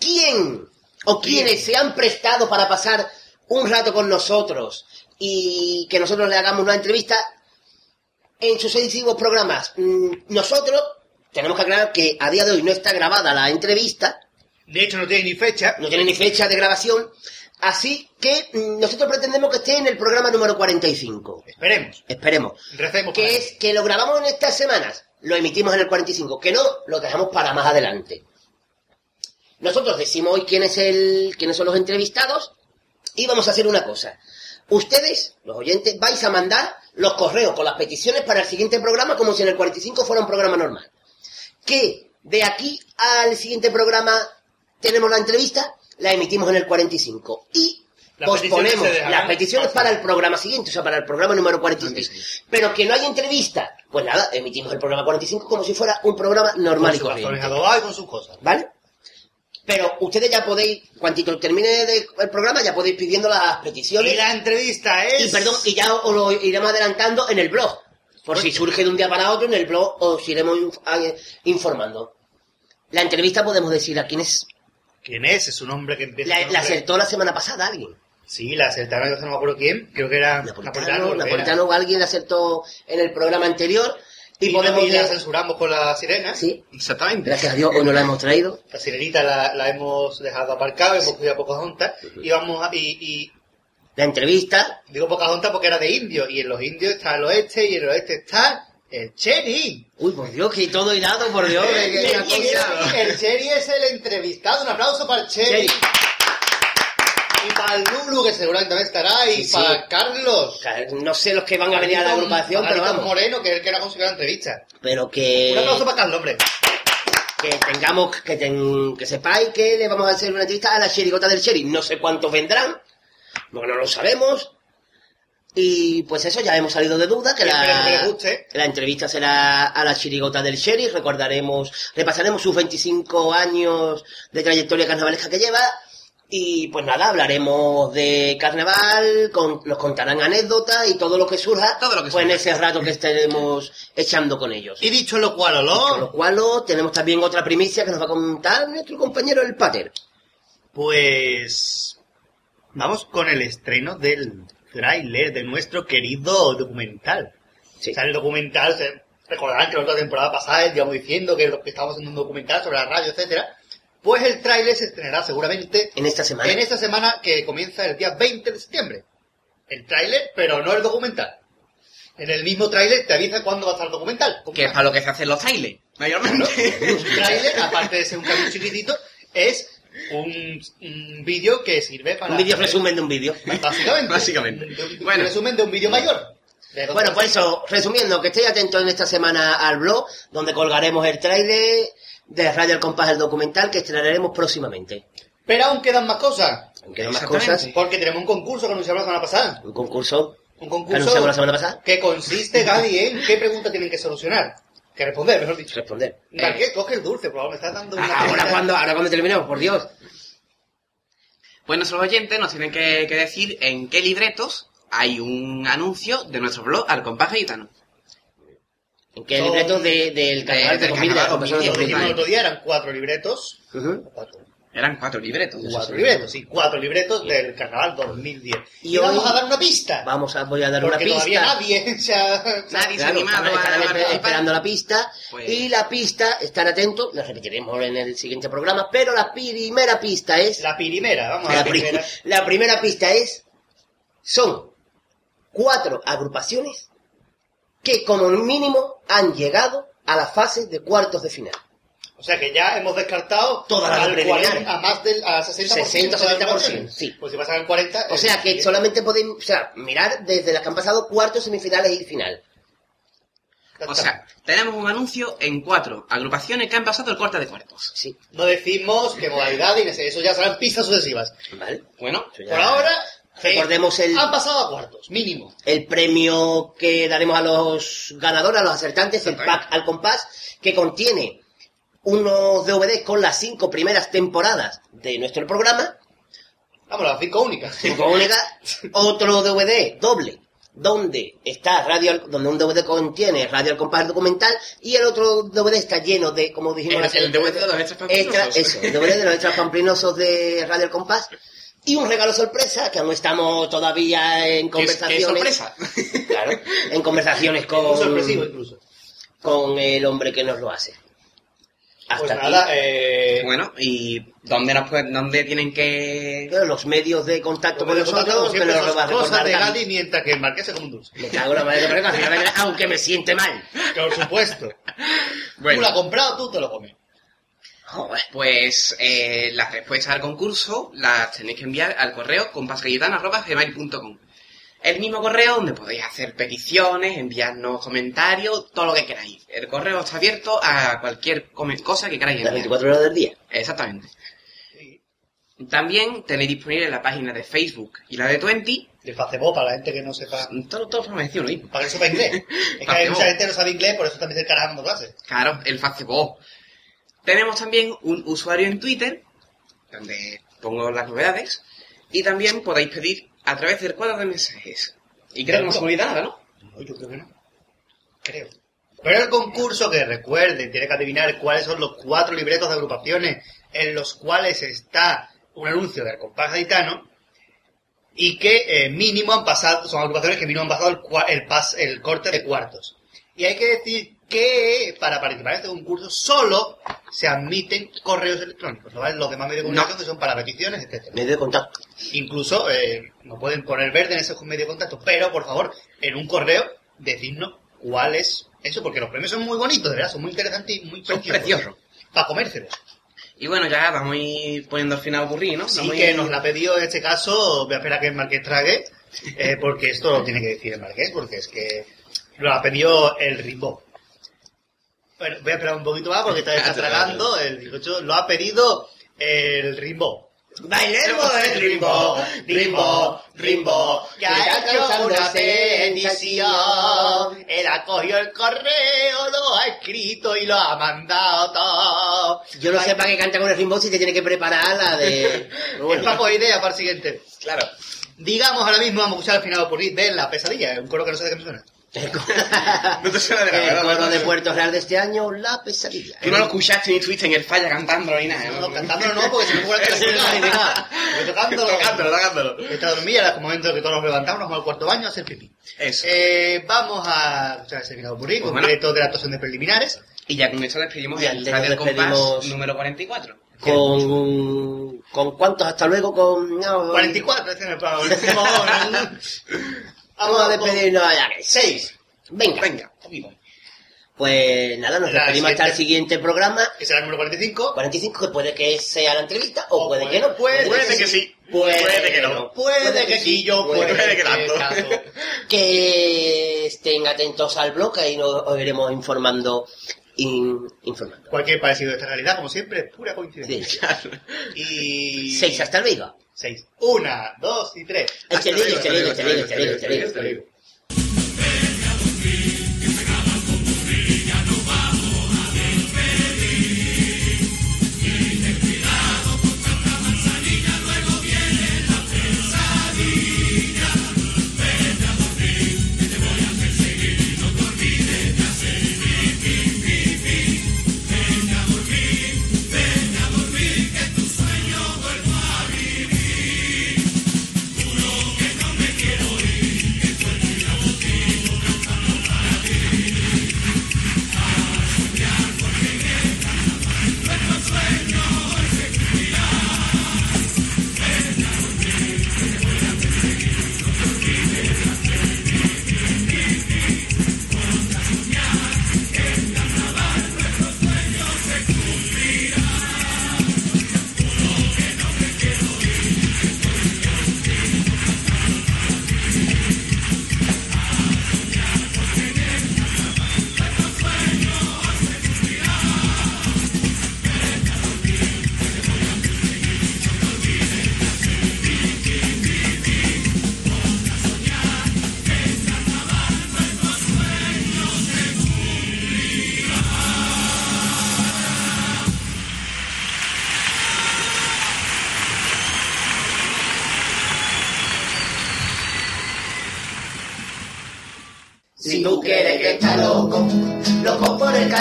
quién o quiénes se han prestado para pasar un rato con nosotros y que nosotros le hagamos una entrevista en sus sucesivos programas. Mm, Nosotros tenemos que aclarar que a día de hoy no está grabada la entrevista. De hecho, no tiene ni fecha. No tiene ni fecha de grabación. Así que mm, nosotros pretendemos que esté en el programa número 45. Esperemos. Esperemos. Recemos. Que es que lo grabamos en estas semanas, lo emitimos en el 45. Que no, lo dejamos para más adelante. Nosotros decimos hoy quién es el, quiénes son los entrevistados y vamos a hacer una cosa. Ustedes, los oyentes, vais a mandar los correos con las peticiones para el siguiente programa como si en el 45 fuera un programa normal. Que de aquí al siguiente programa tenemos la entrevista, la emitimos en el 45 y peticiones posponemos las peticiones para- el programa siguiente, o sea, para el programa número 46. Pero que no hay entrevista, pues nada, emitimos el programa 45 como si fuera un programa normal y Con sus corriente. y con sus cosas. ¿Vale? Pero ustedes ya podéis, cuantito termine de- el programa, ya podéis pidiendo las peticiones. Y la entrevista es... Y perdón, y ya os lo iremos adelantando en el blog. Por si surge de un día para otro, en el blog os iremos a- informando. La entrevista podemos decir a quién es. ¿Quién es? Es un hombre que empieza... La, la acertó la semana pasada alguien. Sí, la acertaron, no me acuerdo quién. Creo que era Napolitano, Napolitano. que era. Napolitano o alguien la acertó en el programa anterior. Y, Y, podemos y la censuramos con la sirena. Sí, Exactamente. gracias a Dios, hoy no la hemos traído. La sirenita la, la hemos dejado aparcada, hemos cogido a Pocahontas y vamos a, y, y La entrevista, digo Pocahontas porque era de indios y en los indios está el oeste y en el oeste está el Cherry. uy, por Dios, que todo hilado, por Dios. el, una cosa- el Cherry es el entrevistado, un aplauso para el Cherry. Cherry. Y para el Lulu, que seguramente también estará, y Sí, para Carlos. O sea, no sé los que van a venir a la agrupación, pero vamos. Moreno, que es el que era conseguido la entrevista. Pero que... Un aplauso para Carlos, hombre. que tengamos, que, ten- que sepáis que le vamos a hacer una entrevista a la chirigota del Sherry. No sé cuántos vendrán, porque no lo sabemos. Y pues eso, ya hemos salido de duda, que Esperemos que la, guste. la entrevista será a la chirigota del Sherry. Recordaremos, repasaremos sus 25 años de trayectoria carnavalesca que lleva. Y pues nada, hablaremos de carnaval, con- nos contarán anécdotas y todo lo que surja, Todo lo que pues en ese rato que estaremos echando con ellos. Y dicho lo cual, Con Oló, lo cual tenemos también otra primicia que nos va a contar nuestro compañero el Pater. pues vamos con el estreno del tráiler de nuestro querido documental. Sí. O sea, el documental, se- recordarán que la otra temporada pasada íbamos diciendo que, lo que estábamos haciendo un documental sobre la radio, etcétera. Pues el tráiler se estrenará seguramente En esta semana. en esta semana que comienza el día 20 de septiembre. El tráiler, pero no el documental. En el mismo tráiler te avisa cuándo va a estar el documental. Que es para lo que se hacen los trailers, mayormente. Un tráiler, aparte de ser un cambio chiquitito, es un, un vídeo que sirve para... Un vídeo resumen de un vídeo. Básicamente. Básicamente. Un, un Bueno. resumen de un vídeo mayor. Bueno, pues eso, resumiendo, que estéis atentos en esta semana al blog, donde colgaremos el trailer de Radio El Compás, el documental que estrenaremos próximamente. Pero aún quedan más cosas. Aunque hay más cosas, Porque tenemos un concurso que anunciamos la semana pasada. un concurso Un que concurso anunciamos la semana pasada, que consiste, Gadi, en qué pregunta tienen que solucionar. Que responder, mejor dicho. responder. Garquet, coge el dulce, por favor, me estás dando una... Ahora cuando, ahora cuando terminemos, por Dios. Pues nuestros oyentes nos tienen que, que decir en qué libretos hay un anuncio de nuestro blog al compás gitano. ¿En qué Son- libreto de, del carnaval de del 2000 de carnaval de que 2010. dijimos el 2010? otro día eran cuatro libretos. Cuatro, Eran cuatro libretos. cuatro libretos, sí, cuatro libretos del carnaval 2010. Y, Y hoy- vamos a dar una pista. Vamos a, voy a dar porque una todavía pista. nadie se ha... Nadie se ha animado a, esperando la pista Pues- y la pista, estar atentos, la repetiremos en el siguiente programa, pero la primera pista es La primera, vamos a la, la pri- primera. la primera pista es son cuatro agrupaciones que como mínimo han llegado a la fase de cuartos de final. O sea que ya hemos descartado Todas las al preliminares. 40, a más del a 60%. 60, de las 70%, agrupaciones. sí. Pues si pasan al 40... O sea que solamente podéis, o sea, mirar desde las que han pasado cuartos, semifinales y final. O sea, tenemos un anuncio en cuatro agrupaciones que han pasado el cuarto de cuartos. Sí, No decimos qué modalidad y eso ya serán pistas sucesivas. ¿vale? Bueno, Por ahora, Recordemos eh, el- han pasado a cuartos, mínimo. el premio que daremos a los ganadores, a los acertantes, el pack al compás, que contiene unos DVDs con las cinco primeras temporadas de nuestro programa. Vamos, las cinco únicas. Cinco únicas, otro DVD doble, donde está radio, donde un DVD contiene Radio Al Compás documental y el otro DVD está lleno de, como dijimos, El- el DVD de los extras pamplinosos. extra- eso, el DVD de los extras pamplinosos de Radio Al Compás y un regalo sorpresa que aún estamos todavía en ¿Qué, qué conversaciones. sorpresa? Claro, en conversaciones con, Muy sorpresivo incluso. con el hombre que nos lo hace. Hasta Pues aquí. nada, eh, Bueno, ¿y dónde nos pueden, dónde tienen que...? Los medios de contacto con como nosotros, como nos lo son va a cosas de. Gadi mientras que el marqués se come un dulce. Me cago en la madre, pero me- aunque me siente mal. Por supuesto. Tú Bueno, lo has comprado, tú te lo comes. Joder. pues eh, las respuestas al concurso las tenéis que enviar al correo compasgallitano.gmail.com El mismo correo donde podéis hacer peticiones, enviarnos comentarios, todo lo que queráis. El correo está abierto a cualquier cosa que queráis Las enviar. 24 horas del día. Exactamente. También tenéis disponible la página de Facebook y la de Twenty. De Facebook, para la gente que no sepa. Todo, todo decir lo mismo. Para que sepa inglés. Es que hay mucha gente que no sabe inglés, por eso también se cargan dando clases. Claro, el Facebook. Tenemos también un usuario en Twitter, donde pongo las novedades, y también podéis pedir a través del cuadro de mensajes. Y creo que no se olvida nada, ¿no? No, yo creo que no. Creo. Pero el concurso que recuerden, tiene que adivinar cuáles son los cuatro libretos de agrupaciones en los cuales está un anuncio del compás gaditano y que eh, mínimo han pasado, son agrupaciones que mínimo han pasado el, el, pas- el corte de cuartos. Y hay que decir que para participar en este concurso solo se admiten correos electrónicos, ¿no? ¿vale? Los demás medios de comunicación que son para peticiones, etcétera. Medio de contacto. Incluso eh, nos pueden poner verde en esos medios de contacto, pero por favor, en un correo, decidnos cuál es eso, porque los premios son muy bonitos, de verdad, son muy interesantes y muy Son preciosos. Para comérselos. Y bueno, ya vamos a ir poniendo al final ocurrir, ¿no? Sí que ir- nos la ha pedido en este caso, voy a esperar a que el Marqués trague, eh, porque esto lo tiene que decir el Marqués, porque es que lo ha pedido el Rimbo. Bueno, voy a esperar un poquito más porque está, está tragando, el bizcocho lo ha pedido el Rimbo. Bailemos el rimbo, rimbo, rimbo, que ha hecho una petición. Él ha cogido el correo, lo ha escrito y lo ha mandado todo. Yo no sé para qué canta con el rimbo si te tiene que preparar la de... Es poner idea para el siguiente. Claro. Digamos ahora mismo, vamos a escuchar al final por de La Pesadilla, un coro que no sé de qué me suena. No te suena de El nada, coro ¿verdad? de Puerto Real de este año, La Pesadilla. Tú no lo escuchaste ni estuviste en el falla cantándolo ni nada. No, cantándolo no, porque se me ocurre que ni nada. Tocándolo. Tocándolo, tocándolo. Está dormida, en el momento en que todos nos levantamos, nos vamos al cuarto baño a hacer pipí. Eso. Eh, vamos a escuchar ese final Pues concreto de la actuación de preliminares. Y ya con esto despedimos Y el Radio Compás número 44. Con... ¿Con cuántos? Hasta luego con... no, 44, este es el. Vamos a despedirnos allá. Seis. Venga. Venga. Pues nada, nos La despedimos hasta el siguiente programa. Que será el número 45. 45, que puede que sea la entrevista o, puede, que no. puede- Puede que sí. Puede, que no. Puede que sí, yo puede, Puede que tanto. Que estén atentos al blog, ahí nos os iremos informando. in- informando. Cualquier parecido de esta realidad, como siempre, es pura coincidencia. Y... Seis, hasta luego. Seis. Una, dos y tres. Ligue, este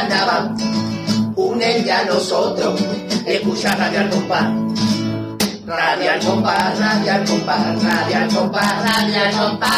loco por el carnaval, únete a nosotros, escucha Radio al compás. Radio al compás, radio al compás, radio compás, radio al compás.